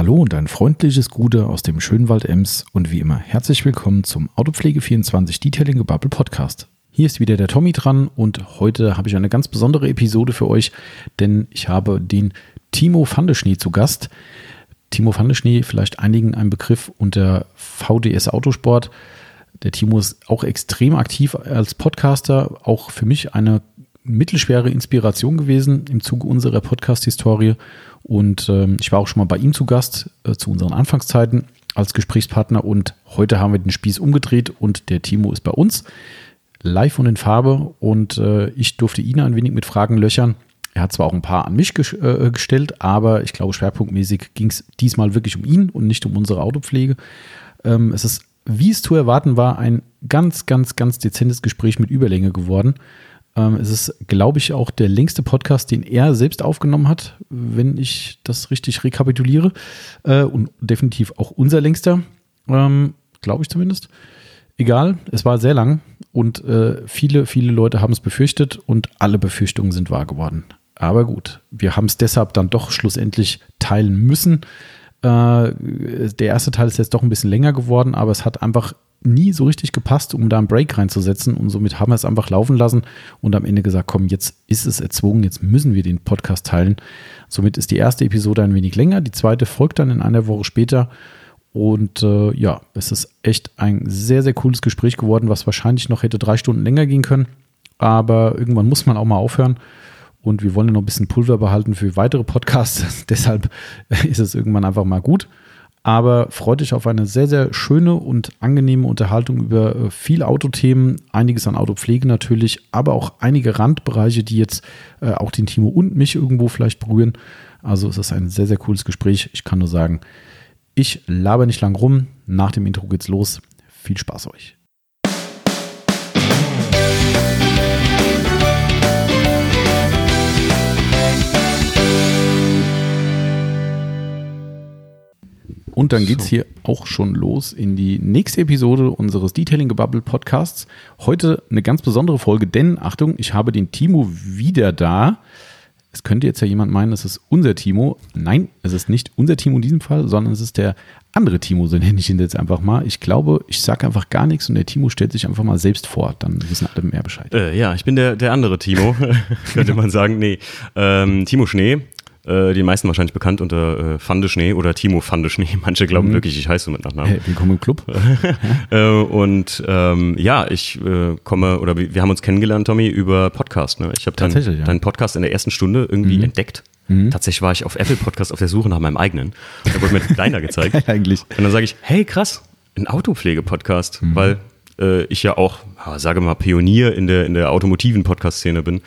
Hallo und ein freundliches Gute aus dem schönen Wald Ems und wie immer herzlich willkommen zum Autopflege24 Detailing Gebubble Podcast. Hier ist wieder der Tommy dran und heute habe ich eine ganz besondere Episode für euch, denn ich habe den Timo Fandeschnee zu Gast. Timo Fandeschnee, vielleicht einigen ein Begriff unter VDS Autosport. Der Timo ist auch extrem aktiv als Podcaster, auch für mich eine mittelschwere Inspiration gewesen im Zuge unserer Podcast-Historie. Und ähm, ich war auch schon mal bei ihm zu Gast äh, zu unseren Anfangszeiten als Gesprächspartner. Und heute haben wir den Spieß umgedreht und der Timo ist bei uns live und in Farbe. Und äh, ich durfte ihn ein wenig mit Fragen löchern. Er hat zwar auch ein paar an mich ges äh, gestellt, aber ich glaube, schwerpunktmäßig ging es diesmal wirklich um ihn und nicht um unsere Autopflege. Ähm, es ist, wie es zu erwarten war, ein ganz, ganz, ganz dezentes Gespräch mit Überlänge geworden. Ähm, es ist, glaube ich, auch der längste Podcast, den er selbst aufgenommen hat, wenn ich das richtig rekapituliere. Äh, und definitiv auch unser längster, ähm, glaube ich zumindest. Egal, es war sehr lang und äh, viele, viele Leute haben es befürchtet und alle Befürchtungen sind wahr geworden. Aber gut, wir haben es deshalb dann doch schlussendlich teilen müssen. Äh, der erste Teil ist jetzt doch ein bisschen länger geworden, aber es hat einfach nie so richtig gepasst, um da einen Break reinzusetzen. Und somit haben wir es einfach laufen lassen und am Ende gesagt, komm, jetzt ist es erzwungen, jetzt müssen wir den Podcast teilen. Somit ist die erste Episode ein wenig länger, die zweite folgt dann in einer Woche später. Und äh, ja, es ist echt ein sehr, sehr cooles Gespräch geworden, was wahrscheinlich noch hätte drei Stunden länger gehen können. Aber irgendwann muss man auch mal aufhören. Und wir wollen noch ein bisschen Pulver behalten für weitere Podcasts. Deshalb ist es irgendwann einfach mal gut aber freut euch auf eine sehr, sehr schöne und angenehme Unterhaltung über äh, viele Autothemen, einiges an Autopflege natürlich, aber auch einige Randbereiche, die jetzt äh, auch den Timo und mich irgendwo vielleicht berühren. Also es ist ein sehr, sehr cooles Gespräch. Ich kann nur sagen, ich laber nicht lang rum. Nach dem Intro geht's los. Viel Spaß euch. Und dann geht es hier auch schon los in die nächste Episode unseres Detailing Gebubble Podcasts. Heute eine ganz besondere Folge, denn Achtung, ich habe den Timo wieder da. Es könnte jetzt ja jemand meinen, es ist unser Timo. Nein, es ist nicht unser Timo in diesem Fall, sondern es ist der andere Timo, so nenne ich ihn jetzt einfach mal. Ich glaube, ich sage einfach gar nichts und der Timo stellt sich einfach mal selbst vor. Dann wissen alle mehr Bescheid. Äh, ja, ich bin der, der andere Timo, könnte man sagen. Nee, ähm, Timo Schnee, äh, die meisten wahrscheinlich bekannt unter äh, Fandeschnee oder Timo Fandeschnee. Manche glauben mhm. wirklich, ich heiße so mit Nachnamen. Hey, willkommen im Club. äh, und ähm, ja, ich äh, komme, oder wir haben uns kennengelernt, Tommy, über Podcast. Ne? Ich habe deinen ja. dein Podcast in der ersten Stunde irgendwie mhm. entdeckt. Mhm. Tatsächlich war ich auf Apple Podcast auf der Suche nach meinem eigenen. Da wurde mir kleiner gezeigt. Eigentlich. Und dann sage ich, hey krass, ein Autopflege-Podcast, mhm. weil äh, ich ja auch, ja, sage mal, Pionier in der, in der automotiven Podcast-Szene bin.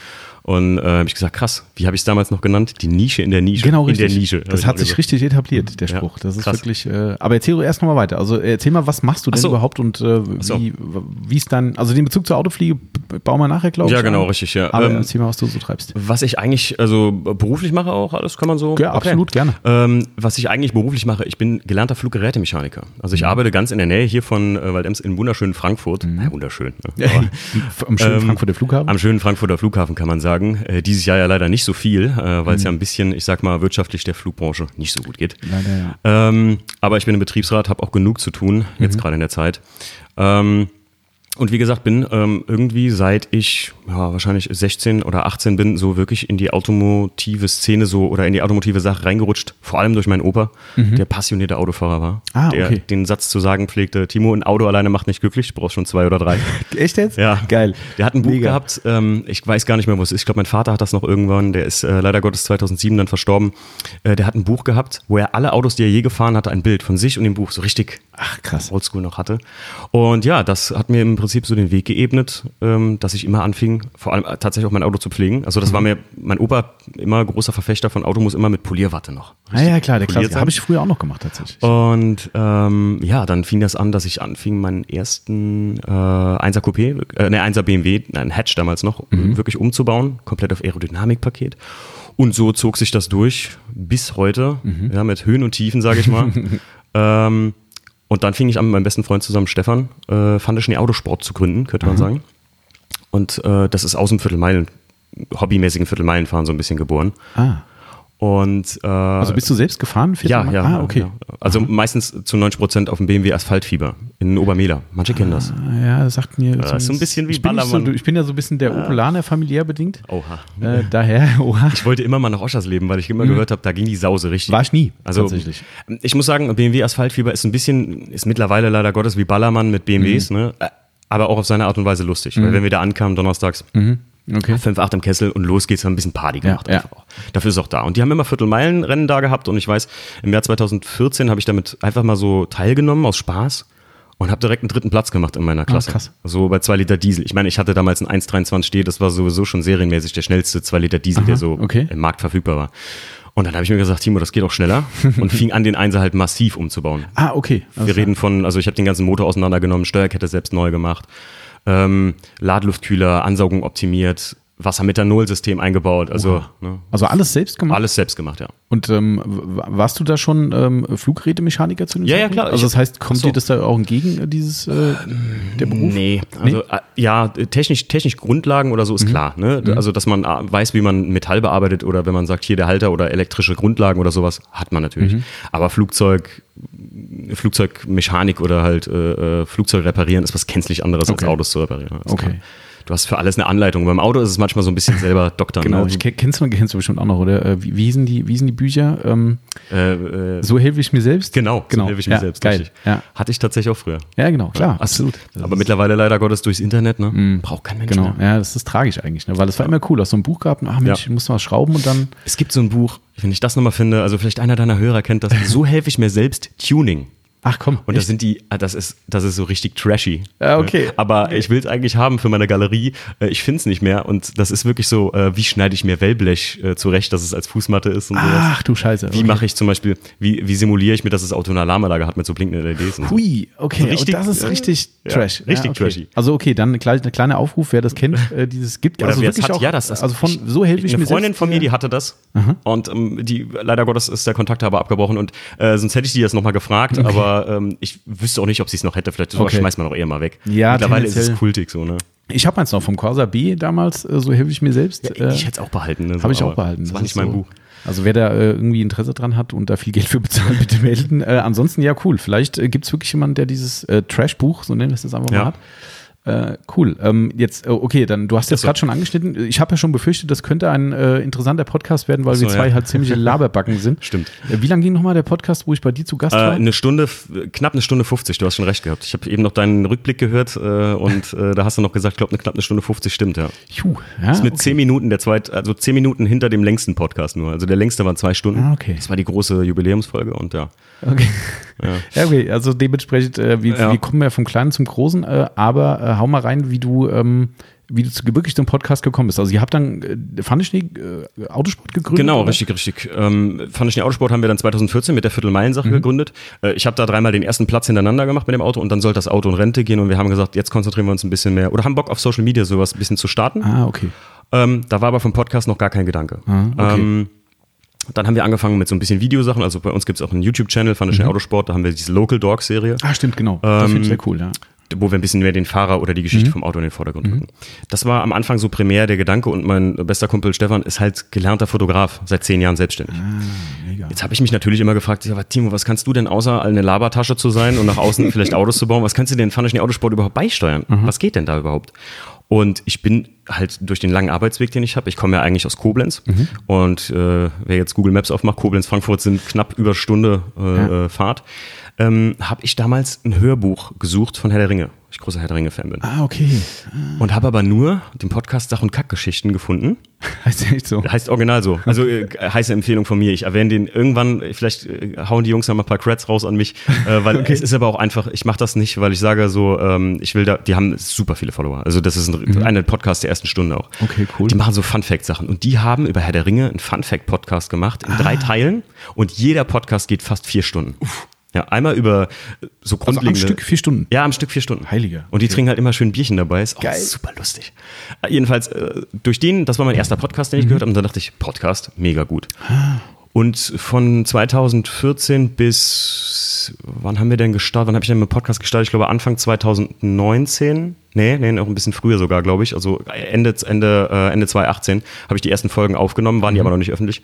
Und äh, habe ich gesagt, krass, wie habe ich es damals noch genannt? Die Nische in der Nische. Genau, richtig. In der Nische. Das hat sich gesagt. richtig etabliert, der Spruch. Ja, das ist krass. wirklich. Äh, aber erzähl erst nochmal weiter. Also erzähl mal, was machst du denn so. überhaupt und äh, so. wie wie ist dann, also den Bezug zur Autofliege bauen wir nachher, glaube ich. Ja, genau, an. richtig, ja. Aber ähm, erzähl mal, was du so treibst. Was ich eigentlich, also beruflich mache auch, alles kann man so. Ja, okay. absolut, gerne. Ähm, was ich eigentlich beruflich mache, ich bin gelernter Fluggerätemechaniker. Also ich mhm. arbeite ganz in der Nähe hier von äh, Waldems in wunderschönen Frankfurt. Mhm. Ja, wunderschön. Ne? Aber, am schönen ähm, Frankfurter Flughafen? Am schönen Frankfurter Flughafen kann man sagen. Äh, dieses Jahr Jahr ja leider nicht so viel, äh, weil es mhm. ja ein bisschen, ich sag mal, wirtschaftlich der Flugbranche nicht so gut geht. Leider, ja. Ähm, aber ich bin im Betriebsrat, habe auch genug zu tun, jetzt mhm. gerade in der Zeit. Ähm, und wie gesagt, bin ähm, irgendwie seit ich ja, wahrscheinlich 16 oder 18 bin, so wirklich in die automotive Szene so oder in die automotive Sache reingerutscht, vor allem durch meinen Opa, mhm. der passionierte Autofahrer war, ah, der okay. den Satz zu sagen pflegte, Timo, ein Auto alleine macht nicht glücklich, du brauchst schon zwei oder drei. Echt jetzt? Ja. Geil. Der hat ein Buch Mega. gehabt, ähm, ich weiß gar nicht mehr, wo es ist, ich glaube, mein Vater hat das noch irgendwann, der ist äh, leider Gottes 2007 dann verstorben, äh, der hat ein Buch gehabt, wo er alle Autos, die er je gefahren hatte, ein Bild von sich und dem Buch so richtig Ach, krass. oldschool noch hatte. Und ja, das hat mir im Prinzip so den Weg geebnet, ähm, dass ich immer anfing, vor allem äh, tatsächlich auch mein Auto zu pflegen. Also das mhm. war mir, mein Opa immer großer Verfechter von Auto muss immer mit Polierwatte noch. Ah, ja, klar, der Klassiker. Habe ich früher auch noch gemacht tatsächlich. Und ähm, ja, dann fing das an, dass ich anfing, meinen ersten äh, 1er Coupé, äh, ne, 1er BMW, ein Hatch damals noch, mhm. wirklich umzubauen, komplett auf Aerodynamikpaket. Und so zog sich das durch bis heute, mhm. ja, mit Höhen und Tiefen, sage ich mal. ähm, und dann fing ich an, mit meinem besten Freund zusammen, Stefan, äh, Fandeschnee Autosport zu gründen, könnte man mhm. sagen. Und äh, das ist aus dem Viertelmeilen, hobbymäßigen Viertelmeilenfahren so ein bisschen geboren. Ah. Und, äh, also bist du selbst gefahren? Ja, ja. Ah, okay. Ja. Also Aha. meistens zu 90 Prozent auf dem BMW Asphaltfieber in Obermehler. Manche kennen das. Ah, ja, das sagt mir. Das ist so ein bisschen wie ich bin, so, ich bin ja so ein bisschen der ja. Opelaner familiär bedingt. Oha. Äh, daher, oha. Ich wollte immer mal nach Oschers leben, weil ich immer mhm. gehört habe, da ging die Sause richtig. War ich nie, also, tatsächlich. Ich muss sagen, BMW Asphaltfieber ist ein bisschen, ist mittlerweile leider Gottes wie Ballermann mit BMWs, mhm. ne? aber auch auf seine Art und Weise lustig. Mhm. Weil wenn wir da ankamen donnerstags, mhm Okay. 5-8 im Kessel und los geht's, haben ein bisschen Party gemacht. Ja, ja. Dafür ist es auch da. Und die haben immer Viertelmeilenrennen da gehabt und ich weiß, im Jahr 2014 habe ich damit einfach mal so teilgenommen aus Spaß und habe direkt einen dritten Platz gemacht in meiner ah, Klasse. Oh, krass. So bei 2 Liter Diesel. Ich meine, ich hatte damals einen 1,23 D, das war sowieso schon serienmäßig der schnellste 2 Liter Diesel, Aha, der so okay. im Markt verfügbar war. Und dann habe ich mir gesagt, Timo, das geht auch schneller und fing an, den Einser halt massiv umzubauen. Ah, okay. Also Wir reden von, also ich habe den ganzen Motor auseinandergenommen, Steuerkette selbst neu gemacht, ähm, Ladeluftkühler, Ansaugung optimiert, Wassermethanol-System eingebaut. Also, ne, also alles selbst gemacht? Alles selbst gemacht, ja. Und ähm, warst du da schon ähm, Fluggerätemechaniker zu dem Ja, Zeitpunkt? ja, klar. Also das heißt, kommt so. dir das da auch entgegen, äh, dieses äh, der Beruf? Nee, also nee? Äh, ja, technisch, technisch Grundlagen oder so ist mhm. klar. Ne? Mhm. Also, dass man äh, weiß, wie man Metall bearbeitet oder wenn man sagt, hier der Halter oder elektrische Grundlagen oder sowas, hat man natürlich. Mhm. Aber Flugzeug, Flugzeugmechanik oder halt äh, Flugzeug reparieren ist was gänzlich anderes okay. als Autos zu reparieren. Okay. Klar du hast für alles eine Anleitung. Beim Auto ist es manchmal so ein bisschen selber Doktor. genau, ne? ich, kennst, du, kennst du bestimmt auch noch, oder? Äh, wie, wie, hießen, die, wie hießen die Bücher? Ähm, äh, äh, so helfe ich mir selbst? Genau, genau. so helfe ich mir ja, selbst. Geil. Ja. Hatte ich tatsächlich auch früher. Ja, genau, klar, ja, absolut. Das aber mittlerweile leider Gottes durchs Internet, ne? Mhm. Braucht kein Mensch Genau, mehr. ja, das ist tragisch eigentlich, ne? weil es war immer cool, hast so ein Buch gehabt, ach Mensch, ich muss mal schrauben und dann... Es gibt so ein Buch, wenn ich das nochmal finde, also vielleicht einer deiner Hörer kennt das, so helfe ich mir selbst, Tuning. Ach komm. Und das sind die, ah, das ist, das ist so richtig trashy. Ja, okay. Aber okay. ich will es eigentlich haben für meine Galerie. Äh, ich finde es nicht mehr. Und das ist wirklich so, äh, wie schneide ich mir Wellblech äh, zurecht, dass es als Fußmatte ist und so. Ach du Scheiße. Wie okay. mache ich zum Beispiel, wie, wie simuliere ich mir, dass das Auto eine Alarmanlage hat mit so blinkenden LEDs? Und. Hui, okay. richtig, das ist richtig Trash. Ja, richtig ja, okay. trashy. Also okay, dann ein kleiner Aufruf, wer das kennt, dieses gibt. also wirklich hat, auch, ja, das, das also von so helfe ich Eine mir Freundin selbst, von mir, die hatte das. Aha. Und ähm, die, leider Gottes ist der Kontakt aber abgebrochen und äh, sonst hätte ich die jetzt nochmal gefragt, aber ähm, ich wüsste auch nicht, ob sie es noch hätte. Vielleicht okay. schmeißt man auch eher mal weg. Ja, Mittlerweile ist es kultig so, ne? Ich habe eins noch vom Corsa B damals, äh, so helfe ich mir selbst. Ja, ich hätte es auch behalten. Ne, so, habe ich auch behalten. Das war nicht mein so. Buch. Also wer da äh, irgendwie Interesse dran hat und da viel Geld für bezahlt, bitte melden. Äh, ansonsten ja cool. Vielleicht äh, gibt es wirklich jemanden, der dieses äh, Trash-Buch, so nennen wir es jetzt einfach mal, ja. hat. Äh, cool. Ähm, jetzt, äh, okay, dann du hast jetzt gerade schon angeschnitten. Ich habe ja schon befürchtet, das könnte ein äh, interessanter Podcast werden, weil so, wir zwei ja. halt ziemliche Laberbacken sind. Stimmt. Äh, wie lange ging nochmal der Podcast, wo ich bei dir zu Gast äh, war? Eine Stunde, knapp eine Stunde 50, du hast schon recht gehabt. Ich habe eben noch deinen Rückblick gehört äh, und da hast du noch gesagt, ich glaube, eine knapp eine Stunde 50 stimmt, ja. Juh, ja das ist mit okay. zehn Minuten, der zweit, also zehn Minuten hinter dem längsten Podcast nur. Also der längste waren zwei Stunden. Ah, okay. Das war die große Jubiläumsfolge und ja. Okay. Ja, ja okay, also dementsprechend, wir, wir kommen ja vom Kleinen zum Großen, aber äh, hau mal rein, wie du, ähm, wie du zu, wirklich zum Podcast gekommen bist. Also ihr habt dann äh, Funnischnee äh, Autosport gegründet? Genau, oder? richtig, richtig. Ähm, Funnischnee Autosport haben wir dann 2014 mit der Viertelmeilensache mhm. gegründet. Äh, ich habe da dreimal den ersten Platz hintereinander gemacht mit dem Auto und dann sollte das Auto in Rente gehen und wir haben gesagt, jetzt konzentrieren wir uns ein bisschen mehr oder haben Bock auf Social Media sowas ein bisschen zu starten. Ah, okay. Ähm, da war aber vom Podcast noch gar kein Gedanke. Ah, okay. Ähm, dann haben wir angefangen mit so ein bisschen Videosachen. Also bei uns gibt es auch einen YouTube-Channel, Fand ich mhm. Autosport. Da haben wir diese Local Dog Serie. Ah, stimmt, genau. Das ähm, finde ich sehr cool, ja. Wo wir ein bisschen mehr den Fahrer oder die Geschichte mhm. vom Auto in den Vordergrund mhm. rücken. Das war am Anfang so primär der Gedanke und mein bester Kumpel Stefan ist halt gelernter Fotograf, seit zehn Jahren selbstständig. Ah, Jetzt habe ich mich natürlich immer gefragt, ja, Timo, was kannst du denn außer eine Labertasche zu sein und nach außen vielleicht Autos zu bauen, was kannst du denn Fand ich den Autosport überhaupt beisteuern? Mhm. Was geht denn da überhaupt? Und ich bin halt durch den langen Arbeitsweg, den ich habe, ich komme ja eigentlich aus Koblenz mhm. und äh, wer jetzt Google Maps aufmacht, Koblenz, Frankfurt sind knapp über Stunde äh, ja. Äh, Fahrt, ähm, habe ich damals ein Hörbuch gesucht von Herr der Ringe ich großer Herr der Ringe-Fan bin. Ah, okay. Ah. Und habe aber nur den Podcast Sach- und Kackgeschichten gefunden. Heißt echt so? Heißt original so. Also äh, heiße Empfehlung von mir. Ich erwähne den irgendwann, vielleicht äh, hauen die Jungs noch mal ein paar Creds raus an mich, äh, weil okay. es ist aber auch einfach, ich mache das nicht, weil ich sage so, ähm, ich will da, die haben super viele Follower. Also das ist ein, mhm. eine Podcast der ersten Stunde auch. Okay, cool. Die machen so Fun-Fact-Sachen. Und die haben über Herr der Ringe einen Fun-Fact-Podcast gemacht in ah. drei Teilen. Und jeder Podcast geht fast vier Stunden. Uff. Ja, einmal über so grundlegende. Also am Stück vier Stunden. Ja, am Stück vier Stunden. Heiliger. Und die trinken halt immer schön Bierchen dabei. Ist auch Geil. super lustig. Äh, jedenfalls, äh, durch den, das war mein erster Podcast, den ich mhm. gehört habe. Und dann dachte ich, Podcast, mega gut. Und von 2014 bis wann haben wir denn gestartet? Wann habe ich denn mit dem Podcast gestartet? Ich glaube Anfang 2019. Nee, nee, noch ein bisschen früher sogar, glaube ich. Also Ende, Ende, äh, Ende 2018 habe ich die ersten Folgen aufgenommen, waren die mhm. aber noch nicht öffentlich.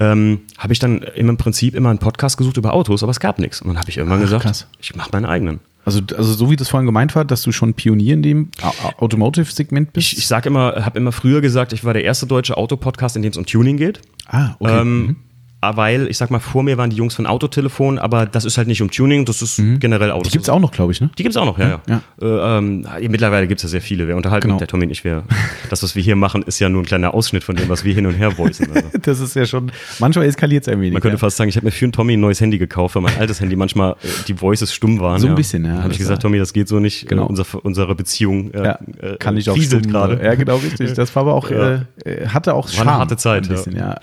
Ähm, habe ich dann im Prinzip immer einen Podcast gesucht über Autos, aber es gab nichts. Und dann habe ich irgendwann Ach, gesagt, krass. ich mache meinen eigenen. Also, also so wie das vorhin gemeint war, dass du schon Pionier in dem Automotive-Segment bist? Ich, ich sage immer, habe immer früher gesagt, ich war der erste deutsche Autopodcast, in dem es um Tuning geht. Ah, okay. Ähm, mhm. Ah, weil, ich sag mal, vor mir waren die Jungs von Autotelefon, aber das ist halt nicht um Tuning, das ist mhm. generell Autos. Die gibt es auch noch, glaube ich, ne? Die gibt es auch noch, ja, ja. ja. Äh, ähm, mittlerweile gibt es ja sehr viele. Wir unterhalten genau. der Tommy nicht. Wir, das, was wir hier machen, ist ja nur ein kleiner Ausschnitt von dem, was wir hin und her voicen. Also. das ist ja schon, manchmal eskaliert es ein wenig. Man könnte ja. fast sagen, ich habe mir für einen Tommy ein neues Handy gekauft, weil mein altes Handy manchmal äh, die Voices stumm waren. So ein bisschen, ja. Da habe ich gesagt, Tommy, das geht so nicht. Äh, genau. Unser, unsere Beziehung äh, ja, kann ich auch gerade. Ja, genau, richtig. Das war aber auch, äh, hatte auch Charme. War eine harte Zeit. Ein bisschen, ja.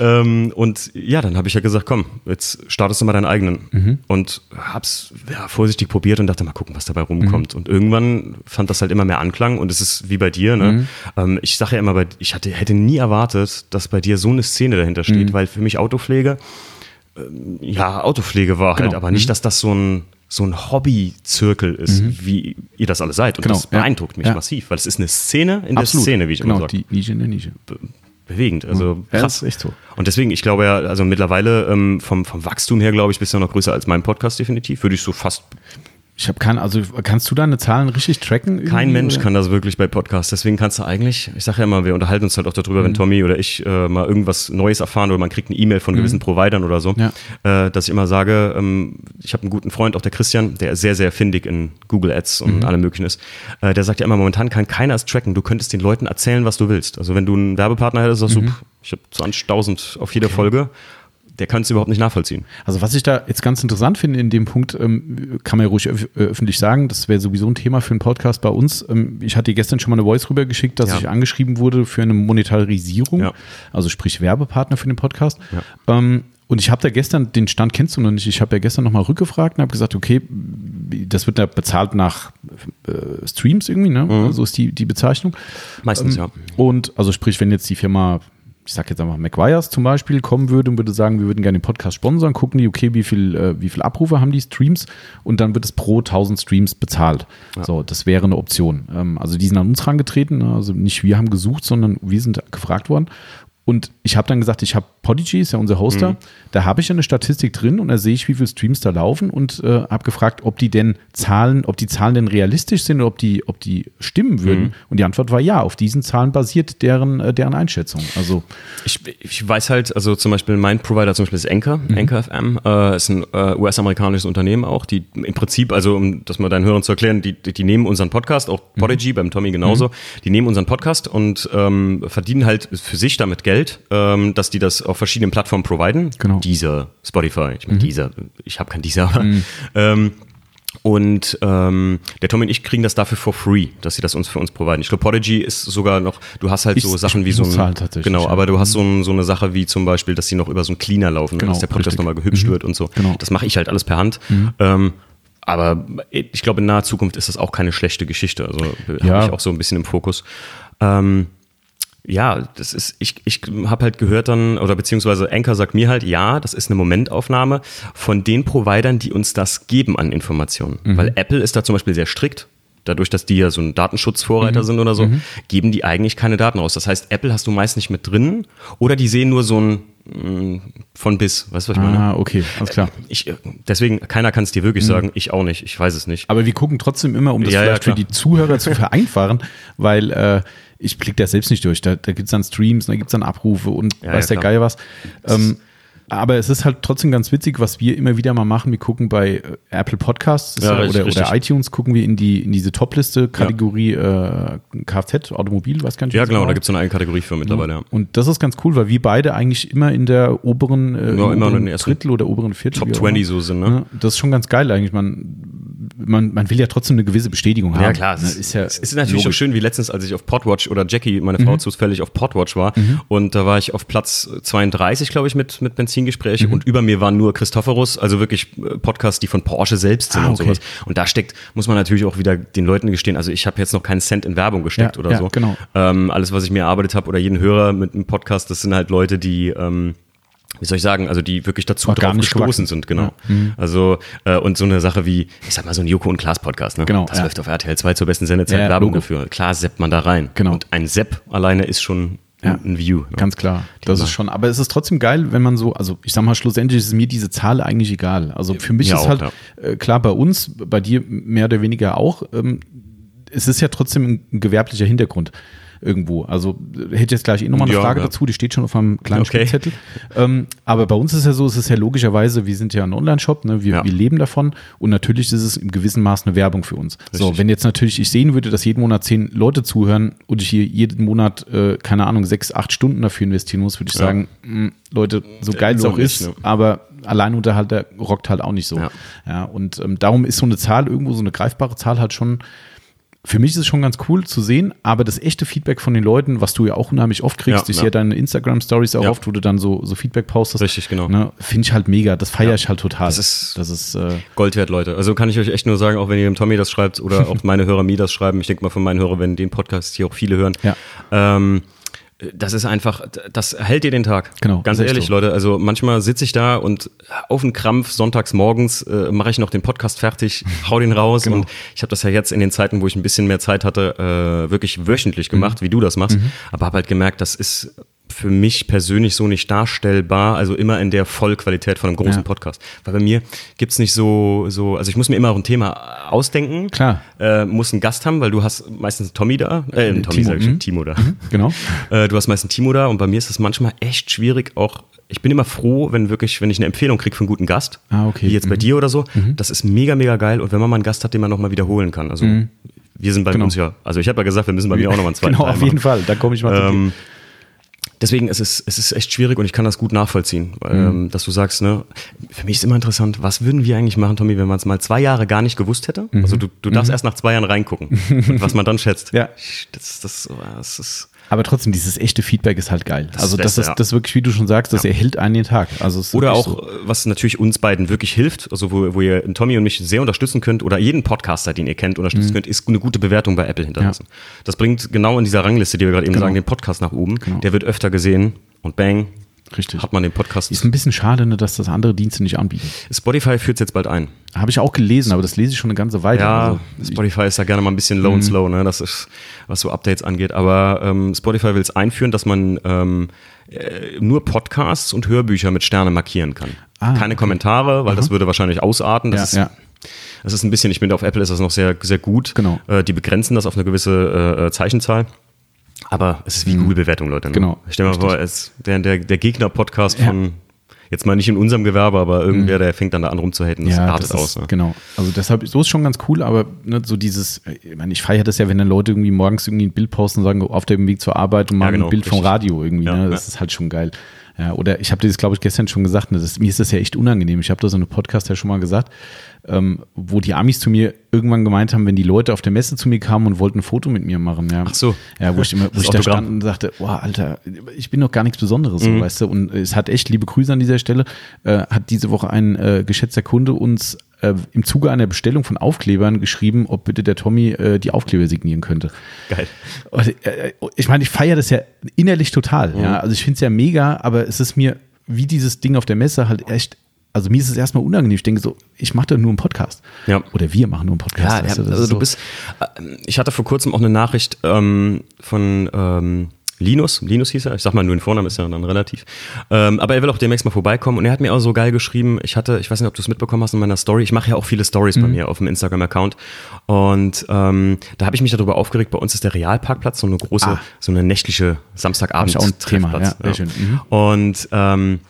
Ähm, und ja, dann habe ich ja gesagt, komm, jetzt startest du mal deinen eigenen. Mhm. Und hab's ja, vorsichtig probiert und dachte, mal gucken, was dabei rumkommt. Mhm. Und irgendwann fand das halt immer mehr Anklang und es ist wie bei dir, ne? Mhm. Ähm, ich sage ja immer, ich hatte, hätte nie erwartet, dass bei dir so eine Szene dahinter steht, mhm. weil für mich Autopflege, ähm, ja, Autopflege war halt, genau. halt, aber nicht, mhm. dass das so ein so ein Hobby-Zirkel ist, mhm. wie ihr das alle seid. Und genau. das beeindruckt ja. mich ja. massiv, weil es ist eine Szene in Absolut. der Szene, wie ich genau, immer sage. Die Nische in der Nische bewegend. Also krass. Ja, ist echt so. Und deswegen, ich glaube ja, also mittlerweile ähm, vom, vom Wachstum her, glaube ich, bist du noch größer als mein Podcast definitiv. Würde ich so fast ich habe keinen, also kannst du deine Zahlen richtig tracken? Kein Mensch oder? kann das wirklich bei Podcasts. Deswegen kannst du eigentlich, ich sage ja immer, wir unterhalten uns halt auch darüber, mhm. wenn Tommy oder ich äh, mal irgendwas Neues erfahren oder man kriegt eine E-Mail von mhm. gewissen Providern oder so, ja. äh, dass ich immer sage, ähm, ich habe einen guten Freund, auch der Christian, der sehr, sehr findig in Google Ads und mhm. allem möglichen ist. Äh, der sagt ja immer, momentan kann keiner es tracken. Du könntest den Leuten erzählen, was du willst. Also wenn du einen Werbepartner hättest, sagst du, mhm. ich habe 20.000 auf jede okay. Folge der kann es überhaupt nicht nachvollziehen. Also was ich da jetzt ganz interessant finde in dem Punkt, ähm, kann man ja ruhig öf öffentlich sagen, das wäre sowieso ein Thema für einen Podcast bei uns. Ähm, ich hatte gestern schon mal eine Voice rübergeschickt, dass ja. ich angeschrieben wurde für eine Monetarisierung, ja. also sprich Werbepartner für den Podcast. Ja. Ähm, und ich habe da gestern, den Stand kennst du noch nicht, ich habe ja gestern nochmal rückgefragt und habe gesagt, okay, das wird ja bezahlt nach äh, Streams irgendwie, ne? Mhm. So ist die, die Bezeichnung. Meistens, ähm, ja. Und also sprich, wenn jetzt die Firma ich sag jetzt einfach McGuire's zum Beispiel, kommen würde und würde sagen, wir würden gerne den Podcast sponsern, gucken die, okay, wie viel, äh, wie viel Abrufe haben die Streams und dann wird es pro 1000 Streams bezahlt. Ja. So, das wäre eine Option. Ähm, also die sind an uns herangetreten, ne? also nicht wir haben gesucht, sondern wir sind gefragt worden und ich habe dann gesagt, ich habe Podigy, ist ja unser Hoster, mhm. da habe ich eine Statistik drin und da sehe ich, wie viele Streams da laufen und äh, habe gefragt, ob die denn Zahlen, ob die Zahlen denn realistisch sind oder ob die, ob die stimmen würden. Mhm. Und die Antwort war ja, auf diesen Zahlen basiert deren, äh, deren Einschätzung. Also ich, ich weiß halt, also zum Beispiel mein Provider zum Beispiel ist Anchor, mhm. Anchor FM, äh, ist ein äh, US-amerikanisches Unternehmen auch, die im Prinzip, also um das mal deinen Hörern zu erklären, die, die nehmen unseren Podcast, auch mhm. Podigy beim Tommy genauso, mhm. die nehmen unseren Podcast und ähm, verdienen halt für sich damit Geld Geld, ähm, dass die das auf verschiedenen Plattformen providen. Genau. Dieser, Spotify, ich meine mhm. dieser, ich habe kein dieser, aber mhm. ähm, und ähm, der Tom und ich kriegen das dafür for free, dass sie das uns für uns providen. Ich glaube, Podigy ist sogar noch, du hast halt ich, so Sachen wie so ein, genau, aber du hast so, ein, so eine Sache wie zum Beispiel, dass sie noch über so einen Cleaner laufen, genau, dass der Podcast nochmal gehübscht mhm. wird und so. Genau. Das mache ich halt alles per Hand. Mhm. Ähm, aber ich glaube, in naher Zukunft ist das auch keine schlechte Geschichte. Also ja. habe ich auch so ein bisschen im Fokus. Ähm, ja, das ist, ich, ich habe halt gehört dann, oder beziehungsweise Anchor sagt mir halt, ja, das ist eine Momentaufnahme von den Providern, die uns das geben an Informationen. Mhm. Weil Apple ist da zum Beispiel sehr strikt. Dadurch, dass die ja so ein Datenschutzvorreiter mhm. sind oder so, mhm. geben die eigentlich keine Daten raus. Das heißt, Apple hast du meist nicht mit drin oder die sehen nur so ein mm, von bis, weißt du, was ich meine? Ah, okay, alles klar. Ich, deswegen, keiner kann es dir wirklich mhm. sagen, ich auch nicht, ich weiß es nicht. Aber wir gucken trotzdem immer, um das ja, vielleicht ja, für die Zuhörer zu vereinfachen, weil äh, ich blicke da selbst nicht durch. Da, da gibt es dann Streams, da gibt es dann Abrufe und ja, weiß ja, der Geil was. Ähm, aber es ist halt trotzdem ganz witzig, was wir immer wieder mal machen. Wir gucken bei äh, Apple Podcasts ja, oder, oder, iTunes, gucken wir in, die, in diese Top-Liste-Kategorie ja. äh, Kfz, Automobil, weiß gar nicht. Ja, genau, da gibt es so eine eigene Kategorie für mittlerweile. Ja. Und das ist ganz cool, weil wir beide eigentlich immer in der oberen, äh, ja, immer oberen Drittel oder oberen Viertel. Top 20 so sind, ne? Das ist schon ganz geil eigentlich. Man, man, man will ja trotzdem eine gewisse Bestätigung haben. Ja, klar. Ne? Ist ja es ist natürlich logisch. so schön wie letztens, als ich auf Podwatch oder Jackie, meine Frau, mhm. zufällig auf Podwatch war. Mhm. Und da war ich auf Platz 32, glaube ich, mit, mit Benzingespräche. Mhm. Und über mir waren nur Christophorus, also wirklich äh, Podcasts, die von Porsche selbst sind ah, und okay. sowas. Und da steckt, muss man natürlich auch wieder den Leuten gestehen, also ich habe jetzt noch keinen Cent in Werbung gesteckt ja, oder ja, so. Genau. Ähm, alles, was ich mir erarbeitet habe oder jeden Hörer mit einem Podcast, das sind halt Leute, die ähm, wie soll ich sagen, also die wirklich dazu War drauf gestoßen gewachsen. sind, genau. Ja. Mhm. Also, äh, und so eine Sache wie, ich sag mal, so ein Joko und Klaas Podcast, ne? Genau, Das ja. läuft auf RTL 2 zur besten Sendezeit, Ja, Werbung dafür. Klar seppt man da rein. Genau. Und ein Sepp alleine ist schon Ja. ein View. Ne? Ganz klar. Das ist schon, aber es ist trotzdem geil, wenn man so, also ich sag mal, schlussendlich ist mir diese Zahl eigentlich egal. Also für mich Ja, ist auch, halt, ja. äh, klar, bei uns, bei dir mehr oder weniger auch, ähm, es ist ja trotzdem ein gewerblicher Hintergrund irgendwo. Also äh, hätte jetzt gleich eh nochmal eine Ja, Frage ja. dazu, die steht schon auf einem kleinen Okay. Spickzettel. Ähm, aber bei uns ist ja so, es ist ja logischerweise, wir sind ja ein Online-Shop, ne? wir, Ja. wir leben davon und natürlich ist es im gewissen Maß eine Werbung für uns. So, Richtig. wenn jetzt natürlich ich sehen würde, dass jeden Monat zehn Leute zuhören und ich hier jeden Monat, äh, keine Ahnung, sechs, acht Stunden dafür investieren muss, würde ich sagen, mh, Leute, so geil es auch nicht, ist, ne? aber Alleinunterhalter rockt halt auch nicht so. Ja. Ja. und ähm, darum ist so eine Zahl irgendwo, so eine greifbare Zahl halt schon, für mich ist es schon ganz cool zu sehen, aber das echte Feedback von den Leuten, was du ja auch unheimlich oft kriegst, Ja, ich ja. sehe deine Instagram-Stories auch Ja. oft, wo du dann so, so Feedback postest. Richtig, genau. Ne, Finde ich halt mega, das feiere ich halt total. Das ist- das ist äh, Gold wert, Leute. Also kann ich euch echt nur sagen, auch wenn ihr dem Tommy das schreibt oder auch meine Hörer mir das schreiben, ich denke mal von meinen Hörern, wenn den Podcast hier auch viele hören, Ja. ähm, das ist einfach, das hält dir den Tag. Genau, Ganz ehrlich, so. Leute. Also manchmal sitze ich da und auf den Krampf sonntags morgens äh, mache ich noch den Podcast fertig, hau den raus Genau. und ich habe das ja jetzt in den Zeiten, wo ich ein bisschen mehr Zeit hatte, äh, wirklich wöchentlich gemacht, Mhm. wie du das machst. Aber habe halt gemerkt, das ist für mich persönlich so nicht darstellbar, also immer in der Vollqualität von einem großen Ja. Podcast. Weil bei mir gibt's nicht so, so, also ich muss mir immer auch ein Thema ausdenken. Klar. Äh, muss einen Gast haben, weil du hast meistens einen Tommy da, äh, einen Tommy Timo, sag ich, mhm. Timo da. genau. Äh, du hast meist einen Timo da und bei mir ist es manchmal echt schwierig, auch. Ich bin immer froh, wenn wirklich, wenn ich eine Empfehlung kriege von einem guten Gast, Ah, okay. wie jetzt bei dir oder so. Das ist mega, mega geil. Und wenn man mal einen Gast hat, den man nochmal wiederholen kann. Also wir sind bei Genau. uns ja, also ich habe ja gesagt, wir müssen bei mir auch nochmal einen zweiten Genau, auf jeden Fall, da komme ich mal zu deswegen ist es, es ist echt schwierig und ich kann das gut nachvollziehen, Mhm. ähm, dass du sagst, ne, für mich ist immer interessant, was würden wir eigentlich machen, Tommy, wenn man es mal zwei Jahre gar nicht gewusst hätte? Mhm. Also du, du darfst erst nach zwei Jahren reingucken, und was man dann schätzt. Ja. Das, das, das ist, Aber trotzdem, dieses echte Feedback ist halt geil. Das also das Beste, ist ja. das ist wirklich, wie du schon sagst, das erhält einen den Tag. Also Oder auch, so. was natürlich uns beiden wirklich hilft, also wo, wo ihr Tommy und mich sehr unterstützen könnt oder jeden Podcaster, den ihr kennt, unterstützen könnt, ist eine gute Bewertung bei Apple hinterlassen. Das bringt genau in dieser Rangliste, die wir gerade eben Genau. sagen, den Podcast nach oben. Genau. Der wird öfter gesehen und bang, Richtig. hat man den Podcast. Ist ein bisschen schade, ne, dass das andere Dienste nicht anbieten. Spotify führt es jetzt bald ein. Habe ich auch gelesen, aber das lese ich schon eine ganze Weile. Ja, Also, Spotify ist da gerne mal ein bisschen low and slow, ne? Das ist, was so Updates angeht. Aber ähm, Spotify will es einführen, dass man ähm, äh, nur Podcasts und Hörbücher mit Sterne markieren kann. Ah, Keine okay. Kommentare, weil das würde wahrscheinlich ausarten. Das Ja, ist, ja. Das ist ein bisschen, ich finde, auf Apple ist das noch sehr, sehr gut. Genau. Äh, die begrenzen das auf eine gewisse äh, äh, Zeichenzahl. Aber es ist wie Google-Bewertung, Leute. Ne? Mhm. Genau. Stell dir mal vor, es, der, der, der Gegner-Podcast Ja. von, jetzt mal nicht in unserem Gewerbe, aber irgendwer, der fängt dann da an rumzuhaten. Das ja, artet das aus. ist, Ne? genau. Also deshalb, so ist schon ganz cool, aber ne, so dieses, ich meine, ich feiere das ja, wenn dann Leute irgendwie morgens irgendwie ein Bild posten und sagen, auf dem Weg zur Arbeit und mal genau, ein Bild vom richtig. Radio irgendwie. Ja, ne? Das ja. ist halt schon geil. Ja, oder ich habe dir das, glaube ich, gestern schon gesagt, ne, das, mir ist das ja echt unangenehm. Ich habe da so eine Podcast ja schon mal gesagt, ähm, wo die Amis zu mir irgendwann gemeint haben, wenn die Leute auf der Messe zu mir kamen und wollten ein Foto mit mir machen. Ja. Ach so. Ja, wo ich, immer, wo ich da stand und sagte, boah, Alter, ich bin doch gar nichts Besonderes, Mhm. so, weißt du. Und es hat echt, liebe Grüße an dieser Stelle, äh, hat diese Woche ein äh, geschätzter Kunde uns äh, im Zuge einer Bestellung von Aufklebern geschrieben, ob bitte der Tommy äh, die Aufkleber signieren könnte. Geil. Und, äh, ich meine, ich feiere das ja innerlich total. Mhm. Ja, also ich finde es ja mega, aber es ist mir wie dieses Ding auf der Messe halt echt. Also mir ist es erstmal unangenehm. Ich denke so, ich mache da nur einen Podcast. Ja. Oder wir machen nur einen Podcast. Ja, also ist du so- bist, äh, ich hatte vor kurzem auch eine Nachricht ähm, von ähm, Linus, Linus hieß er, ich sag mal nur den Vornamen, ist ja dann relativ. Ähm, aber er will auch demnächst mal vorbeikommen und er hat mir auch so geil geschrieben, ich hatte, ich weiß nicht, ob du es mitbekommen hast in meiner Story, ich mache ja auch viele Stories Mhm. bei mir auf dem Instagram-Account und ähm, da habe ich mich darüber aufgeregt, bei uns ist der Realparkplatz so eine große, Ah. so eine nächtliche Samstagabend Hab ich auch ein Thema, Treffplatz. ja, sehr schön. Mhm. Und ähm,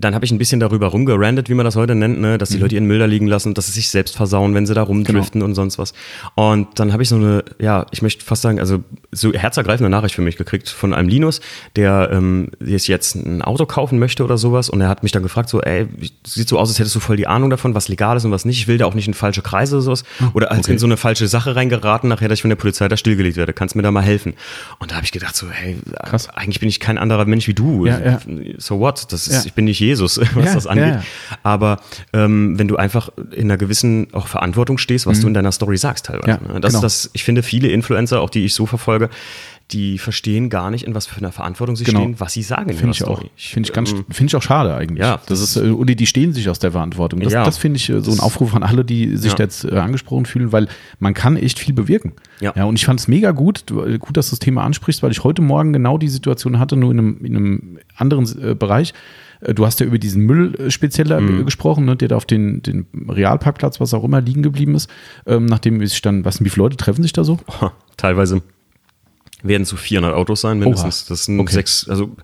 dann habe ich ein bisschen darüber rumgerandet, wie man das heute nennt, ne? Mhm. dass die Leute ihren Müll da liegen lassen, dass sie sich selbst versauen, wenn sie da rumdriften Genau. und sonst was. Und dann habe ich so eine, ja, ich möchte fast sagen, also so herzergreifende Nachricht für mich gekriegt von einem Linus, der ähm, sich jetzt ein Auto kaufen möchte oder sowas. Und er hat mich dann gefragt, so, ey, sieht so aus, als hättest du voll die Ahnung davon, was legal ist und was nicht. Ich will da auch nicht in falsche Kreise oder sowas. Oder als okay. in so eine falsche Sache reingeraten, nachher, dass ich von der Polizei da stillgelegt werde. Kannst du mir da mal helfen? Und da habe ich gedacht, so, hey, Krass. eigentlich bin ich kein anderer Mensch wie du. Ja, ja. So what? Das ist, Ja. ich bin nicht Jesus, was Ja, das angeht. ja. Aber ähm, wenn du einfach in einer gewissen auch Verantwortung stehst, was du in deiner Story sagst teilweise. Mhm. Ja, ne? Das genau. ist das, ich finde, viele Influencer, auch die ich so verfolge, die verstehen gar nicht, in was für einer Verantwortung sie genau. stehen, was sie sagen. Finde ich auch. Finde ich ganz, ähm, finde ich auch schade eigentlich. Ja, das, das ist, äh, und die stehen sich aus der Verantwortung. Das, ja, das finde ich äh, so ein Aufruf an alle, die sich ja. jetzt äh, angesprochen fühlen, weil man kann echt viel bewirken. Ja. ja und ich fand es mega gut, gut, dass du das Thema ansprichst, weil ich heute Morgen genau die Situation hatte, nur in einem, in einem anderen äh, Bereich. Du hast ja über diesen Müllspezieller mhm. gesprochen, ne, der da auf den, den Realparkplatz, was auch immer, liegen geblieben ist. Ähm, nachdem sich dann, was, wie viele Leute treffen sich da so? Teilweise werden zu 400 Autos sein, mindestens. Oha. Das sind okay. sechs, also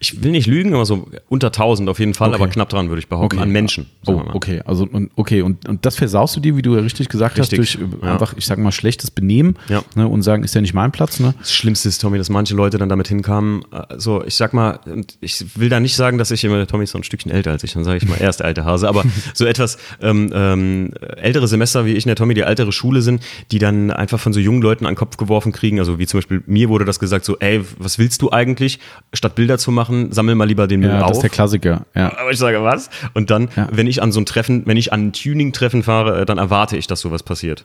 ich will nicht lügen, aber so unter 1000 auf jeden Fall, okay. aber knapp dran würde ich behaupten, okay. an Menschen. Oh, okay, also und, okay, und, und das versaust du dir, wie du ja richtig gesagt richtig. hast, durch ja. einfach, ich sag mal, schlechtes Benehmen ja. ne, und sagen, ist ja nicht mein Platz. Ne? Das Schlimmste ist, Tommy, dass manche Leute dann damit hinkamen, also ich sag mal, ich will da nicht sagen, dass ich immer, Tommy ist so ein Stückchen älter als ich, dann sage ich mal, er ist der alte Hase, aber so etwas ähm, ähm, ältere Semester wie ich und der Tommy, die ältere Schule sind, die dann einfach von so jungen Leuten an den Kopf geworfen kriegen, also wie zum Beispiel mir wurde das gesagt, so, ey, was willst du eigentlich? Statt Bilder zu machen, sammel mal lieber den Müll ja, auf. Das ist der Klassiker. Ja. Aber ich sage, was? Und dann, ja. wenn ich an so ein Treffen, wenn ich an ein Tuning-Treffen fahre, äh, dann erwarte ich, dass sowas passiert.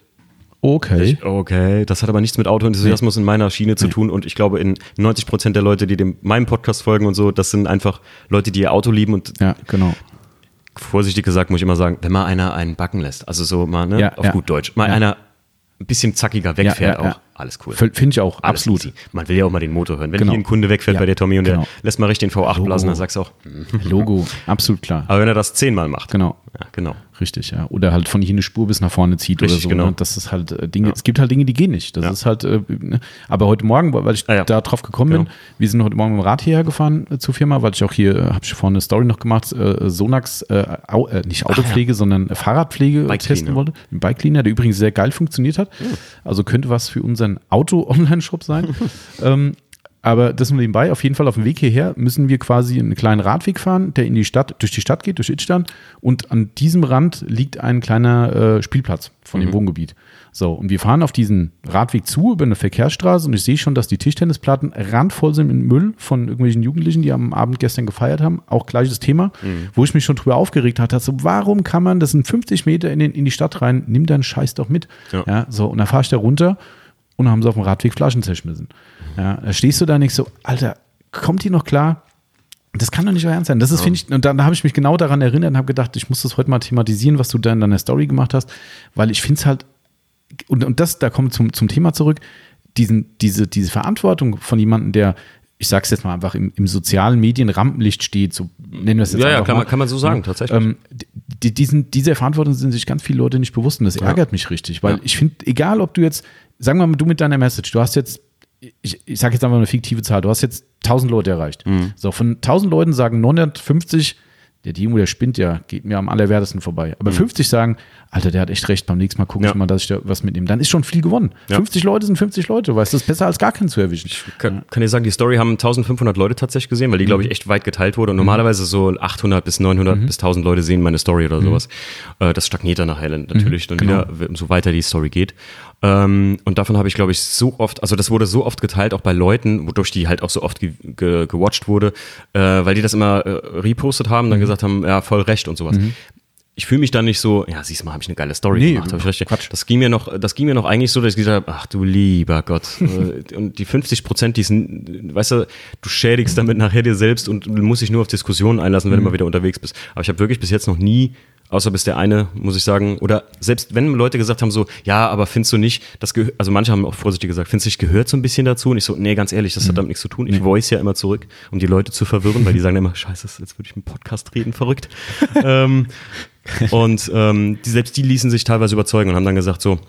Okay. Ich, okay, das hat aber nichts mit Autoenthusiasmus nee. in meiner Schiene zu nee. tun und ich glaube, in 90 Prozent der Leute, die dem, meinem Podcast folgen und so, das sind einfach Leute, die ihr Auto lieben und ja, genau. vorsichtig gesagt muss ich immer sagen, wenn mal einer einen backen lässt, also so mal, ne, ja, auf ja. gut Deutsch, mal einer ein bisschen zackiger wegfährt auch alles cool. Finde ich auch, alles absolut. Easy. Man will ja auch mal den Motor hören. Wenn genau. hier ein Kunde wegfährt ja, bei der Tommy und genau. der lässt mal richtig den V8 Logo. blasen, dann sagst du auch. Logo, absolut klar. Aber wenn er das zehnmal macht. Genau. Ja, genau. Richtig, ja. Oder halt von hier eine Spur bis nach vorne zieht Richtig, oder so. Genau. Ne? Das ist halt äh, Dinge, ja. es gibt halt Dinge, die gehen nicht. Das ist halt, äh, ne? aber heute Morgen, weil ich ah, da drauf gekommen genau. bin, wir sind heute Morgen mit dem Rad hierher gefahren äh, zur Firma, weil ich auch hier, äh, habe ich vorhin eine Story noch gemacht, Sonax, au, nicht Autopflege, sondern Fahrradpflege Bike testen wollte. Ein Bike Cleaner, der übrigens sehr geil funktioniert hat. Mhm. Also könnte was für unseren Auto-Online-Shop sein. ähm, aber das nur nebenbei, auf jeden Fall auf dem Weg hierher müssen wir quasi einen kleinen Radweg fahren, der in die Stadt, durch die Stadt geht, durch Idstand. Und an diesem Rand liegt ein kleiner äh, Spielplatz von mhm. dem Wohngebiet. So, und wir fahren auf diesen Radweg zu über eine Verkehrsstraße und ich sehe schon, dass die Tischtennisplatten randvoll sind mit Müll von irgendwelchen Jugendlichen, die am Abend gestern gefeiert haben. Auch gleiches Thema, mhm. wo ich mich schon drüber aufgeregt hatte. So, warum kann man, das sind 50 Meter in, den, in die Stadt rein, nimm deinen Scheiß doch mit. Ja. ja so, und dann fahre ich da runter und haben sie auf dem Radweg Flaschen zerschmissen. Ja, da stehst du da nicht so, Alter, kommt die noch klar? Das kann doch nicht euer Ernst sein. Das ist, ja. finde ich, und dann da habe ich mich genau daran erinnert und habe gedacht, ich muss das heute mal thematisieren, was du da in deiner Story gemacht hast, weil ich finde es halt, und, und das, da wir zum, zum Thema zurück, diesen, diese, diese Verantwortung von jemandem, der, ich sag's jetzt mal einfach, im, im sozialen Medien Rampenlicht steht, so nennen wir es jetzt ja, einfach Ja, kann, mal. Man, kann man so sagen, ja, tatsächlich. Die, diesen, dieser Verantwortung sind sich ganz viele Leute nicht bewusst und das ärgert ja. mich richtig, weil ich finde, egal ob du jetzt, sagen wir mal, du mit deiner Message, du hast jetzt, ich, ich sage jetzt einfach eine fiktive Zahl, du hast jetzt 1000 Leute erreicht. Mhm. So, von 1000 Leuten sagen 950, der Dimo, der spinnt ja, geht mir am allerwertesten vorbei. Aber mhm. 50 sagen, Alter, der hat echt recht, beim nächsten Mal gucke ich mal, dass ich da was mitnehme. Dann ist schon viel gewonnen. Ja. 50 Leute sind 50 Leute, weißt du, das ist besser als gar keinen zu erwischen. Ich kann, kann dir sagen, die Story haben 1500 Leute tatsächlich gesehen, weil die, mhm. glaube ich, echt weit geteilt wurde. Und mhm. normalerweise so 800 bis 900 mhm. bis 1000 Leute sehen meine Story oder mhm. sowas. Äh, das stagniert dann nachher natürlich dann genau. wieder, umso weiter die Story geht. Ähm, und davon habe ich, glaube ich, so oft, also das wurde so oft geteilt, auch bei Leuten, wodurch die halt auch so oft ge ge gewatcht wurde, äh, weil die das immer äh, repostet haben, dann mhm. gesagt haben, ja, voll recht und sowas. Mhm. Ich fühle mich dann nicht so, ja, siehst du mal, habe ich eine geile Story nee, gemacht. Hab ich recht. Quatsch. Das ging mir noch, das ging mir noch eigentlich so, dass ich gesagt habe, ach du lieber Gott. Äh, und die 50 Prozent, die sind, weißt du, du schädigst damit nachher dir selbst und musst dich nur auf Diskussionen einlassen, wenn mhm. du mal wieder unterwegs bist. Aber ich habe wirklich bis jetzt noch nie Außer bis der eine, muss ich sagen, oder selbst wenn Leute gesagt haben so, ja, aber findest du nicht, das gehört, also manche haben auch vorsichtig gesagt, findest du nicht, gehört so ein bisschen dazu? Und ich so, nee, ganz ehrlich, das hat mhm. damit nichts zu tun. Ich voice ja immer zurück, um die Leute zu verwirren, weil die sagen immer, scheiße, jetzt würde ich einen Podcast reden, verrückt. ähm, und ähm, die, selbst die ließen sich teilweise überzeugen und haben dann gesagt so,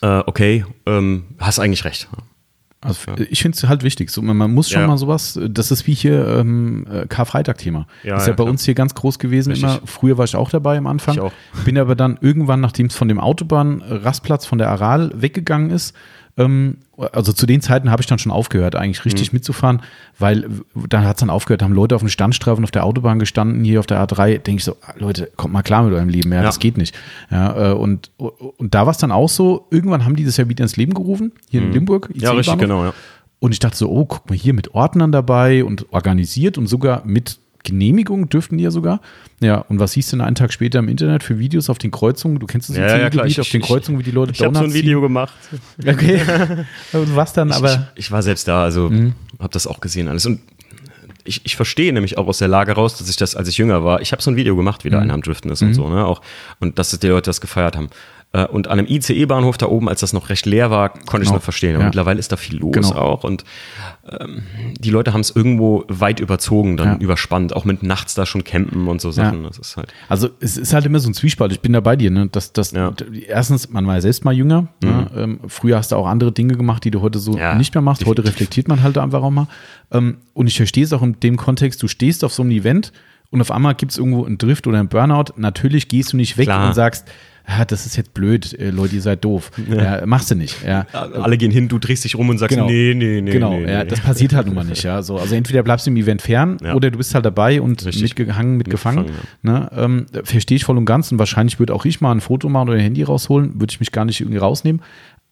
äh, okay, ähm, hast eigentlich recht. Also ja. ich finde es halt wichtig. So, man, muss schon ja. mal sowas, das ist wie hier ähm, äh, Karfreitag-Thema. Ja, ist ja, bei klar. uns hier ganz groß gewesen Richtig. immer. Früher war ich auch dabei am Anfang. Ich auch. Bin aber dann irgendwann, nachdem es von dem Autobahnrastplatz von der Aral weggegangen ist, also zu den Zeiten habe ich dann schon aufgehört, eigentlich richtig mhm. mitzufahren, weil dann hat es dann aufgehört, haben Leute auf den Standstreifen auf der Autobahn gestanden, hier auf der A3, denke ich so, ah, Leute, kommt mal klar mit eurem Leben, ja, ja. das geht nicht. Ja, äh, und, und da war es dann auch so, irgendwann haben die das ja wieder ins Leben gerufen, hier mhm. in Limburg. Ja, richtig, genau, ja. Und ich dachte so, oh, guck mal hier mit Ordnern dabei und organisiert und sogar mit Genehmigung dürften die ja sogar. Ja, und was siehst du denn einen Tag später im Internet für Videos auf den Kreuzungen? Du kennst das ja, ja, klar, ich, auf den Kreuzungen, wie die Leute Ich, ich habe so ein Video ziehen. gemacht. Okay. und was dann, aber. Ich, ich, war selbst da, also mhm. habe das auch gesehen alles. Und ich, ich verstehe nämlich auch aus der Lage raus, dass ich das, als ich jünger war, ich habe so ein Video gemacht, wie da mhm. einer am Driften ist mhm. und so, ne? Auch, und dass die Leute das gefeiert haben. Äh, und an einem ICE-Bahnhof da oben, als das noch recht leer war, konnte genau. ich es noch verstehen. Und ja. mittlerweile ist da viel los genau. auch. Und ähm, die Leute haben es irgendwo weit überzogen, dann ja. überspannt, auch mit nachts da schon campen und so Sachen. Ja. Das ist halt also es ist halt immer so ein Zwiespalt. Ich bin da bei dir. Ne? Das, das, Erstens, man war ja selbst mal jünger. Ne? Mhm. Ne? Ähm, früher hast du auch andere Dinge gemacht, die du heute so nicht mehr machst. Heute reflektiert man halt einfach auch mal. Ähm, und ich verstehe es auch in dem Kontext, du stehst auf so einem Event und auf einmal gibt es irgendwo einen Drift oder einen Burnout. Natürlich gehst du nicht weg Klar. und sagst, ja, das ist jetzt blöd, äh, Leute, ihr seid doof. Ja. Ja, machst du nicht. Ja. Alle gehen hin, du drehst dich rum und sagst, genau. nee, nee, nee. Genau, nee, ja, nee. das passiert halt nun mal nicht. Ja. So, also entweder bleibst du im Event fern oder du bist halt dabei und Richtig. mitgehangen, mitgefangen. Ne? Ähm, Verstehe ich voll und ganz und wahrscheinlich würde auch ich mal ein Foto machen oder ein Handy rausholen, würde ich mich gar nicht irgendwie rausnehmen.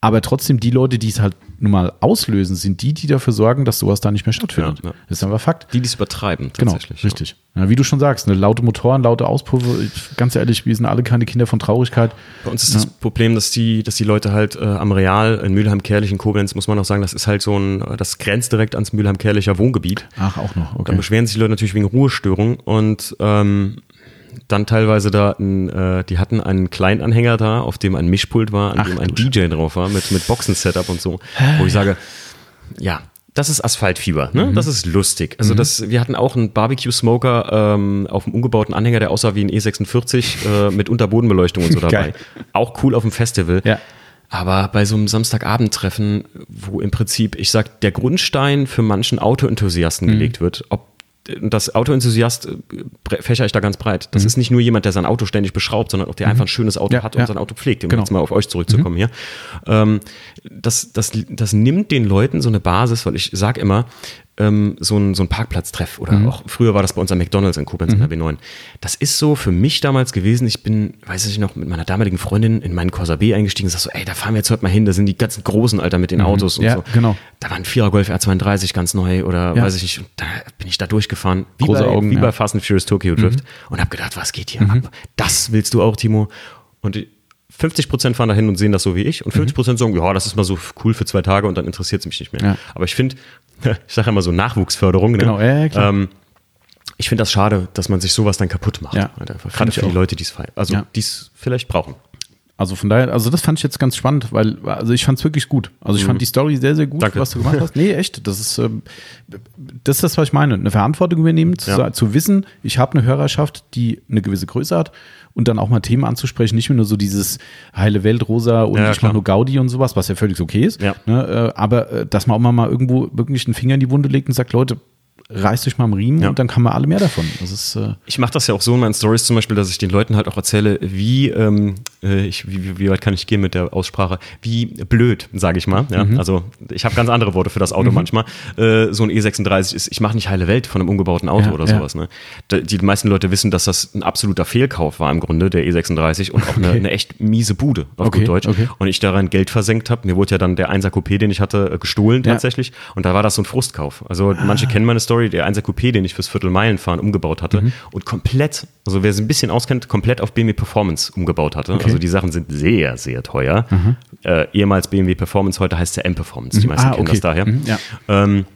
Aber trotzdem, die Leute, die es halt nun mal auslösen, sind die, die dafür sorgen, dass sowas da nicht mehr stattfindet. Ja, ja. Das ist einfach Fakt. Die, die es übertreiben, genau, tatsächlich. Genau, richtig. Ja, wie du schon sagst, eine laute Motoren, laute Auspuffe, ganz ehrlich, wir sind alle keine Kinder von Traurigkeit. Bei uns ist das Problem, dass die, dass die Leute halt äh, am Real in Mülheim-Kerlich in Koblenz, muss man auch sagen, das ist halt so ein, das grenzt direkt ans Mülheim-Kerlicher Wohngebiet. Ach, auch noch, okay. Dann beschweren sich die Leute natürlich wegen Ruhestörung und ähm, dann teilweise da, ein, äh, die hatten einen Kleinanhänger da, auf dem ein Mischpult war, an Ach, dem ein DJ drauf war, mit, mit Boxen-Setup und so, wo ich sage, ja, das ist Asphaltfieber, ne? Mhm. Das ist lustig. Also mhm. das, wir hatten auch einen Barbecue-Smoker ähm, auf dem umgebauten Anhänger, der aussah wie ein E46 äh, mit Unterbodenbeleuchtung und so dabei. Auch cool auf dem Festival. Ja. Aber bei so einem Samstagabendtreffen, wo im Prinzip, ich sag, der Grundstein für manchen Autoenthusiasten mhm. gelegt wird, ob das Autoenthusiast äh, fächer ich da ganz breit. Das mhm. ist nicht nur jemand, der sein Auto ständig beschraubt, sondern auch der mhm. einfach ein schönes Auto ja, hat und ja. sein Auto pflegt, um genau. jetzt mal auf euch zurückzukommen mhm. hier. Ähm, das, das, das nimmt den Leuten so eine Basis, weil ich sage immer, ähm, so ein, so ein Parkplatztreff oder mhm. auch früher war das bei uns am McDonalds in Koblenz mhm. in der B9. Das ist so für mich damals gewesen. Ich bin, weiß ich noch, mit meiner damaligen Freundin in meinen Corsa B eingestiegen und sag so, ey, da fahren wir jetzt heute mal hin. Da sind die ganzen Großen, Alter, mit den mhm. Autos und ja, so. genau. Da war ein Vierer Golf R32 ganz neu oder ja. weiß ich nicht. Und da bin ich da durchgefahren. Wie Große bei, Augen, wie ja. bei Fast and Furious Tokyo Drift mhm. und habe gedacht, was geht hier mhm. ab? Das willst du auch, Timo? Und 50 Prozent fahren dahin und sehen das so wie ich und 50 Prozent sagen, ja, das ist mal so cool für zwei Tage und dann interessiert es mich nicht mehr. Ja. Aber ich finde, ich sage immer so Nachwuchsförderung. Ne? Genau, ja, klar. Ähm, ich finde das schade, dass man sich sowas dann kaputt macht. Ja, Gerade für die Leute, die es also ja. die es vielleicht brauchen. Also von daher, also das fand ich jetzt ganz spannend, weil, also ich fand es wirklich gut. Also ich mhm. fand die Story sehr, sehr gut, Danke. was du gemacht hast. Nee, echt. Das ist, ähm, das ist das, was ich meine. Eine Verantwortung übernehmen, zu, ja. zu wissen, ich habe eine Hörerschaft, die eine gewisse Größe hat und dann auch mal Themen anzusprechen, nicht mehr nur so dieses heile Welt rosa und ja, ich mache nur Gaudi und sowas, was ja völlig okay ist. Ja. Ne, äh, aber äh, dass man auch mal irgendwo wirklich einen Finger in die Wunde legt und sagt, Leute, reißt euch mal am Riemen ja. und dann kann man alle mehr davon. Ist, äh ich mache das ja auch so in meinen Stories zum Beispiel, dass ich den Leuten halt auch erzähle, wie, ähm, äh, ich, wie, wie, weit kann ich gehen mit der Aussprache, wie blöd, sage ich mal. Ja? Mhm. Also ich habe ganz andere Worte für das Auto mhm. manchmal. Äh, so ein E36 ist, ich mache nicht heile Welt von einem umgebauten Auto ja, oder sowas. Ne? Die meisten Leute wissen, dass das ein absoluter Fehlkauf war im Grunde, der E36 und auch okay. eine, eine, echt miese Bude, auf okay, gut Deutsch. Okay. Und ich daran Geld versenkt habe. Mir wurde ja dann der 1er Coupé, den ich hatte, äh, gestohlen tatsächlich. Und da war das so ein Frustkauf. Also ah. manche kennen meine Story Story, der 1er Coupé, den ich fürs Viertelmeilenfahren umgebaut hatte mhm. und komplett, also wer es ein bisschen auskennt, komplett auf BMW Performance umgebaut hatte. Okay. Also die Sachen sind sehr, sehr teuer. Mhm. Äh, ehemals BMW Performance, heute heißt es M Performance. Die mhm. meisten ah, kennen okay. das daher. Mhm, ja. Ähm,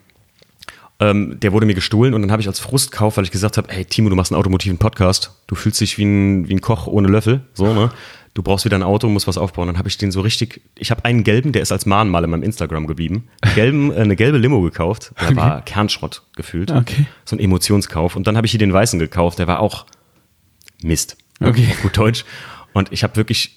ähm, der wurde mir gestohlen und dann habe ich als Frustkauf, weil ich gesagt habe, hey Timo, du machst einen automotiven Podcast, du fühlst dich wie ein, wie ein Koch ohne Löffel, so, ne? Du brauchst wieder ein Auto, musst was aufbauen. Dann habe ich den so richtig, ich habe einen gelben, der ist als Mahnmal in meinem Instagram geblieben, gelben, äh, eine gelbe Limo gekauft, der okay. war Kernschrott gefühlt, okay. so ein Emotionskauf. Und dann habe ich hier den weißen gekauft, der war auch Mist, okay. auf gut Deutsch. Und ich habe wirklich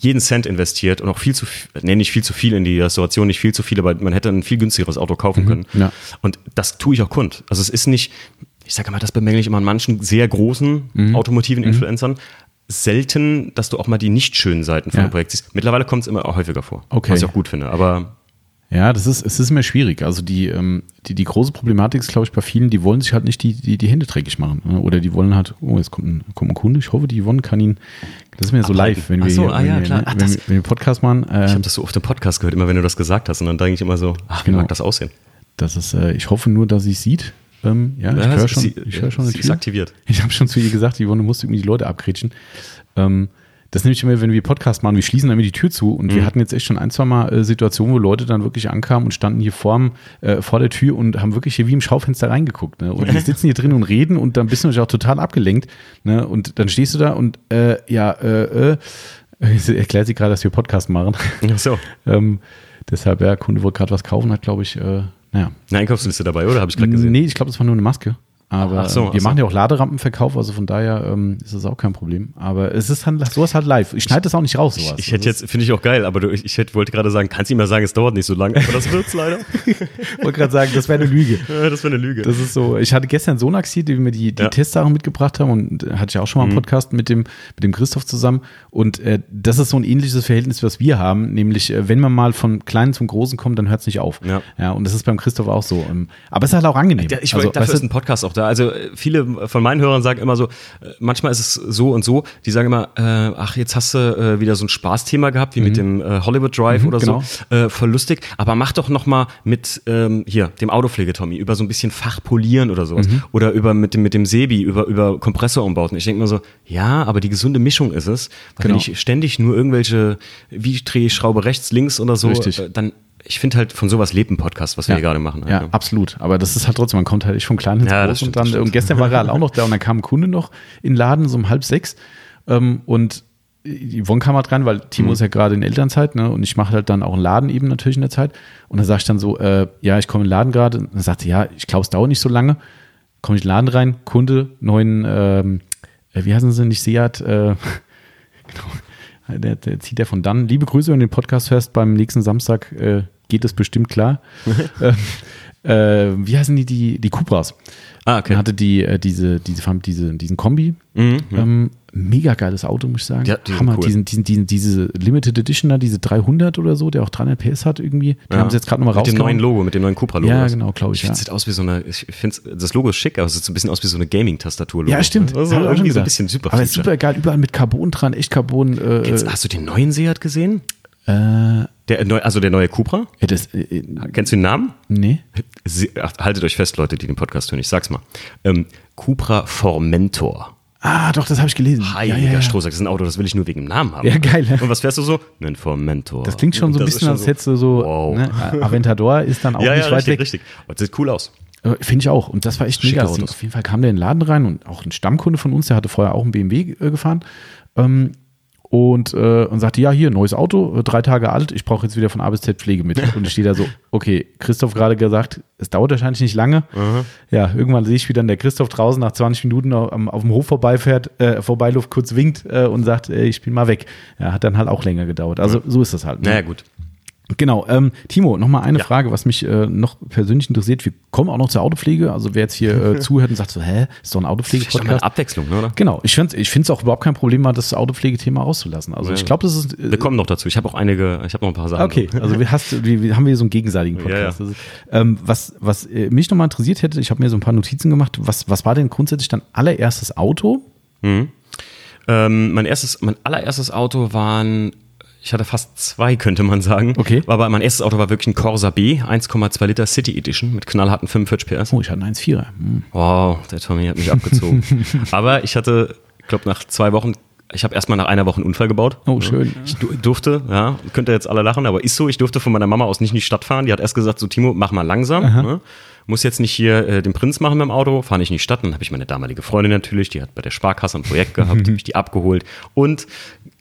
jeden Cent investiert und auch viel zu, nee, nicht viel zu viel in die Restauration, nicht viel zu viel, aber man hätte ein viel günstigeres Auto kaufen können. Mhm, ja. Und das tue ich auch kund. Also es ist nicht, ich sage mal, das bemängle ich immer an manchen sehr großen mhm. automotiven mhm. Influencern selten, dass du auch mal die nicht schönen Seiten von ja. einem Projekt siehst. Mittlerweile kommt es immer auch häufiger vor, okay. was ich auch gut finde. Aber ja, das ist, es ist immer schwierig. Also die, ähm, die, die große Problematik ist, glaube ich, bei vielen, die wollen sich halt nicht die, die, die Hände dreckig machen. Ne? Oder die wollen halt, oh, jetzt kommt ein, kommt ein Kunde, ich hoffe, die Yvonne kann ihn, das ist mir so live, wenn wir, so, ah, ja, wir, ne, Ach, wenn, wir, wenn wir Podcast machen. Äh, ich habe das so oft im Podcast gehört, immer wenn du das gesagt hast. Und dann denke ich immer so, ach, wie genau. mag das aussehen? Das ist, äh, ich hoffe nur, dass sie es sieht. Ähm, ja, ich höre schon, sie, ich hör schon sie ist aktiviert. Ich habe schon zu ihr gesagt, Yvonne, du musst irgendwie die Leute abkretschen. Ähm, das nehme ich immer, wenn wir Podcast machen, wir schließen damit die Tür zu und mhm. wir hatten jetzt echt schon ein, zwei Mal äh, Situationen, wo Leute dann wirklich ankamen und standen hier vorm, äh, vor der Tür und haben wirklich hier wie im Schaufenster reingeguckt. Ne? Und die sitzen hier drin und reden und dann bist du natürlich auch total abgelenkt. Ne? Und dann stehst du da und äh, ja, äh, äh, erklärt sie gerade, dass wir Podcast machen. Ach so. ähm, deshalb, ja, Kunde wollte gerade was kaufen, hat, glaube ich, äh, naja. Eine Einkaufsliste dabei, oder? Habe ich gerade gesehen. Nee, ich glaube, das war nur eine Maske. Aber so, wir machen ja auch Laderampenverkauf, also von daher ähm, ist das auch kein Problem. Aber es ist halt, sowas halt live. Ich schneide das auch nicht raus, sowas. Ich, ich hätte jetzt, finde ich auch geil, aber du, ich, ich hätte, wollte gerade sagen, kannst du ihm mal sagen, es dauert nicht so lange, aber das wird's leider. ich wollte gerade sagen, das wäre eine Lüge. Ja, das wäre eine Lüge. Das ist so, ich hatte gestern Sonax hier, die mir die, die ja. Testsachen mitgebracht haben und hatte ich auch schon mal einen mhm. Podcast mit dem, mit dem Christoph zusammen. Und äh, das ist so ein ähnliches Verhältnis, was wir haben, nämlich äh, wenn man mal von Kleinen zum Großen kommt, dann hört es nicht auf. Ja. ja. Und das ist beim Christoph auch so. Ähm, aber es ist halt auch angenehm. Ja, ich also, dafür ist ein Podcast auch da. Also äh, viele von meinen Hörern sagen immer so, äh, manchmal ist es so und so, die sagen immer, äh, ach, jetzt hast du äh, wieder so ein Spaßthema gehabt, wie mhm. mit dem äh, Hollywood Drive mhm, oder genau. so, äh, voll lustig, aber mach doch noch mal mit ähm, hier, dem Autopflege-Tommy, über so ein bisschen Fachpolieren oder sowas mhm. oder über mit dem, mit dem Sebi, über, über Kompressorumbauten. Ich denke mir so, ja, aber die gesunde Mischung ist es, weil genau. wenn ich ständig nur irgendwelche, wie drehe ich Schraube rechts, links oder so, äh, dann ich finde halt, von sowas lebt ein Podcast, was wir ja. hier gerade machen. Ja, ja, absolut. Aber das ist halt trotzdem, man kommt halt echt von klein ins ja, Groß und dann, und gestern war er halt auch noch da und dann kam ein Kunde noch in den Laden, so um halb sechs. Ähm, und Yvonne kam halt rein, weil Timo mhm. ist ja gerade in Elternzeit, ne? Und ich mache halt dann auch einen Laden eben natürlich in der Zeit. Und dann sage ich dann so, äh, ja, ich komme in den Laden gerade. Und dann sagte, ja, ich glaube, es dauert nicht so lange. Komme ich in den Laden rein, Kunde, neuen, ähm, äh, wie heißen sie, nicht Seat, äh, genau, der, der zieht der von dann. Liebe Grüße, wenn du den Podcast hörst, beim nächsten Samstag äh, geht es bestimmt klar. äh, äh, wie heißen die, die, die Cupras? Ah, okay. Er hatte die, äh, diese, diese, diese, diesen Kombi. Mhm, ähm, mega geiles Auto, muss ich sagen. Ja, die Hammer. Cool. Diesen, diesen, diesen, diese Limited Edition da, diese 300 oder so, der auch 300 PS hat irgendwie. Die ja. haben sie jetzt gerade nochmal raus. Mit dem neuen Logo, mit dem neuen Cupra-Logo. Ja, genau, glaube ich. Ich finde, es ja. aus wie so eine, ich finde, das Logo ist schick, aber es sieht so ein bisschen aus wie so eine Gaming-Tastatur. Ja, stimmt. Also irgendwie so ein bisschen super. Aber super geil, überall mit Carbon dran, echt Carbon. Äh, Kennst, hast du den neuen Seat gesehen? Äh, der, also der neue Cupra? Das, äh, äh, Kennst du den Namen? Nee. Sie, ach, haltet euch fest, Leute, die den Podcast hören. Ich sag's mal. Ähm, Cupra Formentor. Ah, doch, das habe ich gelesen. Heiliger ja, ja, ja. Strohsack, das ist ein Auto, das will ich nur wegen dem Namen haben. Ja, geil. Und was fährst du so? Ein Formentor. Das klingt schon so ein bisschen, als hättest du so, wow. ne, Aventador ist dann auch ja, nicht ja, weit richtig, weg. richtig. Und sieht cool aus. Äh, finde ich auch. Und das war echt Schicke mega. Auf jeden Fall kam der in den Laden rein und auch ein Stammkunde von uns, der hatte vorher auch einen BMW äh, gefahren. Ähm, und, äh, und sagte, ja, hier, neues Auto, äh, drei Tage alt, ich brauche jetzt wieder von A bis Z Pflege mit. Und ich stehe da so, okay, Christoph gerade gesagt, es dauert wahrscheinlich nicht lange. Mhm. Ja, irgendwann sehe ich, wie dann der Christoph draußen nach 20 Minuten auf, auf dem Hof vorbeifährt, äh, vorbeiluft, kurz winkt äh, und sagt, ich bin mal weg. Ja, hat dann halt auch länger gedauert. Also so ist das halt. Ne? Naja, gut. Genau, ähm, Timo, nochmal eine Ja. Frage, was mich äh, noch persönlich interessiert. Wir kommen auch noch zur Autopflege. Also wer jetzt hier äh, zuhört und sagt so, hä, ist doch ein Vielleicht doch mal eine Autopflege-Podcast. Abwechslung, ne, oder? Genau, ich finde es auch überhaupt kein Problem, mal das Autopflegethema auszulassen. Also Ja. ich glaube, das ist. äh, Wir kommen noch dazu. Ich habe auch einige, ich habe noch ein paar Sachen. Okay, also wir, hast, wir, wir haben hier so einen gegenseitigen Podcast. Ja, Das ist, ähm, was was äh, mich nochmal interessiert hätte, ich habe mir so ein paar Notizen gemacht. Was, was war denn grundsätzlich dein allererstes Auto? Mhm. Ähm, mein erstes, mein allererstes Auto waren, ich hatte fast zwei, könnte man sagen. Okay. Aber mein erstes Auto war wirklich ein Corsa B, 1,2 Liter City Edition mit knallharten 45 PS. Oh, ich hatte einen 1,4er. Hm. Wow, der Tommy hat mich abgezogen. Aber ich hatte, ich glaube, nach zwei Wochen, ich habe erstmal nach einer Woche einen Unfall gebaut. Oh, schön. Ich du- durfte, ja, könnt ihr jetzt alle lachen, aber ist so, ich durfte von meiner Mama aus nicht in die Stadt fahren. Die hat erst gesagt, so Timo, mach mal langsam. Ne? Muss jetzt nicht hier äh, den Prinz machen mit dem Auto, fahre nicht in die Stadt. Dann habe ich meine damalige Freundin natürlich, die hat bei der Sparkasse ein Projekt gehabt, habe ich die abgeholt. Und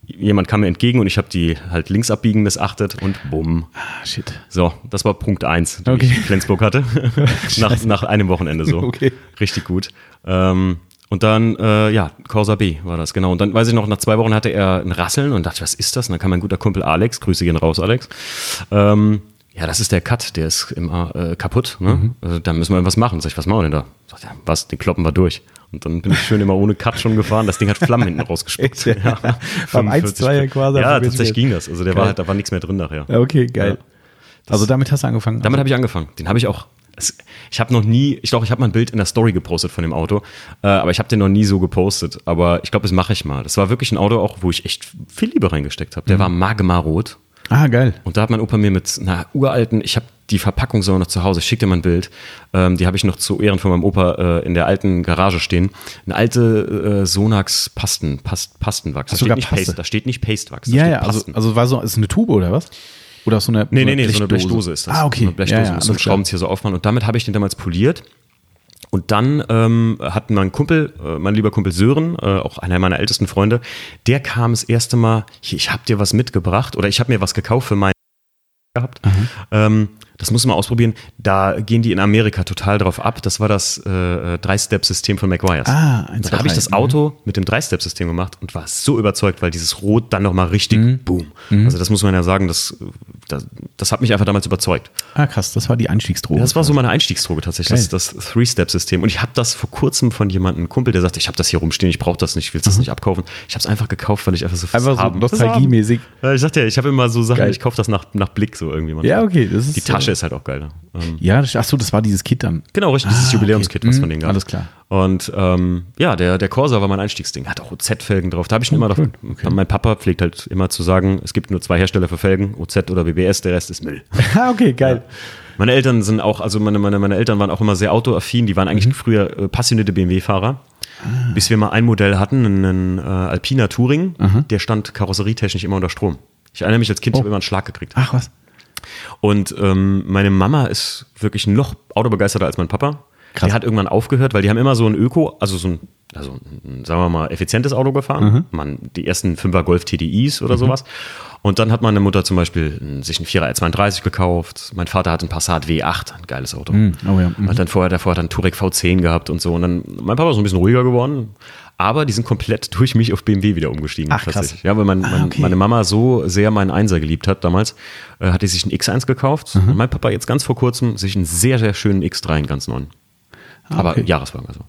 jemand kam mir entgegen und ich habe die halt links abbiegen missachtet und bumm. Ah, shit. So, das war Punkt eins, den Okay. ich in Flensburg hatte. nach, nach einem Wochenende so. Okay. Richtig gut. Ähm, und dann, äh, ja, Corsa B war das, genau. Und dann weiß ich noch, nach zwei Wochen hatte er ein Rasseln und dachte, was ist das? Und dann kam mein guter Kumpel Alex, Grüße gehen raus, Alex. Ähm, ja, das ist der Cut, der ist immer äh, kaputt. Ne? Also, da müssen wir was machen. Sag ich, was machen wir denn da? Sagt er, was? Den kloppen wir durch. Und dann bin ich schön immer ohne Cut schon gefahren. Das Ding hat Flammen hinten rausgespuckt. Ja. Beim 45 1-2er quasi. Ja, Also tatsächlich ging das. Also der Geil. war halt, da war nichts mehr drin nachher. Ja, okay, geil. also damit hast du angefangen. Damit habe ich angefangen. Den habe ich auch. Ich habe noch nie, ich glaube, ich habe mal ein Bild in der Story gepostet von dem Auto, äh, aber ich habe den noch nie so gepostet. Aber ich glaube, das mache ich mal. Das war wirklich ein Auto auch, wo ich echt viel Liebe reingesteckt habe. Der war magma rot. Ah, geil. Und da hat mein Opa mir mit einer uralten, ich habe die Verpackung sogar noch zu Hause, ich schick dir mal ein Bild, ähm, die habe ich noch zu Ehren von meinem Opa äh, in der alten Garage stehen. Eine alte äh, Sonax Pasten, Past, Pastenwachs. Da steht, nicht Paste. da steht nicht Pastewachs. Ja, ja, also, also war so, ist eine Tube oder was? Oder so eine Nee, nee, nee, so eine Blechdose ist das. Ah, okay. So eine Blechdose ja, ja, muss ein Schraubenzieher so aufmachen. Und damit habe ich den damals poliert. Und dann ähm, hat mein Kumpel, äh, mein lieber Kumpel Sören, äh, auch einer meiner ältesten Freunde, der kam das erste Mal, hier, ich habe dir was mitgebracht oder ich habe mir was gekauft für meinen gehabt. Ähm, das muss man ausprobieren. Da gehen die in Amerika total drauf ab. Das war das äh, Drei-Step-System von McGuire's. Ah, ein Da habe ich das Auto mhm. mit dem Drei-Step-System gemacht und war so überzeugt, weil dieses Rot dann nochmal richtig mhm. boom. Mhm. Also das muss man ja sagen, das, das, das, hat mich einfach damals überzeugt. Ah, krass, das war die Einstiegsdroge. Das war so meine Einstiegsdroge tatsächlich, das, das Three-Step-System. Und ich habe das vor kurzem von jemandem, einen Kumpel, der sagte, ich habe das hier rumstehen, ich brauche das nicht, ich will das mhm. nicht abkaufen. Ich habe es einfach gekauft, weil ich einfach so Einfach so nostalgiemäßig. Ich sagte ja, ich habe immer so Sachen, Geil. ich kaufe das nach, nach Blick so irgendwie. Manchmal. Ja, okay. Das ist, die Tasche äh, ist halt auch geil. Ne? Ähm, ja, das, ach so, das war dieses Kit dann. Genau, richtig, dieses ah, Jubiläumskit, okay. was von denen gab. Alles klar. Und ähm, ja, der, der Corsa war mein Einstiegsding. Hat auch OZ-Felgen drauf. Da habe ich oh, immer cool. okay. Mein Papa pflegt halt immer zu sagen, es gibt nur zwei Hersteller für Felgen, OZ oder BBS, der Rest ist Müll. Ah, okay, geil. Ja. Meine Eltern sind auch, also meine, meine, meine Eltern waren auch immer sehr autoaffin. Die waren eigentlich mhm. früher äh, passionierte BMW-Fahrer. Ah. Bis wir mal ein Modell hatten, einen äh, Alpina Touring, mhm. der stand karosserietechnisch immer unter Strom. Ich erinnere mich als Kind, oh. ich habe immer einen Schlag gekriegt. Ach was. Und ähm, meine Mama ist wirklich noch autobegeisterter als mein Papa. Krass. Die hat irgendwann aufgehört, weil die haben immer so ein Öko, also so ein, also ein, sagen wir mal, effizientes Auto gefahren. Mhm. Man, die ersten 5er Golf TDIs oder mhm. sowas. Und dann hat meine Mutter zum Beispiel sich einen 4er R32 gekauft. Mein Vater hat einen Passat W8, ein geiles Auto. Mhm. Oh ja. mhm. Hat dann vorher, davor hat einen Touareg V10 gehabt und so. Und dann, mein Papa ist so ein bisschen ruhiger geworden. Aber die sind komplett durch mich auf BMW wieder umgestiegen. Ach, krass. Ja, weil mein, ah, okay. meine Mama so sehr meinen Einser geliebt hat damals, äh, hat die sich einen X1 gekauft. Mhm. Und mein Papa jetzt ganz vor kurzem sich einen sehr, sehr schönen X3, einen ganz neuen. Ah, okay. Aber Jahreswagen also.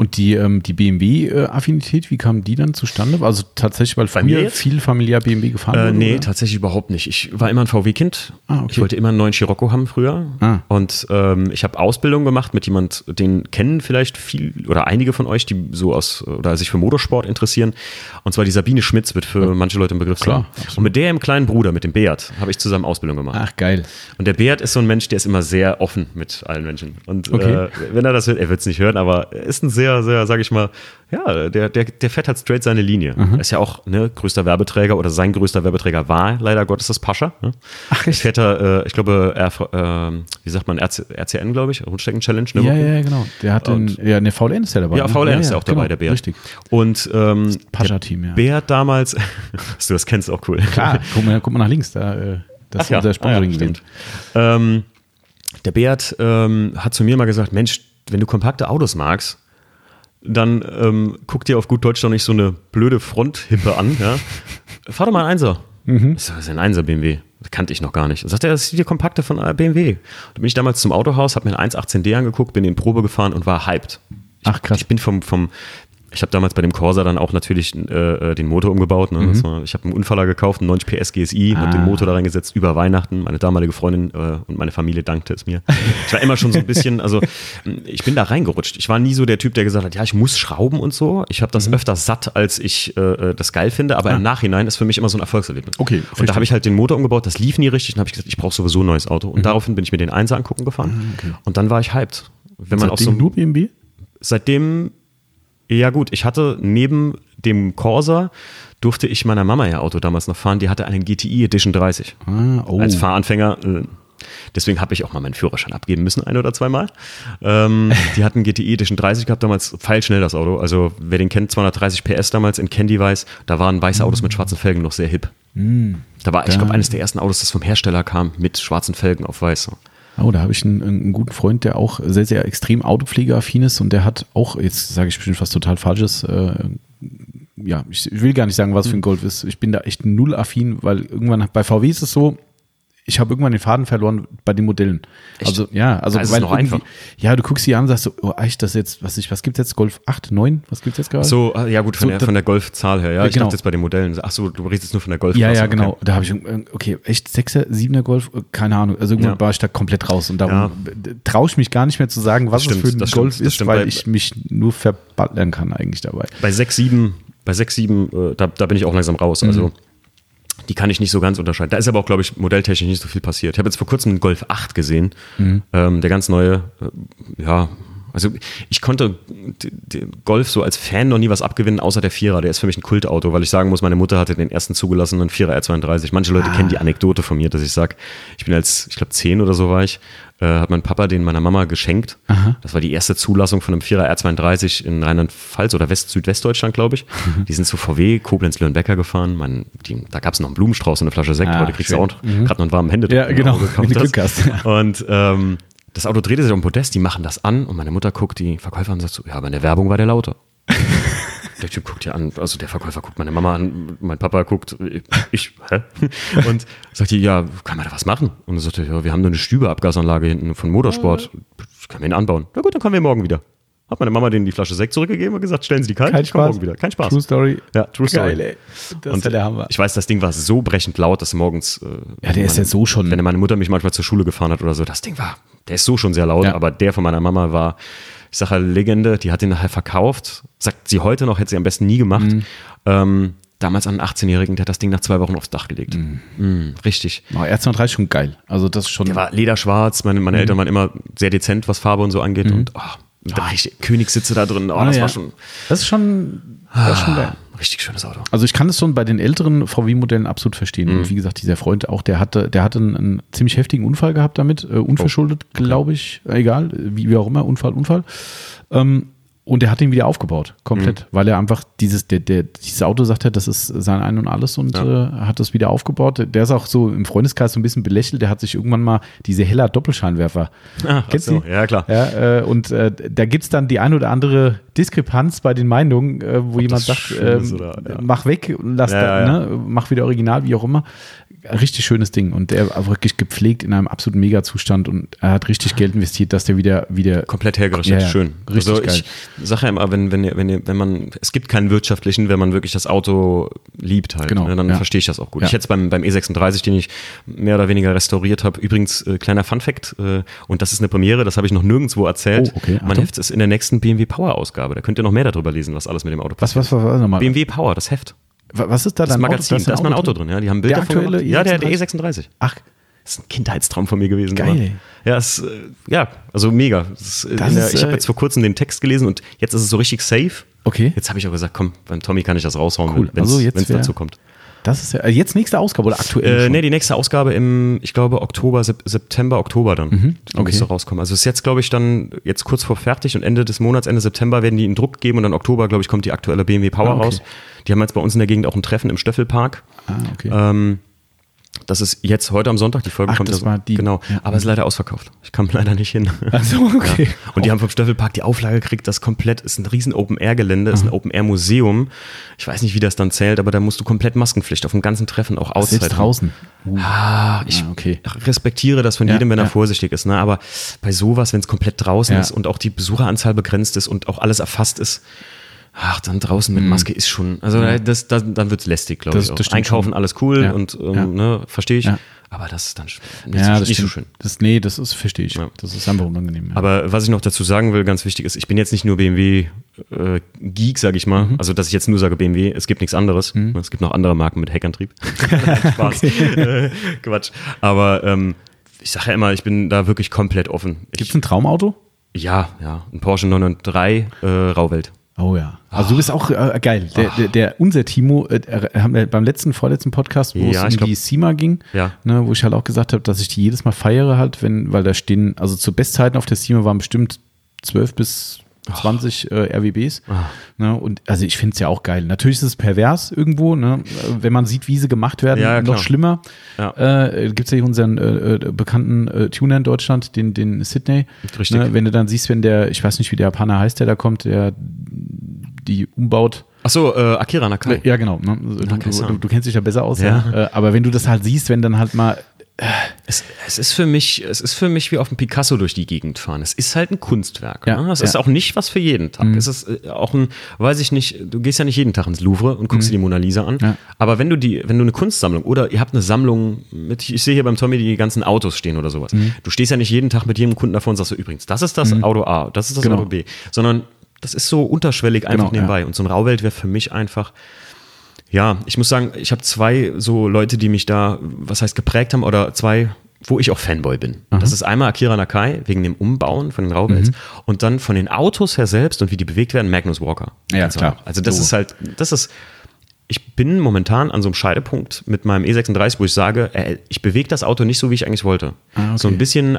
Und die, ähm, die BMW-Affinität, wie kam die dann zustande? Also tatsächlich, weil früher viel familiär BMW gefahren äh, wurde? Nee, oder? tatsächlich überhaupt nicht. Ich war immer ein VW-Kind. Ah, okay. Ich wollte immer einen neuen Scirocco haben früher. Ah. Und ähm, ich habe Ausbildung gemacht mit jemand, den kennen vielleicht viel oder einige von euch, die so aus oder sich für Motorsport interessieren. Und zwar die Sabine Schmitz wird für ja. manche Leute ein Begriff Klar, sein. Und mit der im kleinen Bruder, mit dem Beat, habe ich zusammen Ausbildung gemacht. Ach, geil. Und der Beat ist so ein Mensch, der ist immer sehr offen mit allen Menschen. Und okay. äh, wenn er das hört, er wird es nicht hören, aber er ist ein sehr, sehr, sage ich mal, ja, der, der, der fährt halt straight seine Linie. Mhm. Er ist ja auch ne, größter Werbeträger oder sein größter Werbeträger war leider Gottes das Pascha. Ne? Ach, ich fährt er, äh, ich glaube, er, äh, wie sagt man, RC, RCN, glaube ich, Rundstecken Challenge. Ne, ja, ja, genau. Der hat den, ja, eine VLN ist ja dabei. Ja, VLN ne? ist ja, auch dabei, genau, der Bär. Richtig. Und ähm, Pascha-Team, ja. Bär damals, du das kennst, auch cool. Klar, guck mal, guck mal nach links, da, äh, das Ach ist ja. unser Sponsoring. Ah, ja, ähm, der Beat ähm, hat zu mir mal gesagt, Mensch, wenn du kompakte Autos magst, dann ähm, guck dir auf gut Deutsch doch nicht so eine blöde Fronthippe an. Ja? Fahr doch mal ein Einser. Mhm. Das ist ein Einser BMW. Das kannte ich noch gar nicht. Und sagt er, das ist die kompakte von äh, BMW. Da bin ich damals zum Autohaus, habe mir ein 118D angeguckt, bin in Probe gefahren und war hyped. Ach krass. Ich bin vom, vom ich habe damals bei dem Corsa dann auch natürlich äh, äh den Motor umgebaut. Ne? Mhm. War, ich habe einen Unfaller gekauft, einen 90 PS GSI, ah. habe den Motor da reingesetzt über Weihnachten. Meine damalige Freundin äh, und meine Familie dankte es mir. Ich war immer schon so ein bisschen, also ich bin da reingerutscht. Ich war nie so der Typ, der gesagt hat, ja, ich muss schrauben und so. Ich habe das mhm. öfter satt, als ich äh, äh, das geil finde. Aber ah. im Nachhinein ist für mich immer so ein Erfolgserlebnis. Okay. Und da habe ich halt den Motor umgebaut. Das lief nie richtig. Dann habe ich gesagt, ich brauche sowieso ein neues Auto. Und mhm. daraufhin bin ich mir den Einser angucken gefahren. Ah, okay. Und dann war ich hyped. Wenn man auch so nur BMW? Seitdem ja, gut, ich hatte neben dem Corsa durfte ich meiner Mama ihr Auto damals noch fahren. Die hatte einen GTI Edition 30. Ah, oh. Als Fahranfänger. Äh, deswegen habe ich auch mal meinen Führerschein abgeben müssen, ein oder zweimal. Ähm, die hatten GTI Edition 30 gehabt, damals feilschnell das Auto. Also wer den kennt, 230 PS damals in Candy Weiß. Da waren weiße Autos mit schwarzen Felgen noch sehr hip. Mm. Da war, ich glaube, eines der ersten Autos, das vom Hersteller kam, mit schwarzen Felgen auf weiß. Oh, da habe ich einen, einen, guten Freund, der auch sehr, sehr extrem autopflegeaffin ist und der hat auch, jetzt sage ich bestimmt was total Falsches, äh, ja, ich will gar nicht sagen, was für ein Golf ist. Ich bin da echt null affin, weil irgendwann bei VW ist es so, ich habe irgendwann den Faden verloren bei den Modellen. Echt? Also ja, also also weil einfach. ja, du guckst sie an und sagst so, oh, echt, das jetzt, was ich, was gibt's jetzt? Golf 8, 9? Was gibt's jetzt gerade? So, ah, ja gut, von, so, der, von der Golfzahl her, ja. Ich genau. dachte jetzt bei den Modellen. Ach so, du redest jetzt nur von der Golf. Ja, ja, genau. Okay. Da habe ich, okay, echt 6er, 7er Golf, keine Ahnung. Also irgendwann ja. war ich da komplett raus und darum ja. traue ich mich gar nicht mehr zu sagen, was stimmt, es für ein Golf stimmt, ist, weil bei, ich mich nur verballern kann eigentlich dabei. Bei 6, 7, bei 6, 7, äh, da, da bin ich auch langsam raus. Also mhm. Die kann ich nicht so ganz unterscheiden. Da ist aber auch, glaube ich, modelltechnisch nicht so viel passiert. Ich habe jetzt vor kurzem einen Golf 8 gesehen, mhm. ähm, der ganz neue, äh, ja, also ich konnte Golf so als Fan noch nie was abgewinnen, außer der Vierer. Der ist für mich ein Kultauto, weil ich sagen muss, meine Mutter hatte den ersten zugelassenen Vierer R32. Manche Leute ah. kennen die Anekdote von mir, dass ich sage, ich bin als, ich glaube, zehn oder so war ich, äh, hat mein Papa den meiner Mama geschenkt. Aha. Das war die erste Zulassung von einem Vierer R32 in Rheinland-Pfalz oder West Südwestdeutschland, glaube ich. Mhm. Die sind zu VW, Koblenz, Löhnbecker gefahren. Man, die, da gab es noch einen Blumenstrauß und eine Flasche Sekt, ah, heute kriegst du auch mhm. gerade noch einen warmen Händedruck. Ja, genau, wenn du Glück hast. Und ähm, das Auto drehte sich auf dem Podest, die machen das an und meine Mutter guckt die Verkäufer und sagt so, ja, aber in der Werbung war der lauter. der Typ guckt ja an, also der Verkäufer guckt meine Mama an, mein Papa guckt, ich, hä? Und sagt die, ja, kann man da was machen? Und dann sagt er, ja, wir haben nur eine Stübeabgasanlage hinten von Motorsport, können wir ihn anbauen. Na gut, dann kommen wir morgen wieder. Hat meine Mama denen die Flasche Sekt zurückgegeben und gesagt, stellen Sie die kalt, Kein ich komme morgen wieder. Kein Spaß. True Story. Ja, True Story. Geil, ey. Das und der Hammer. Ich weiß, das Ding war so brechend laut, dass morgens. Äh, ja, der ist ja so schon. Wenn meine Mutter mich manchmal zur Schule gefahren hat oder so, das Ding war, der ist so schon sehr laut, ja. aber der von meiner Mama war, ich sage ja, Legende, die hat ihn nachher verkauft. Sagt sie heute noch, hätte sie am besten nie gemacht. Mhm. Ähm, damals an einen 18-Jährigen, der hat das Ding nach zwei Wochen aufs Dach gelegt. Mm. Mm, richtig. Oh, R32 ist schon geil. Also das ist schon. Der war lederschwarz, meine, meine mm. Eltern waren immer sehr dezent, was Farbe und so angeht. Mhm. Und oh, da richtig Königssitze da drin. Oh, ah, das ja. war schon. Das ist schon, das ist schon geil. Richtig schönes Auto. Also ich kann es schon bei den älteren VW-Modellen absolut verstehen. Mhm. Und wie gesagt, dieser Freund auch, der hatte, der hatte einen, einen ziemlich heftigen Unfall gehabt damit, äh, unverschuldet, oh. glaube ich. Egal, wie, wie auch immer, Unfall, Unfall. Ähm, und er hat ihn wieder aufgebaut, komplett, mhm. weil er einfach dieses, der, der, dieses Auto sagt er, das ist sein Ein und Alles und ja. äh, hat das wieder aufgebaut. Der ist auch so im Freundeskreis so ein bisschen belächelt. Der hat sich irgendwann mal diese heller Doppelscheinwerfer. Ach, Kennst so. Ja, klar. Ja, äh, und äh, da gibt es dann die ein oder andere Diskrepanz bei den Meinungen, äh, wo Ob jemand sagt, ähm, oder, ja. mach weg lass ja, da, ne, mach wieder original, wie auch immer richtig schönes Ding und der war wirklich gepflegt in einem absoluten Mega-Zustand und er hat richtig Geld investiert, dass der wieder wieder komplett hergerichtet. Ja, schön. Richtig also ich sage ja immer, wenn wenn wenn wenn man es gibt keinen wirtschaftlichen, wenn man wirklich das Auto liebt halt, genau, ne, dann verstehe ich das auch gut. Ich jetzt beim beim E36, den ich mehr oder weniger restauriert habe. Übrigens äh, kleiner Fun Fact äh, und das ist eine Premiere, das habe ich noch nirgendwo erzählt. Oh, okay. Mein Heft ist in der nächsten BMW Power Ausgabe. Da könnt ihr noch mehr darüber lesen, was alles mit dem Auto passiert. Was was was, was nochmal? BMW Power, das Heft. Was ist da das Magazin? Auto? Da ist mein Auto drin. Ja, die haben Bilder der aktuelle von Ja, der, der E36. Ach, das ist ein Kindheitstraum von mir gewesen. Geil. Ja, es, äh, ja, also mega. Das das der, ich habe äh, jetzt vor kurzem den Text gelesen und jetzt ist es so richtig safe. Okay. Jetzt habe ich auch gesagt, komm, beim Tommy kann ich das raushauen, cool. wenn es also dazu kommt. Das ist ja äh, jetzt nächste Ausgabe oder aktuell? Äh, nee, die nächste Ausgabe im, ich glaube, Oktober, September, Oktober dann. Mhm, okay. so rauskommen. Also ist jetzt, glaube ich, dann jetzt kurz vor fertig und Ende des Monats, Ende September werden die in Druck geben und dann Oktober, glaube ich, kommt die aktuelle BMW Power ah, okay. raus. Die haben jetzt bei uns in der Gegend auch ein Treffen im Stöffelpark. Ah, okay. Ähm, das ist jetzt heute am Sonntag, die Folge Ach, kommt. Das war die, genau, ja. aber es ist leider ausverkauft. Ich kam leider nicht hin. Also okay. Ja. Und die haben vom Stöffelpark die Auflage gekriegt, das komplett ist ein riesen Open-Air-Gelände, ist ein Open-Air-Museum. Ich weiß nicht, wie das dann zählt, aber da musst du komplett Maskenpflicht auf dem ganzen Treffen auch aushalten. Selbst draußen. Uh. Ah, ich ah, okay. respektiere das von ja, jedem, wenn er vorsichtig ist. Ne? Aber bei sowas, wenn es komplett draußen ist und auch die Besucheranzahl begrenzt ist und auch alles erfasst ist, ach, dann draußen mit mhm. Maske ist schon, also ja. das, das, dann wird es lästig, glaube ich. Das Einkaufen, schon. alles cool ja. und ähm, ja. ne, verstehe ich. Aber das ist dann nicht, ja, so, das nicht so schön. Das, nee, das ist, verstehe ich. Das ist einfach unangenehm. Aber was ich noch dazu sagen will, ganz wichtig ist, ich bin jetzt nicht nur BMW-Geek, äh, sage ich mal. Mhm. Also, dass ich jetzt nur sage BMW, es gibt nichts anderes. Mhm. Es gibt noch andere Marken mit Heckantrieb. Spaß. äh, Quatsch. Aber ähm, ich sage ja immer, ich bin da wirklich komplett offen. Gibt es ein Traumauto? Ja, ja. Ein Porsche 993 äh, Rauwelt. Oh ja. Also du bist auch äh, geil. Der, der, der, unser Timo, äh, haben wir beim letzten, vorletzten Podcast, wo ja, es um glaub, die SEMA ging, ja. ne, wo ich halt auch gesagt habe, dass ich die jedes Mal feiere halt, wenn, weil da stehen, also zu Bestzeiten auf der SEMA waren bestimmt zwölf bis 20 äh, RWBs. Ah. Ne? Und also ich finde es ja auch geil. Natürlich ist es pervers irgendwo, ne? wenn man sieht, wie sie gemacht werden, ja, noch schlimmer. Ja. Äh, Gibt es ja hier unseren äh, äh, bekannten äh, Tuner in Deutschland, den, den Sydney. Richtig. Ne? Wenn du dann siehst, wenn der, ich weiß nicht, wie der Japaner heißt, der da kommt, der die umbaut. Achso, äh, Akira Nakai. Ja, genau. Ne? Du, du, du, kennst dich ja besser aus, ja. ja. Äh, aber wenn du das halt siehst, wenn dann halt mal es, es, ist für mich, es ist für mich wie auf dem Picasso durch die Gegend fahren. Es ist halt ein Kunstwerk. Ja, ne? Es ja. ist auch nicht was für jeden Tag. Mhm. Es ist äh, auch ein, weiß ich nicht, du gehst ja nicht jeden Tag ins Louvre und guckst mhm. dir die Mona Lisa an. Ja. Aber wenn du die, wenn du eine Kunstsammlung oder ihr habt eine Sammlung mit, ich sehe hier beim Tommy die ganzen Autos stehen oder sowas. Mhm. Du stehst ja nicht jeden Tag mit jedem Kunden davor und sagst so, übrigens, das ist das mhm. Auto A, das ist das genau. Auto B. Sondern das ist so unterschwellig einfach genau, nebenbei. Und so ein Rauwelt wäre für mich einfach, Ja, ich muss sagen, ich habe zwei so Leute, die mich da, was heißt geprägt haben, oder zwei, wo ich auch Fanboy bin. Aha. Das ist einmal Akira Nakai wegen dem Umbauen von den Raubels mhm. und dann von den Autos her selbst und wie die bewegt werden, Magnus Walker. Ja, klar. Also das so. ist halt, das ist, ich bin momentan an so einem Scheidepunkt mit meinem E36, wo ich sage, äh, ich bewege das Auto nicht so, wie ich eigentlich wollte. Ah, okay. So ein bisschen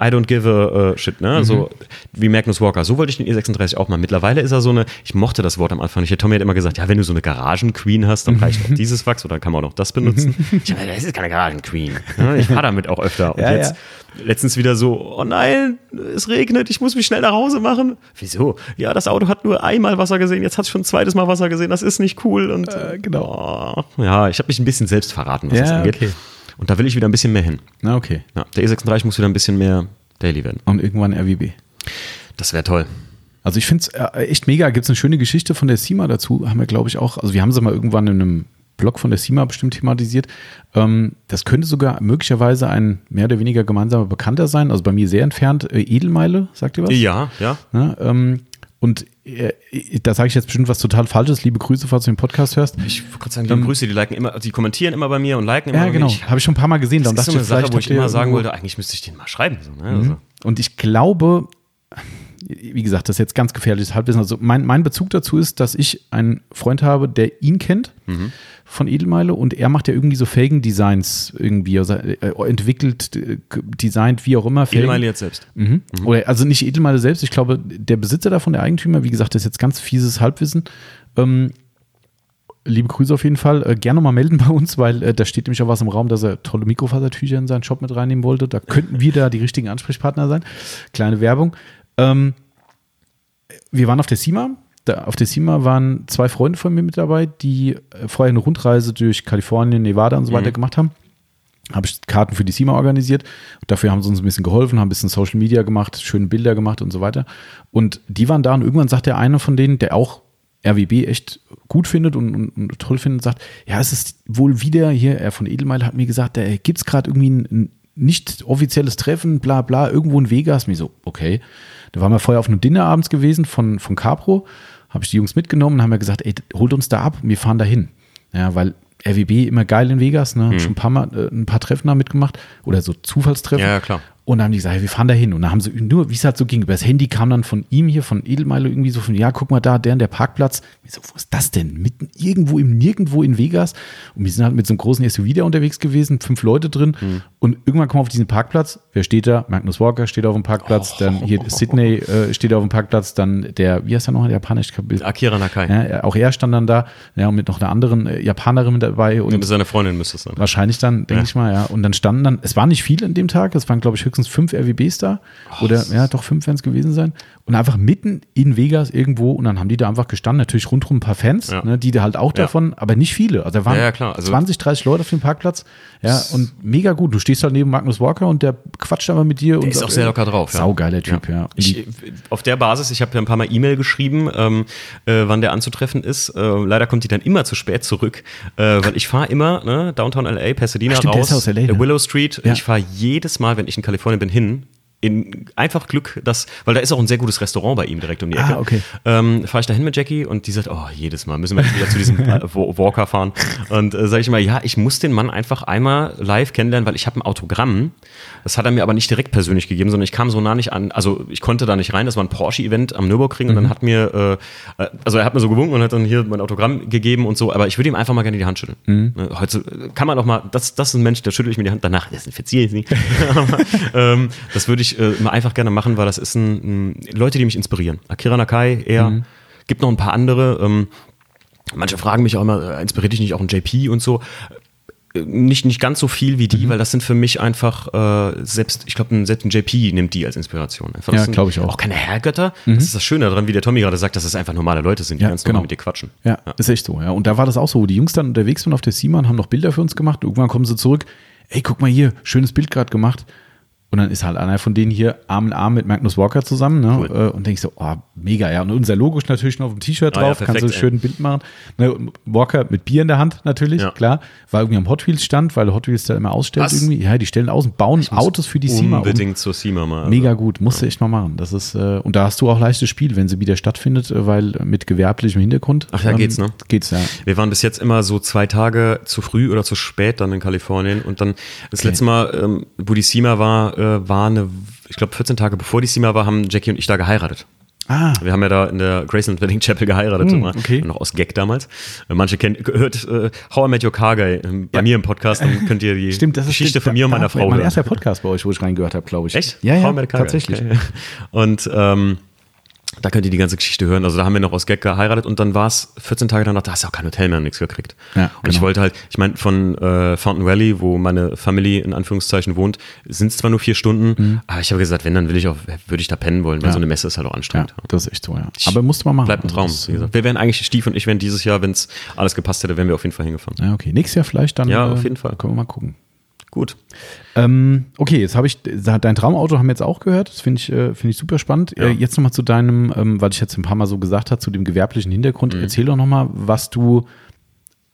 I don't give a uh, shit, ne? Mhm. So wie Magnus Walker. So wollte ich den E36 auch mal. Mittlerweile ist er so eine, ich mochte das Wort am Anfang nicht. Tommy hat immer gesagt, ja, wenn du so eine Garagen-Queen hast, dann reicht auch dieses Wachs oder kann man auch das benutzen. ich meine, das ist keine Garagen-Queen. Ne? Ich fahre damit auch öfter. Und ja, jetzt ja. letztens wieder so, oh nein, es regnet, ich muss mich schnell nach Hause machen. Wieso? Ja, das Auto hat nur einmal Wasser gesehen, jetzt hat es schon ein zweites Mal Wasser gesehen, das ist nicht cool. Und äh, genau. Oh, ja, ich habe mich ein bisschen selbst verraten, was ja, das angeht. Okay. Und da will ich wieder ein bisschen mehr hin. Na, okay. Ja, der E36 muss wieder ein bisschen mehr Daily werden. Und irgendwann RWB. Das wäre toll. Also ich finde es äh, echt mega. Gibt es eine schöne Geschichte von der SIMA dazu? Haben wir, glaube ich, auch. Also wir haben sie mal irgendwann in einem Blog von der SIMA bestimmt thematisiert. Ähm, das könnte sogar möglicherweise ein mehr oder weniger gemeinsamer Bekannter sein. Also bei mir sehr entfernt. Äh, Edelmeile, sagt ihr was? Ja, ja. ja ähm, und da sage ich jetzt bestimmt was total Falsches. Liebe Grüße, falls du den Podcast hörst. Ich wollte gerade sagen, liebe ähm, Grüße, die liken immer, die kommentieren immer bei mir und liken immer. Ja, genau. Habe ich schon ein paar Mal gesehen. Das ist so eine Sache, wo ich immer sagen wollte, eigentlich müsste ich den mal schreiben. So, ne? mhm. also. Und ich glaube, wie gesagt, das ist jetzt ganz gefährliches Halbwissen. Also mein, mein Bezug dazu ist, dass ich einen Freund habe, der ihn kennt mhm. Von Edelmeile und er macht ja irgendwie so Felgen-Designs irgendwie, also äh, entwickelt, äh, designt, wie auch immer. Felgen. Edelmeile jetzt selbst. Mhm. Mhm. Oder, also nicht Edelmeile selbst, ich glaube, der Besitzer davon, der Eigentümer, wie gesagt, das ist jetzt ganz fieses Halbwissen. Ähm, liebe Grüße auf jeden Fall. Äh, gerne mal melden bei uns, weil äh, da steht nämlich auch was im Raum, dass er tolle Mikrofasertücher in seinen Shop mit reinnehmen wollte. Da könnten wir da die richtigen Ansprechpartner sein. Kleine Werbung. Ähm, wir waren auf der CIMA. Da, auf der CIMA waren zwei Freunde von mir mit dabei, die äh, vorher eine Rundreise durch Kalifornien, Nevada und so weiter mhm. gemacht haben. Habe ich Karten für die CIMA organisiert. Dafür haben sie uns ein bisschen geholfen, haben ein bisschen Social Media gemacht, schöne Bilder gemacht und so weiter. Und die waren da und irgendwann sagt der eine von denen, der auch RWB echt gut findet und, und, und, toll findet, sagt, ja, es ist wohl wieder hier, er von Edelmeil hat mir gesagt, da gibt es gerade irgendwie ein, ein, nicht offizielles Treffen, bla bla, irgendwo in Vegas. Mir so, okay. Da waren wir vorher auf einem Dinner abends gewesen von, von Capro, habe ich die Jungs mitgenommen und haben mir gesagt, ey, holt uns da ab, wir fahren da hin. Ja, weil RWB immer geil in Vegas, ne? Mhm. Schon ein paar Mal äh, ein paar Treffen da mitgemacht oder so Zufallstreffen. Ja, klar. Und dann haben die gesagt, hey, wir fahren da hin. Und dann haben sie nur, wie es halt so ging, über das Handy kam dann von ihm hier, von Edelmeile irgendwie so von, ja, guck mal da, der in der Parkplatz. Ich so, wo ist das denn? Mitten irgendwo im Nirgendwo in Vegas. Und wir sind halt mit so einem großen SUV da unterwegs gewesen, fünf Leute drin. Mhm. Und irgendwann kommen wir auf diesen Parkplatz. Wer steht da? Magnus Walker steht auf dem Parkplatz. Oh. Dann hier Sydney äh, steht auf dem Parkplatz. Dann der, wie heißt der noch, der japanische Kapitel? Akira Nakai. Ja, auch er stand dann da. Ja, und mit noch einer anderen äh, Japanerin mit dabei. Und ja, seine Freundin müsste es sein. Wahrscheinlich dann, denke ja. ich mal, ja. Und dann standen dann, es waren nicht viele an dem Tag. Es waren, glaube ich, höchstens fünf RWBs da. Oh, oder ja, doch fünf werden es gewesen sein. Und einfach mitten in Vegas irgendwo und dann haben die da einfach gestanden. Natürlich rundherum ein paar Fans, ja. ne, die da halt auch ja. davon, aber nicht viele. Also da waren ja, klar. Also 20, 30 Leute auf dem Parkplatz. Ja, und mega gut. Du stehst halt neben Magnus Walker und der quatscht aber mit dir. Der und ist auch sehr locker drauf. Saugeiler Typ, ja. Ich, auf der Basis, ich habe ja ein paar Mal E-Mail geschrieben, ähm, äh, wann der anzutreffen ist. Äh, leider kommt die dann immer zu spät zurück, äh, weil ich fahre immer, ne, Downtown LA, Pasadena Ach, stimmt, raus, aus LA, ne? Willow Street. Ich fahre jedes Mal, wenn ich in Kalifornien bin, hin in einfach Glück, dass, weil da ist auch ein sehr gutes Restaurant bei ihm direkt um die Ecke. Ah, okay. Ähm, fahre ich da hin mit Jackie und die sagt, oh, jedes Mal müssen wir wieder zu diesem äh, Walker fahren. Und äh, sage ich immer, ja, ich muss den Mann einfach einmal live kennenlernen, weil ich habe ein Autogramm. Das hat er mir aber nicht direkt persönlich gegeben, sondern ich kam so nah nicht an, also ich konnte da nicht rein. Das war ein Porsche-Event am Nürburgring mhm. und dann mhm. hat mir, äh, äh, also er hat mir so gewunken und hat dann hier mein Autogramm gegeben und so, aber ich würde ihm einfach mal gerne die Hand schütteln. Mhm. Ne, heute kann man auch mal, das, das ist ein Mensch, der schüttelt ich mir die Hand, danach desinfiziere ich sie. ähm, das würde ich äh, mal einfach gerne machen, weil das ist ein, ein Leute, die mich inspirieren. Akira Nakai, er, mhm. gibt noch ein paar andere. Ähm, manche fragen mich auch immer, äh, inspiriert dich nicht auch ein JP und so? Nicht, nicht ganz so viel wie die, mhm. weil das sind für mich einfach äh, selbst, ich glaube, selbst ein JP nimmt die als Inspiration. Einfach, ja, glaube ich auch. Auch keine Herrgötter. Mhm. Das ist das Schöne daran, wie der Tommy gerade sagt, dass es einfach normale Leute sind, die ja, ganz genau. normal mit dir quatschen. Ja, ja, ist echt so. Ja. Und da war das auch so. Die Jungs dann unterwegs waren auf der Simon, haben noch Bilder für uns gemacht. Irgendwann kommen sie zurück. Ey, guck mal hier, schönes Bild gerade gemacht Und dann ist halt einer von denen hier Arm in Arm mit Magnus Walker zusammen. Ne? Cool. Äh, und denke ich so, oh, mega, ja. Und unser Logo ist natürlich noch auf dem T-Shirt drauf, ah, ja, kannst du schön ein Bild machen. Ne? Walker mit Bier in der Hand natürlich, ja. klar. War irgendwie am Hot Wheels stand, weil Hot Wheels da immer ausstellt Was? irgendwie. Ja, die stellen aus und bauen Autos für die SEMA. Unbedingt um. zur SEMA mal. Also. Mega gut, musst du echt mal machen. Das ist, äh, und da hast du auch leichtes Spiel, wenn sie wieder stattfindet, äh, weil mit gewerblichem Hintergrund. Ach ja, geht's, ne? Geht's, ja. Wir waren bis jetzt immer so zwei Tage zu früh oder zu spät dann in Kalifornien und dann das okay. letzte Mal, ähm, wo die SEMA war, äh, war eine ich glaube 14 Tage bevor die SEMA war, haben Jackie und ich da geheiratet. Ah. Wir haben ja da in der Graceland Wedding Chapel geheiratet, mm, okay. noch aus Gag damals. Manche kennt, hört uh, How I Met Your Car Guy ähm, bei ja. mir im Podcast, dann könnt ihr die Stimmt, Geschichte von mir und meiner Frau mein hören. Mein erster Podcast bei euch, wo ich reingehört habe, glaube ich. Echt? Ja, ja, tatsächlich. Okay. Und ähm, da könnt ihr die ganze Geschichte hören. Also da haben wir noch aus Gag geheiratet und dann war es 14 Tage danach, da hast du auch kein Hotel mehr und nichts gekriegt. Ja, genau. Und ich genau. wollte halt, ich meine, von äh, Fountain Valley, wo meine Family in Anführungszeichen wohnt, sind es zwar nur vier Stunden, mhm. aber ich habe gesagt, wenn, dann will ich auch, würde ich da pennen wollen, weil ja. so eine Messe ist halt auch anstrengend. Ja, das ist echt so, ja. Aber musste man machen. Bleibt ein Traum, also wie gesagt. Wir wären eigentlich, Stief und ich wären dieses Jahr, wenn es alles gepasst hätte, wären wir auf jeden Fall hingefahren. Ja, okay. Nächstes Jahr vielleicht dann. Ja, auf jeden Fall. Können wir mal gucken. Gut. Ähm, okay, jetzt habe ich dein Traumauto haben wir jetzt auch gehört. Das finde ich, äh, find ich super spannend. Ja. Äh, jetzt nochmal zu deinem, ähm, was ich jetzt ein paar Mal so gesagt habe, zu dem gewerblichen Hintergrund. Mhm. Erzähl doch nochmal, was du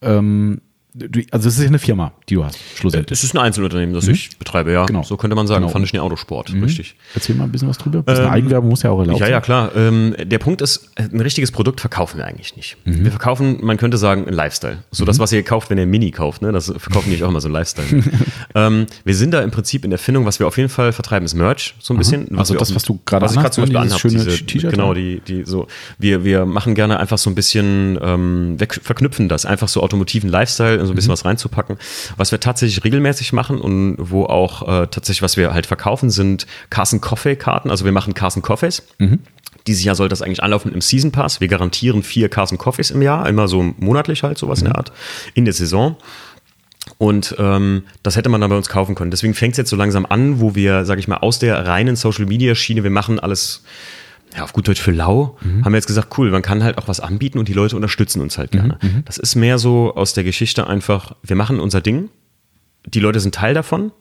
ähm, Du, also es ist ja eine Firma, die du hast, schlussendlich. Es ist ein Einzelunternehmen, das mhm. ich betreibe, ja. Genau. So könnte man sagen, genau. fand ich den Autosport, mhm. richtig. Erzähl mal ein bisschen was drüber. Ein bisschen ähm, Eigenwerbung muss ja auch erlaubt Ja, ja, klar. Ähm, der Punkt ist, ein richtiges Produkt verkaufen wir eigentlich nicht. Mhm. Wir verkaufen, man könnte sagen, ein Lifestyle. So das, mhm. was ihr kauft, wenn ihr Mini kauft, ne? das verkaufen die auch immer so ein Lifestyle. ähm, wir sind da im Prinzip in der Erfindung, was wir auf jeden Fall vertreiben, ist Merch, so ein bisschen. Also das, was du gerade Was ich gerade zum Beispiel anhabe, diese. Genau, die, die so, wir, wir machen gerne einfach so ein bisschen, ähm, wir verknüpfen das, einfach so automotiven Lifestyle, so ein bisschen mhm. was reinzupacken packen. Was wir tatsächlich regelmäßig machen und wo auch äh, tatsächlich, was wir halt verkaufen, sind Carson Coffee Karten. Also wir machen Carson Coffees. Mhm. Dieses Jahr soll das eigentlich anlaufen im Season Pass. Wir garantieren vier Carson Coffees im Jahr, immer so monatlich halt, sowas mhm. in der Art, in der Saison. Und ähm, das hätte man dann bei uns kaufen können. Deswegen fängt es jetzt so langsam an, wo wir, sage ich mal, aus der reinen Social Media Schiene, wir machen alles ja, auf gut Deutsch für lau, mhm. haben wir jetzt gesagt, cool, man kann halt auch was anbieten und die Leute unterstützen uns halt gerne. Mhm. mhm. Das ist mehr so aus der Geschichte einfach, wir machen unser Ding, die Leute sind Teil davon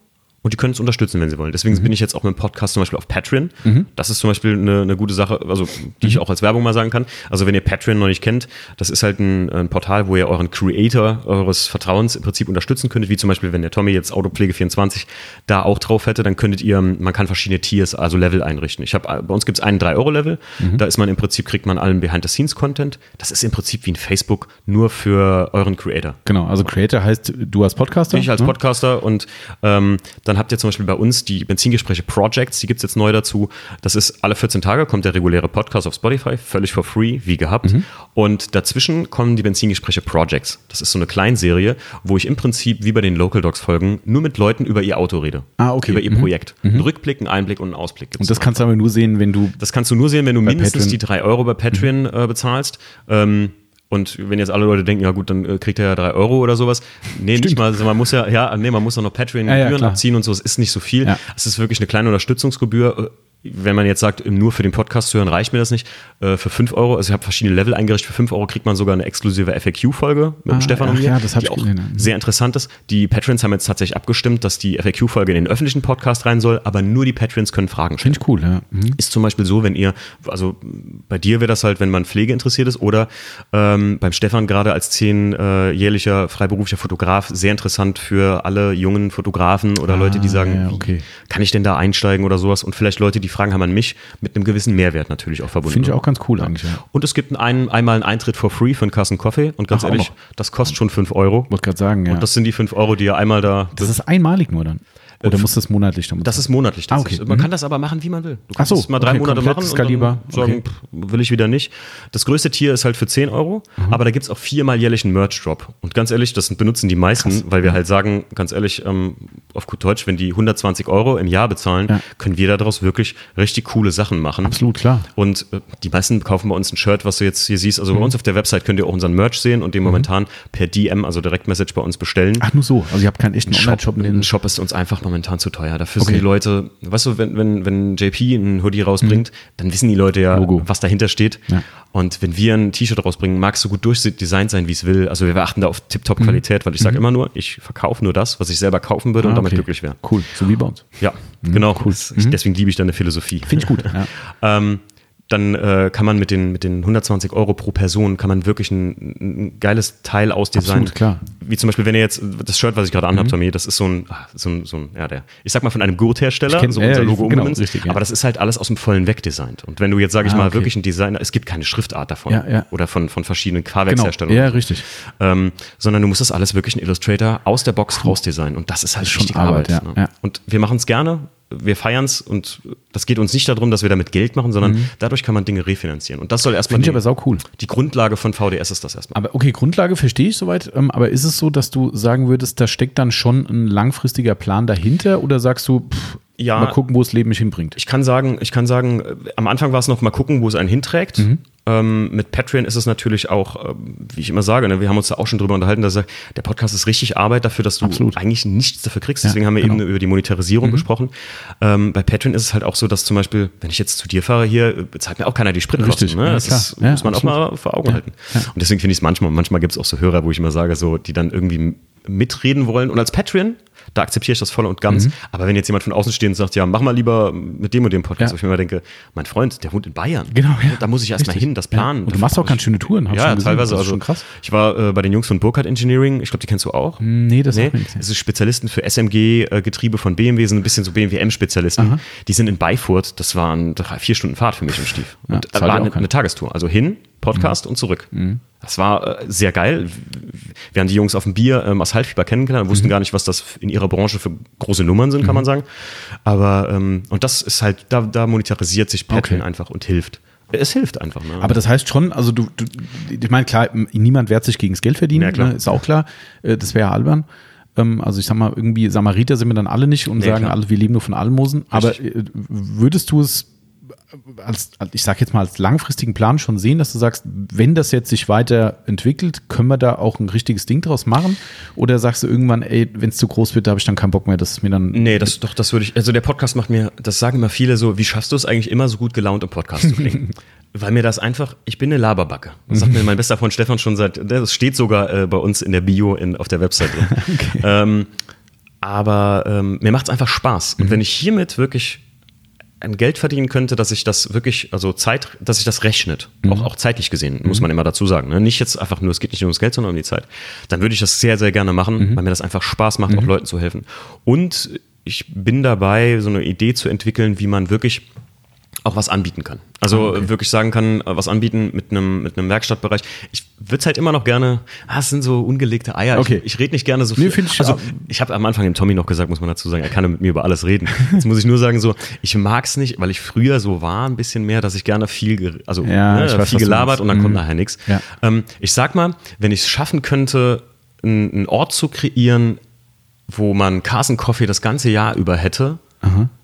und die können uns unterstützen, wenn sie wollen. Deswegen mhm. bin ich jetzt auch mit dem Podcast zum Beispiel auf Patreon. Mhm. Das ist zum Beispiel eine, eine gute Sache, also die ich mhm. auch als Werbung mal sagen kann. Also wenn ihr Patreon noch nicht kennt, das ist halt ein, ein, Portal, wo ihr euren Creator eures Vertrauens im Prinzip unterstützen könntet. Wie zum Beispiel, wenn der Tommy jetzt Autopflege24 da auch drauf hätte, dann könntet ihr, man kann verschiedene Tiers, also Level einrichten. Ich habe bei uns gibt es einen 3-Euro-Level. Mhm. Da ist man im Prinzip, kriegt man allen Behind-the-Scenes-Content. Das ist im Prinzip wie ein Facebook, nur für euren Creator. Genau, also Creator heißt du als Podcaster. Ich als ne? Podcaster und ähm, dann habt ihr zum Beispiel bei uns die Benzingespräche Projects, die gibt es jetzt neu dazu. Das ist alle 14 Tage kommt der reguläre Podcast auf Spotify, völlig for free, wie gehabt. Mhm. Und dazwischen kommen die Benzingespräche Projects. Das ist so eine Kleinserie, wo ich im Prinzip wie bei den Local Dogs Folgen nur mit Leuten über ihr Auto rede. Ah, okay. Über ihr mhm. Projekt. Mhm. Ein Rückblick, einen Einblick und einen Ausblick. Gibt's und das kannst du aber nur sehen, wenn du. Das kannst du nur sehen, wenn du mindestens Patreon. die drei Euro bei Patreon mhm. äh, bezahlst. Ähm, und wenn jetzt alle Leute denken, ja gut, dann äh, kriegt er ja drei Euro oder sowas. Nee, Stimmt. nicht mal. Also man muss ja, ja, nee, man muss auch noch Patreon-Gebühren ja, ja, abziehen und so. Es ist nicht so viel. Es ist wirklich eine kleine Unterstützungsgebühr wenn man jetzt sagt, nur für den Podcast zu hören, reicht mir das nicht. Äh, für 5 Euro, also ich habe verschiedene Level eingerichtet, für 5 Euro kriegt man sogar eine exklusive FAQ-Folge mit ah, Stefan und mir, ja, das die auch gesehen. sehr interessant ist. Die Patrons haben jetzt tatsächlich abgestimmt, dass die FAQ-Folge in den öffentlichen Podcast rein soll, aber nur die Patrons können Fragen stellen. Finde ich cool, ja. Mhm. Ist zum Beispiel so, wenn ihr, also bei dir wäre das halt, wenn man Pflege interessiert ist oder ähm, beim Stefan gerade als zehnjährlicher äh, freiberuflicher Fotograf sehr interessant für alle jungen Fotografen oder ah, Leute, die sagen, ja, okay. kann ich denn da einsteigen oder sowas und vielleicht Leute, die fragen haben an mich, mit einem gewissen Mehrwert natürlich auch verbunden. Finde ich auch ganz cool eigentlich. Ja. Und es gibt einen, einmal einen Eintritt for free für einen Kassen Coffee und ganz Ach, ehrlich, das kostet schon 5 Euro. Wollte gerade sagen, ja. Und das sind die 5 Euro, die ihr einmal da. Das ist einmalig nur dann. Oder muss das monatlich dann Das ist monatlich. Das ah, okay. Ist, man mhm. kann das aber machen, wie man will. Du kannst so, mal drei okay, Monate machen skalierbar. und sagen, okay. pff, will ich wieder nicht. Das größte Tier ist halt für 10 Euro, mhm. aber da gibt es auch viermal jährlich einen Merch-Drop. Und ganz ehrlich, das benutzen die meisten, Krass. weil wir halt sagen, ganz ehrlich, ähm, auf gut Deutsch, wenn die 120 Euro im Jahr bezahlen, ja. können wir daraus wirklich richtig coole Sachen machen. Absolut, klar. Und äh, die meisten kaufen bei uns ein Shirt, was du jetzt hier siehst. Also mhm. bei uns auf der Website könnt ihr auch unseren Merch sehen und den mhm. momentan per DM, also Direktmessage bei uns bestellen. Ach, nur so. Also ihr habt keinen echten Online-Shop. Ein Shop ist uns einfach momentan zu teuer. Dafür okay. sind die Leute, weißt du, wenn, wenn, wenn JP einen Hoodie rausbringt, mhm. dann wissen die Leute ja, Logo. was dahinter steht. Ja. Und wenn wir ein T-Shirt rausbringen, mag es so gut durchdesignt sein, wie es will. Also wir achten da auf Tip-Top-Qualität, mhm. weil ich sage mhm. immer nur, ich verkaufe nur das, was ich selber kaufen würde. Ah, und da damit okay. glücklich wären. Cool, so wie bei uns. Ja, mhm. genau. Cool. Mhm. Deswegen liebe ich deine Philosophie. Finde ich gut. Ja. ähm, dann äh, kann man mit den, mit den 120 Euro pro Person, kann man wirklich ein, ein geiles Teil ausdesignen. Absolut, klar. Wie zum Beispiel, wenn ihr jetzt, das Shirt, was ich gerade anhabe, mhm. Tommy, das ist so ein, ah, so ein, so ein, ja, der, ich sag mal von einem Gurthersteller, so unser Logo genau, richtig, ja. aber das ist halt alles aus dem vollen Weg designt. Und wenn du jetzt, sag ich ah, mal, okay. wirklich ein Designer, es gibt keine Schriftart davon ja, ja. oder von, von verschiedenen Fahrwerksherstellern. Genau. Ja, richtig. Ähm, sondern du musst das alles wirklich in Illustrator aus der Box rausdesignen und das ist halt das ist schon Arbeit. Arbeit ja. Ne? Und wir machen es gerne, wir feiern es und das geht uns nicht darum, dass wir damit Geld machen, sondern mhm. dadurch kann man Dinge refinanzieren. Und das soll erstmal. Finde ich aber sau cool. Die Grundlage von VDS ist das erstmal. Aber okay, Grundlage verstehe ich soweit. Ähm, aber ist es so, dass du sagen würdest, da steckt dann schon ein langfristiger Plan dahinter oder sagst du, pff, ja, mal gucken, wo das Leben mich hinbringt? Ich kann sagen, ich kann sagen, äh, am Anfang war es noch mal gucken, wo es einen hinträgt. Mhm. Ähm, mit Patreon ist es natürlich auch, äh, wie ich immer sage, ne, wir haben uns da auch schon drüber unterhalten, dass der Podcast ist richtig Arbeit dafür, dass du Absolut. eigentlich nichts dafür kriegst. Deswegen ja, haben wir genau. eben über die Monetarisierung mhm. gesprochen. Ähm, bei Patreon ist es halt auch so, dass zum Beispiel, wenn ich jetzt zu dir fahre hier, bezahlt mir auch keiner die Spritkosten. Ne? Das ist, ja, muss man absolut. auch mal vor Augen halten. Und deswegen finde ich es manchmal, manchmal gibt es auch so Hörer, wo ich immer sage, so, die dann irgendwie mitreden wollen. Und als Patreon da akzeptiere ich das voll und ganz. Mhm. Aber wenn jetzt jemand von außen steht und sagt, ja, mach mal lieber mit dem und dem Podcast, ja. wo ich mir immer denke, mein Freund, der wohnt in Bayern. Genau, ja. Da muss ich erstmal hin, das planen. Ja. Und du machst auch ganz schöne Touren, hast Ja, teilweise. Also, schon krass. Ich war äh, bei den Jungs von Burkhardt Engineering, ich glaube, die kennst du auch. Nee, das nee. auch nicht. Das ist Spezialisten für SMG-Getriebe von BMW, sind ein bisschen so BMW-M-Spezialisten. Die sind in Beifurt, das waren drei, vier Stunden Fahrt für mich im Stief. und ja, war eine, eine Tagestour. Also hin, Podcast mhm. und zurück. Mhm. Das war äh, sehr geil. Wir haben die Jungs auf dem Bier ähm, aus Halbfieber kennengelernt, wussten mhm. gar nicht, was das in ihrer Branche für große Nummern sind, kann man mhm. sagen. Aber, ähm, und das ist halt, da, da monetarisiert sich Patreon okay. einfach und hilft. Es hilft einfach. Ne? Aber das heißt schon, also du, du ich meine, klar, niemand wehrt sich gegen das Geld verdienen, ja. Ne, ist auch klar. Äh, das wäre ja albern ähm, also ich sag mal, irgendwie Samariter sind wir dann alle nicht und nee, sagen klar. alle, wir leben nur von Almosen. Aber äh, würdest du es als, ich sage jetzt mal, als langfristigen Plan schon sehen, dass du sagst, wenn das jetzt sich weiterentwickelt, können wir da auch ein richtiges Ding draus machen? Oder sagst du irgendwann, ey, wenn es zu groß wird, da habe ich dann keinen Bock mehr, das ist mir dann. Nee, das doch, das würde ich, also der Podcast macht mir, das sagen immer viele so, wie schaffst du es eigentlich immer so gut gelaunt im Podcast zu klingen? Weil mir das einfach, ich bin eine Laberbacke. Das sagt mir mein bester Freund Stefan schon seit, das steht sogar äh, bei uns in der Bio in, auf der Website drin. okay. ähm, aber ähm, mir macht es einfach Spaß. Und mhm. wenn ich hiermit wirklich ein Geld verdienen könnte, dass ich das wirklich, also Zeit, dass ich das rechnet, mhm. auch, auch zeitlich gesehen, muss man immer dazu sagen. Ne? Nicht jetzt einfach nur, es geht nicht nur ums Geld, sondern um die Zeit. Dann würde ich das sehr, sehr gerne machen, mhm. weil mir das einfach Spaß macht, mhm. auch Leuten zu helfen. Und ich bin dabei, so eine Idee zu entwickeln, wie man wirklich auch was anbieten kann. Also ah, okay. wirklich sagen kann, äh, was anbieten mit einem, mit einem Werkstattbereich. Ich würde es halt immer noch gerne, ah, es sind so ungelegte Eier. Okay. Ich, ich rede nicht gerne so viel. Nee, ich also ich habe am Anfang dem Tommy noch gesagt, muss man dazu sagen, er kann mit mir über alles reden. Jetzt muss ich nur sagen, so, ich mag es nicht, weil ich früher so war, ein bisschen mehr, dass ich gerne viel, also ja, ne, weiß, viel gelabert und dann mhm. kommt nachher nichts. Ja. Ähm, ich sag mal, wenn ich es schaffen könnte, einen Ort zu kreieren, wo man Carson Coffee das ganze Jahr über hätte,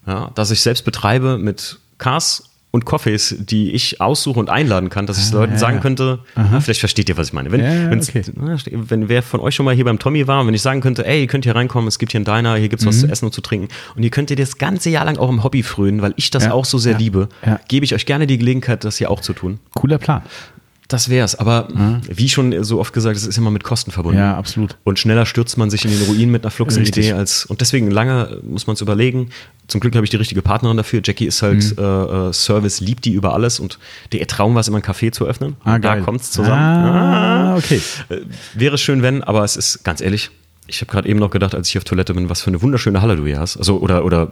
ja, dass ich selbst betreibe mit Cars und Coffees, die ich aussuche und einladen kann, dass ich ah, Leuten ja, sagen könnte, na, vielleicht versteht ihr, was ich meine. Wenn, ja, okay. wenn wer von euch schon mal hier beim Tommy war und wenn ich sagen könnte, ey, ihr könnt hier reinkommen, es gibt hier einen Diner, hier gibt's mhm. was zu essen und zu trinken und ihr könnt ihr das ganze Jahr lang auch im Hobby frönen, weil ich das ja, auch so sehr liebe, gebe ich euch gerne die Gelegenheit, das hier auch zu tun. Cooler Plan. Das wär's. Aber mhm. wie schon so oft gesagt, es ist immer mit Kosten verbunden. Ja, absolut. Und schneller stürzt man sich in den Ruin mit einer Fluxen-Idee als. Und deswegen lange muss man es überlegen. Zum Glück habe ich die richtige Partnerin dafür. Jackie ist halt mhm. äh, äh Service, liebt die über alles und der Traum war es immer, ein Café zu öffnen. Ah, da kommt's zusammen. Ah, okay. Äh, wäre schön, wenn, aber es ist ganz ehrlich, ich habe gerade eben noch gedacht, als ich auf Toilette bin, was für eine wunderschöne Halle du hier hast. Also, oder, oder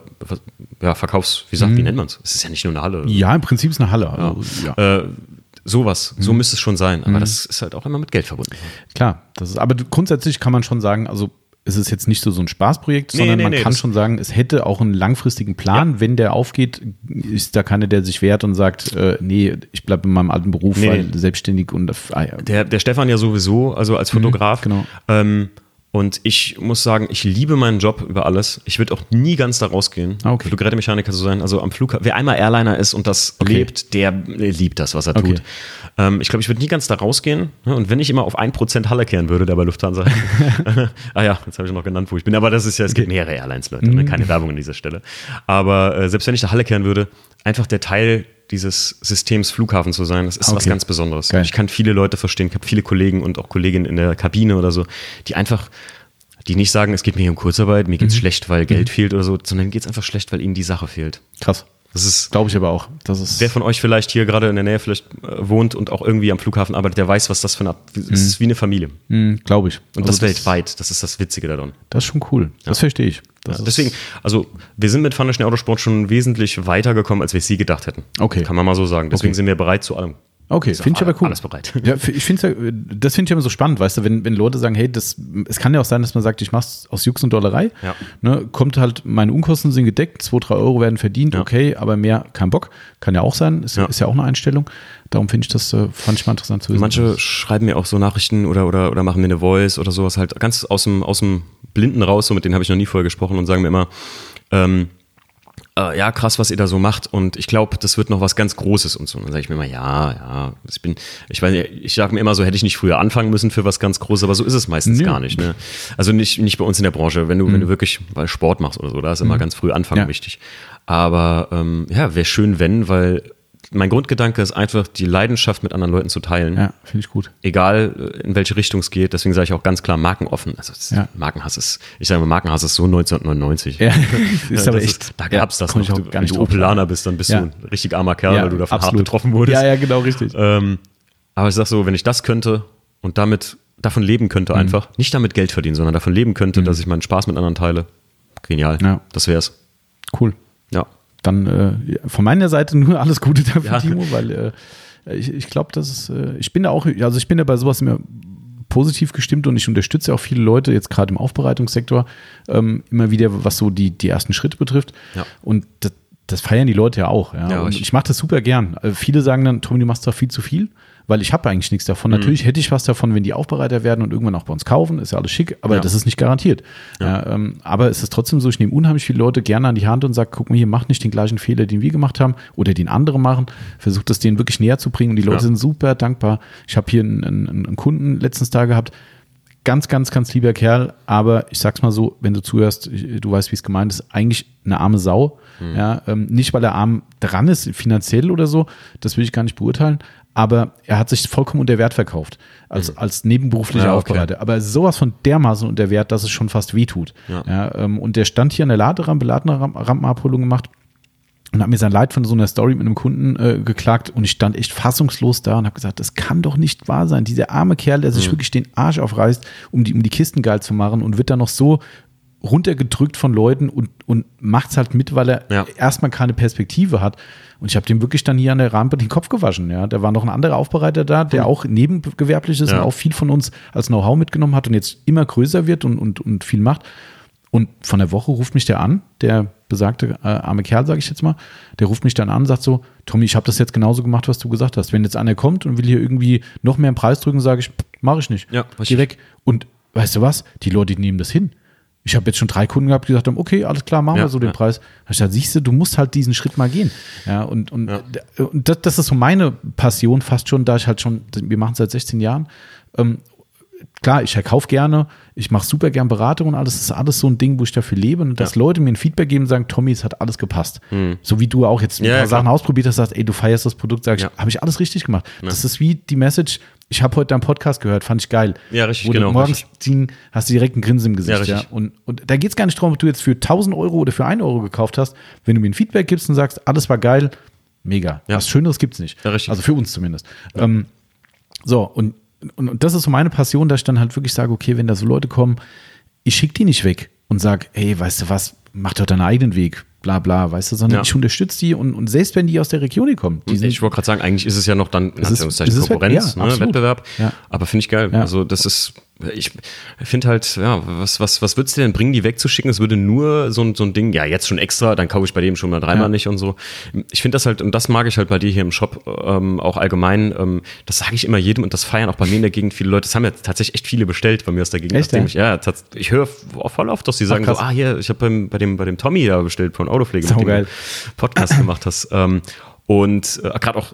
ja, Verkaufs, wie sagt, mhm. wie nennt man es? Es ist ja nicht nur eine Halle. Ja, im Prinzip ist es eine Halle. Also, ja. Äh, Sowas, so mhm. müsste es schon sein. Aber mhm. das ist halt auch immer mit Geld verbunden. Klar, das ist, aber grundsätzlich kann man schon sagen, also es ist jetzt nicht so, so ein Spaßprojekt, nee, sondern nee, man nee, kann schon sagen, es hätte auch einen langfristigen Plan. Ja. Wenn der aufgeht, ist da keiner, der sich wehrt und sagt, äh, nee, ich bleibe in meinem alten Beruf, weil selbstständig und ah, ja. der, der Stefan ja sowieso, also als mhm, Fotograf. Mhm, genau. Ähm, und ich muss sagen, ich liebe meinen Job über alles. Ich würde auch nie ganz da rausgehen, ah, okay. Fluggerätemechaniker zu sein. Also am Flughafen, wer einmal Airliner ist und das okay. lebt, der liebt das, was er okay. tut. Ähm, ich glaube, ich würde nie ganz da rausgehen. Und wenn ich immer auf 1% Halle kehren würde, der bei Lufthansa. ah ja, jetzt habe ich noch genannt, wo ich bin. Aber das ist ja, es gibt mehrere Airlines, Leute. Ne? Mhm. Keine Werbung an dieser Stelle. Aber äh, selbst wenn ich da Halle kehren würde, einfach der Teil dieses Systems Flughafen zu sein, das ist okay. was ganz Besonderes. Geil. Ich kann viele Leute verstehen, ich habe viele Kollegen und auch Kolleginnen in der Kabine oder so, die einfach die nicht sagen, es geht mir hier um Kurzarbeit, mir geht's mhm. schlecht, weil Geld mhm. fehlt oder so, sondern geht's einfach schlecht, weil ihnen die Sache fehlt. Krass. Das ist, glaube ich aber auch. Das ist wer von euch vielleicht hier gerade in der Nähe vielleicht äh, wohnt und auch irgendwie am Flughafen arbeitet, der weiß, was das für eine, es ist wie eine Familie. Mhm, glaube ich. Und also das, das weltweit. Das ist das Witzige daran. Das ist schon cool. Das ja. verstehe ich. Ja, deswegen, also wir sind mit Pfanne Autosport schon wesentlich weitergekommen, als wir es sie gedacht hätten. Okay. Kann man mal so sagen. Deswegen okay. sind wir bereit zu allem. Okay, finde ich aber cool. Alles bereit. Ja, ich finde das finde ich immer so spannend, weißt du, wenn, wenn Leute sagen, hey, das, es kann ja auch sein, dass man sagt, ich mach's aus Jux und Dollerei. Ja. Ne, kommt halt, meine Unkosten sind gedeckt, zwei, drei Euro werden verdient, ja. okay, aber mehr kein Bock. Kann ja auch sein, ist ja, ist ja auch eine Einstellung. Darum finde ich das, äh, fand ich mal interessant zu wissen. Manche schreiben mir auch so Nachrichten oder, oder, oder machen mir eine Voice oder sowas halt ganz aus dem, aus dem Blinden raus, so mit denen habe ich noch nie vorher gesprochen und sagen mir immer, ähm, äh, ja, krass, was ihr da so macht und ich glaube, das wird noch was ganz Großes und so. Und dann sage ich mir immer, ja, ja, ich bin, ich weiß nicht, ich sage mir immer so, hätte ich nicht früher anfangen müssen für was ganz Großes, aber so ist es meistens ja. gar nicht. Ne? Also nicht, nicht bei uns in der Branche, wenn du, mhm. wenn du wirklich weil Sport machst oder so, da ist immer mhm. ganz früh anfangen ja. wichtig. Aber ähm, ja, wäre schön, wenn, weil mein Grundgedanke ist einfach, die Leidenschaft mit anderen Leuten zu teilen. Ja, finde ich gut. Egal, äh, in welche Richtung es geht. Deswegen sage ich auch ganz klar markenoffen. Also ja. Markenhass ist, ich sage mal, Markenhass ist so 1999. Ja, ist aber echt. da gab es das noch. Du, wenn du Opelaner bist, dann bist ja. du ein richtig armer Kerl, ja, weil du davon absolut. hart getroffen wurdest. Ja, ja, genau, richtig. Ähm, aber ich sage so, wenn ich das könnte und damit davon leben könnte mhm. einfach, nicht damit Geld verdienen, sondern davon leben könnte, mhm. dass ich meinen Spaß mit anderen teile. Genial. Ja. Das wär's. Cool. Ja dann äh, von meiner Seite nur alles Gute dafür, ja. Timo, weil äh, ich, ich glaube, dass es, äh, ich bin da auch, also ich bin da bei sowas immer positiv gestimmt und ich unterstütze auch viele Leute, jetzt gerade im Aufbereitungssektor, ähm, immer wieder, was so die, die ersten Schritte betrifft. Ja. Und das, das feiern die Leute ja auch. Ja. ja und ich mache das super gern. Also viele sagen dann, Tommy, du machst zwar viel zu viel weil ich habe eigentlich nichts davon. Mhm. Natürlich hätte ich was davon, wenn die Aufbereiter werden und irgendwann auch bei uns kaufen, ist ja alles schick, aber ja. das ist nicht garantiert. Ja. Ähm, aber es ist trotzdem so, ich nehme unheimlich viele Leute gerne an die Hand und sage, guck mal hier, mach nicht den gleichen Fehler, den wir gemacht haben oder den andere machen. Versucht das denen wirklich näher zu bringen und die Leute sind super dankbar. Ich habe hier einen, einen, einen Kunden letztens da gehabt, ganz, ganz, ganz lieber Kerl, aber ich sag's mal so, wenn du zuhörst, du weißt, wie es gemeint ist, eigentlich eine arme Sau. Mhm. Ja, ähm, nicht, weil er arm dran ist, finanziell oder so, das will ich gar nicht beurteilen, aber er hat sich vollkommen unter Wert verkauft, als, mhm. als nebenberuflicher ja, okay. Aufbereiter. Aber sowas von dermaßen unter Wert, dass es schon fast wehtut. Ja. Ja, ähm, und der stand hier an der Laderampe, Ladenrampenabholung gemacht und hat mir sein Leid von so einer Story mit einem Kunden äh, geklagt und ich stand echt fassungslos da und habe gesagt, das kann doch nicht wahr sein. Dieser arme Kerl, der sich mhm. wirklich den Arsch aufreißt, um die, um die Kisten geil zu machen und wird dann noch so runtergedrückt von Leuten und, und macht es halt mit, weil er erstmal keine Perspektive hat. Und ich habe dem wirklich dann hier an der Rampe den Kopf gewaschen. Ja, da war noch ein anderer Aufbereiter da, der mhm. auch nebengewerblich ist ja. und auch viel von uns als Know-how mitgenommen hat und jetzt immer größer wird und, und, und viel macht. Und von der Woche ruft mich der an, der besagte äh, arme Kerl, sage ich jetzt mal, der ruft mich dann an und sagt so, Tommy, ich habe das jetzt genauso gemacht, was du gesagt hast. Wenn jetzt einer kommt und will hier irgendwie noch mehr einen Preis drücken, sage ich, mache ich nicht. Ja, Geh weg. Und weißt du was? Die Leute die nehmen das hin. Ich habe jetzt schon drei Kunden gehabt, die gesagt haben, okay, alles klar, machen ja, wir so den ja. Preis. Da ich gesagt, siehst du, du musst halt diesen Schritt mal gehen. Ja, und, und, und das, das, ist so meine Passion fast schon, da ich halt schon, wir machen es seit 16 Jahren. Ähm, klar, ich verkaufe gerne, ich mache super gern Beratung und alles. Das ist alles so ein Ding, wo ich dafür lebe. Und dass Leute mir ein Feedback geben und sagen, Tommy, es hat alles gepasst. Mhm. So wie du auch jetzt ein paar klar. Sachen ausprobiert hast, sagst, ey, du feierst das Produkt, sag ich, habe ich alles richtig gemacht. Das ist wie die Message, ich habe heute deinen Podcast gehört, fand ich geil. Ja, richtig, Wo genau. Du morgens ziehen, hast du direkt einen Grinsen im Gesicht. Ja, ja. Und, und da geht es gar nicht darum, ob du jetzt für 1000 Euro oder für 1 Euro gekauft hast. Wenn du mir ein Feedback gibst und sagst, alles war geil, mega. Ja. Was Schöneres gibt es nicht. Ja, richtig. Also für uns zumindest. Ähm, so, und, und, und das ist so meine Passion, dass ich dann halt wirklich sage, okay, wenn da so Leute kommen, ich schicke die nicht weg und sage, hey, weißt du was, mach doch deinen eigenen Weg bla bla, weißt du, sondern ja. ich unterstütze die und, und selbst wenn die aus der Region kommen. Die ich wollte gerade sagen, eigentlich ist es ja noch dann in Anführungszeichen Konkurrenz, ja, ne, Wettbewerb, ja. aber finde ich geil. Also das ist ich finde halt, ja, was, was, was würdest du denn bringen, die wegzuschicken? Es würde nur so ein, so ein Ding, ja, jetzt schon extra, dann kaufe ich bei dem schon mal dreimal ja. nicht und so. Ich finde das halt, und das mag ich halt bei dir hier im Shop ähm, auch allgemein, ähm, das sage ich immer jedem und das feiern auch bei mir in der Gegend viele Leute. Das haben ja tatsächlich echt viele bestellt bei mir aus der Gegend. Echt, ja? Ich, ja, ich höre voll oft, dass die sagen Ach, so, ah, hier, ich habe bei dem, bei dem Tommy ja bestellt von Autopflege, mit dem geil. Podcast gemacht hast. Ähm, und äh, gerade auch,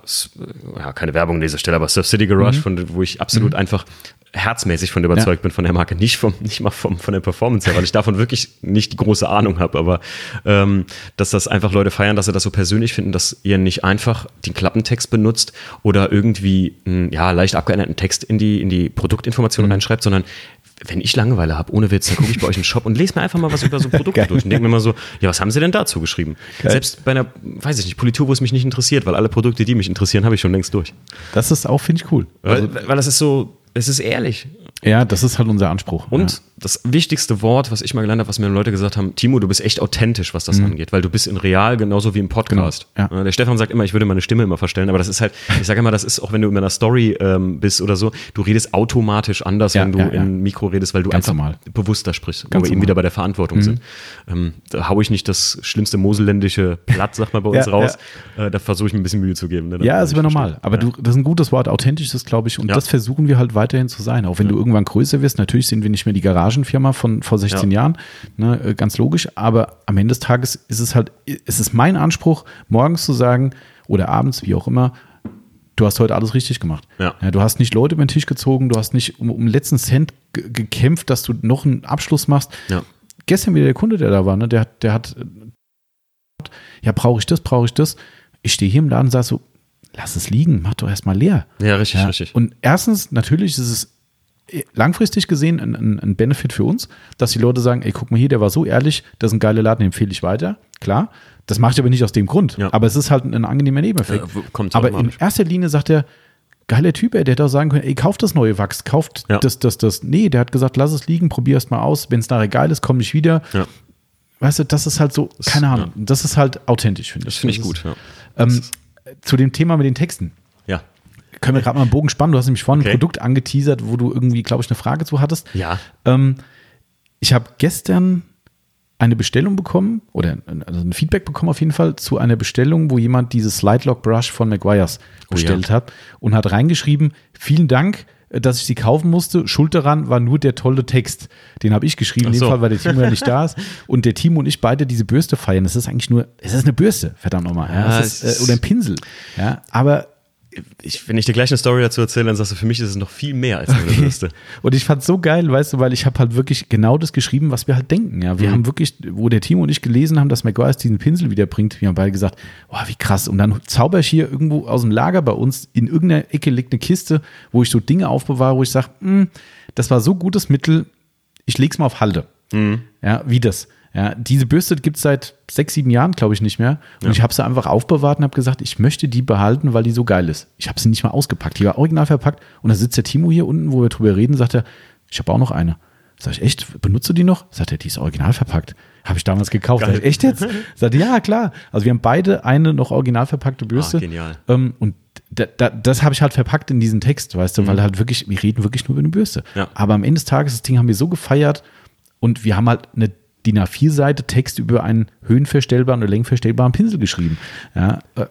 ja, keine Werbung an dieser Stelle, aber Surf City Garage, mhm. von, wo ich absolut mhm. einfach herzmäßig von überzeugt ja. bin von der Marke, nicht vom, nicht mal vom, von der Performance her, weil ich davon wirklich nicht die große Ahnung habe, aber ähm, dass das einfach Leute feiern, dass sie das so persönlich finden, dass ihr nicht einfach den Klappentext benutzt oder irgendwie einen ja, leicht abgeänderten Text in die, in die Produktinformationen mhm. reinschreibt, sondern wenn ich Langeweile habe, ohne Witz, dann gucke ich bei euch im Shop und lese mir einfach mal was über so Produkte durch und denke mir mal so, ja, was haben sie denn dazu geschrieben? Geil. Selbst bei einer, weiß ich nicht, Politur, wo es mich nicht interessiert, weil alle Produkte, die mich interessieren, habe ich schon längst durch. Das ist auch, finde ich, cool. Weil, also, weil das ist so, es ist ehrlich. Ja, das ist halt unser Anspruch. Und ja. Das wichtigste Wort, was ich mal gelernt habe, was mir Leute gesagt haben, Timo, du bist echt authentisch, was das mhm. angeht, weil du bist in real genauso wie im Podcast. Genau. Ja. Der Stefan sagt immer, ich würde meine Stimme immer verstellen, aber das ist halt, ich sage immer, das ist auch, wenn du in einer Story ähm, bist oder so, du redest automatisch anders, ja, wenn du ja, in Mikro redest, weil du Ganz einfach normal. bewusster sprichst, Ganz wo wir eben wieder bei der Verantwortung mhm. sind. Ähm, da haue ich nicht das schlimmste moselländische Platt, sag mal, bei uns raus. Äh, da versuche ich mir ein bisschen Mühe zu geben. Ne? Ja, ist aber normal. Aber du, das ist ein gutes Wort, authentisch ist, glaube ich, und das versuchen wir halt weiterhin zu sein, auch wenn du irgendwann größer wirst. Natürlich sind wir nicht mehr die Garagenfirma von vor 16 ja. Jahren, ne, äh, ganz logisch, aber am Ende des Tages ist es halt, ist es mein Anspruch, morgens zu sagen oder abends, wie auch immer, du hast heute alles richtig gemacht. Ja. ja du hast nicht Leute über den Tisch gezogen, du hast nicht um, um den letzten Cent gekämpft, dass du noch einen Abschluss machst. Ja. Gestern wieder der Kunde, der da war, ne, der, der hat, ja, brauche ich das, brauche ich das. Ich stehe hier im Laden und sage so, lass es liegen, mach doch erstmal leer. Ja, richtig, ja. richtig. Und erstens, natürlich ist es langfristig gesehen ein, ein, ein, Benefit für uns, dass die Leute sagen, ey, guck mal hier, der war so ehrlich, das ist ein geiler Laden, den empfehle ich weiter. Klar, das mache ich aber nicht aus dem Grund. Ja. Aber es ist halt ein, ein angenehmer Nebeneffekt. Ja, aber in erster Linie sagt er, geiler Typ, ey, der hätte auch sagen können, ey, kauf das neue Wachs, kauft ja. das, das, das. Nee, der hat gesagt, lass es liegen, probier es mal aus. Wenn es nachher geil ist, komm nicht wieder. Weißt du, das ist halt so, keine Ahnung, das ist halt authentisch, finde ich. Das finde ich gut, ja. Ähm, zu dem Thema mit den Texten. Können wir gerade mal einen Bogen spannen. Du hast nämlich vorhin okay. ein Produkt angeteasert, wo du irgendwie, glaube ich, eine Frage zu hattest. Ja. Ähm, ich habe gestern eine Bestellung bekommen oder also ein Feedback bekommen auf jeden Fall zu einer Bestellung, wo jemand dieses Slide Lock Brush von McGuire's bestellt oh, ja. hat und hat reingeschrieben, vielen Dank, dass ich sie kaufen musste. Schuld daran war nur der tolle Text. Den habe ich geschrieben, in dem Fall, weil der Timo ja nicht da ist. Und der Timo und ich beide diese Bürste feiern. Das ist eigentlich nur, es ist eine Bürste, verdammt nochmal. Ja, ja, ist, äh, oder ein Pinsel. Ja, aber ich, wenn ich dir gleich eine Story dazu erzähle, dann sagst du, für mich ist es noch viel mehr als eine okay. Und ich fand es so geil, weißt du, weil ich habe halt wirklich genau das geschrieben, was wir halt denken. Ja, wir mhm. haben wirklich, wo der Timo und ich gelesen haben, dass McGuire diesen Pinsel wiederbringt, wir haben beide gesagt, oh, wie krass. Und dann zauber ich hier irgendwo aus dem Lager bei uns, in irgendeiner Ecke liegt eine Kiste, wo ich so Dinge aufbewahre, wo ich sage, hm, das war so gutes Mittel, ich leg's mal auf Halde. Mhm. Ja, wie das. Ja, diese Bürste gibt es seit sechs, sieben Jahren, glaube ich, nicht mehr. Und ja. ich habe sie einfach aufbewahrt und habe gesagt, ich möchte die behalten, weil die so geil ist. Ich habe sie nicht mal ausgepackt. Die war original verpackt. Und da sitzt der Timo hier unten, wo wir drüber reden, sagt er, ich habe auch noch eine. Sag ich, echt? Benutzt du die noch? Sagt er, die ist original verpackt. Habe ich damals gekauft. Sag ich, echt jetzt? Sagt er, ja, klar. Also wir haben beide eine noch original verpackte Bürste. Ah, genial. Ähm, und da, da, das habe ich halt verpackt in diesen Text, weißt du, mhm. weil halt wirklich, wir reden wirklich nur über eine Bürste. Ja. Aber am Ende des Tages, das Ding haben wir so gefeiert und wir haben halt eine DIN A4-Seite Text über einen höhenverstellbaren oder längenverstellbaren Pinsel geschrieben. Ja, äh,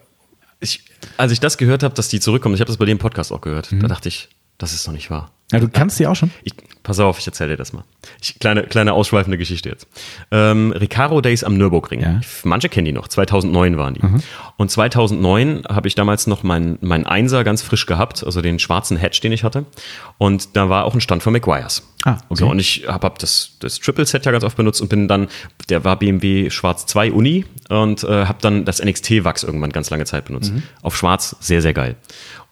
ich, als ich das gehört habe, dass die zurückkommen, ich habe das bei dem Podcast auch gehört, mhm. da dachte ich, das ist doch nicht wahr. Ja, du kannst sie auch schon. Ich, pass auf, ich erzähle dir das mal. Ich, kleine, kleine ausschweifende Geschichte jetzt. Ähm, Recaro Days am Nürburgring. Ja. Manche kennen die noch. 2009 waren die. Mhm. Und 2009 habe ich damals noch meinen mein Einser ganz frisch gehabt, also den schwarzen Hatch, den ich hatte. Und da war auch ein Stand von McGuire's. Ah, okay. So, und ich habe hab das, das Triple Set ja ganz oft benutzt und bin dann, der war BMW Schwarz 2 Uni und äh, habe dann das NXT Wachs irgendwann ganz lange Zeit benutzt. Mhm. Auf Schwarz sehr, sehr geil.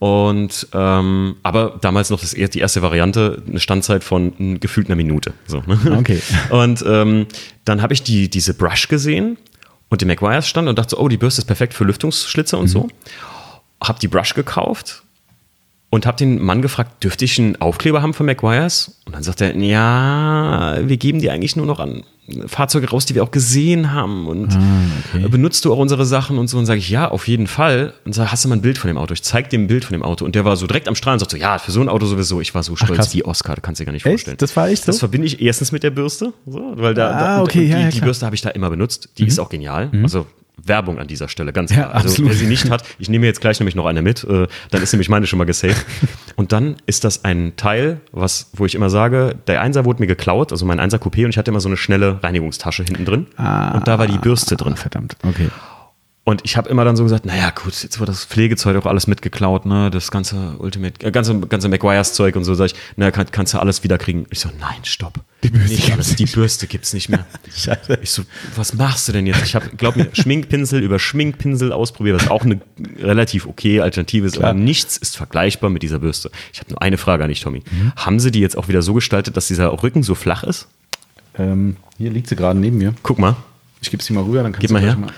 Und ähm, aber damals noch das, die erste Variante, eine Standzeit von gefühlt einer Minute. So, ne? Okay. Und ähm, dann habe ich die, diese Brush gesehen und den McGuire's stand und dachte so, oh, die Bürste ist perfekt für Lüftungsschlitze und mhm. so. Hab die Brush gekauft und habe den Mann gefragt, dürfte ich einen Aufkleber haben von McGuire's? Und dann sagt er, ja, wir geben die eigentlich nur noch an Fahrzeuge raus, die wir auch gesehen haben. Und ah, okay. benutzt du auch unsere Sachen und so? Und sage ich, ja, auf jeden Fall. Und sage, hast du mal ein Bild von dem Auto? Ich zeig dir ein Bild von dem Auto. Und der war so direkt am Strahlen und sagt so, ja, für so ein Auto sowieso. Ich war so stolz Ach, wie Oscar, du kannst dir gar nicht echt? vorstellen. Das war echt so? Das verbinde ich erstens mit der Bürste, so, weil da, ah, da okay, die, ja, ja, die Bürste habe ich da immer benutzt. Die mhm. ist auch genial. Mhm. Also Werbung an dieser Stelle, ganz klar. Ja, also wer sie nicht hat, ich nehme jetzt gleich nämlich noch eine mit, äh, dann ist nämlich meine schon mal gesaved. Und dann ist das ein Teil, was, wo ich immer sage, der Einser wurde mir geklaut, also mein Einser Coupé und ich hatte immer so eine schnelle Reinigungstasche hinten drin. Ah, und da war die Bürste drin. Verdammt, okay. Und ich habe immer dann so gesagt, naja gut, jetzt wird das Pflegezeug auch alles mitgeklaut, ne, das ganze Ultimate, äh, ganze, ganze McGuire's Zeug und so, sag ich, naja, kann, kannst du alles wiederkriegen. Ich so, nein, stopp. Die Bürste, nicht alles, die Bürste gibt's nicht mehr. Scheiße. Ich so, was machst du denn jetzt? Ich habe, glaub mir, Schminkpinsel über Schminkpinsel ausprobiert, was auch eine relativ okay Alternative ist, Klar. aber nichts ist vergleichbar mit dieser Bürste. Ich habe nur eine Frage an dich, Tommy. Mhm. Haben sie die jetzt auch wieder so gestaltet, dass dieser Rücken so flach ist? Ähm, hier liegt sie gerade neben mir. Guck mal. Ich gebe sie mal rüber, dann kannst Gib du mal her. Mal.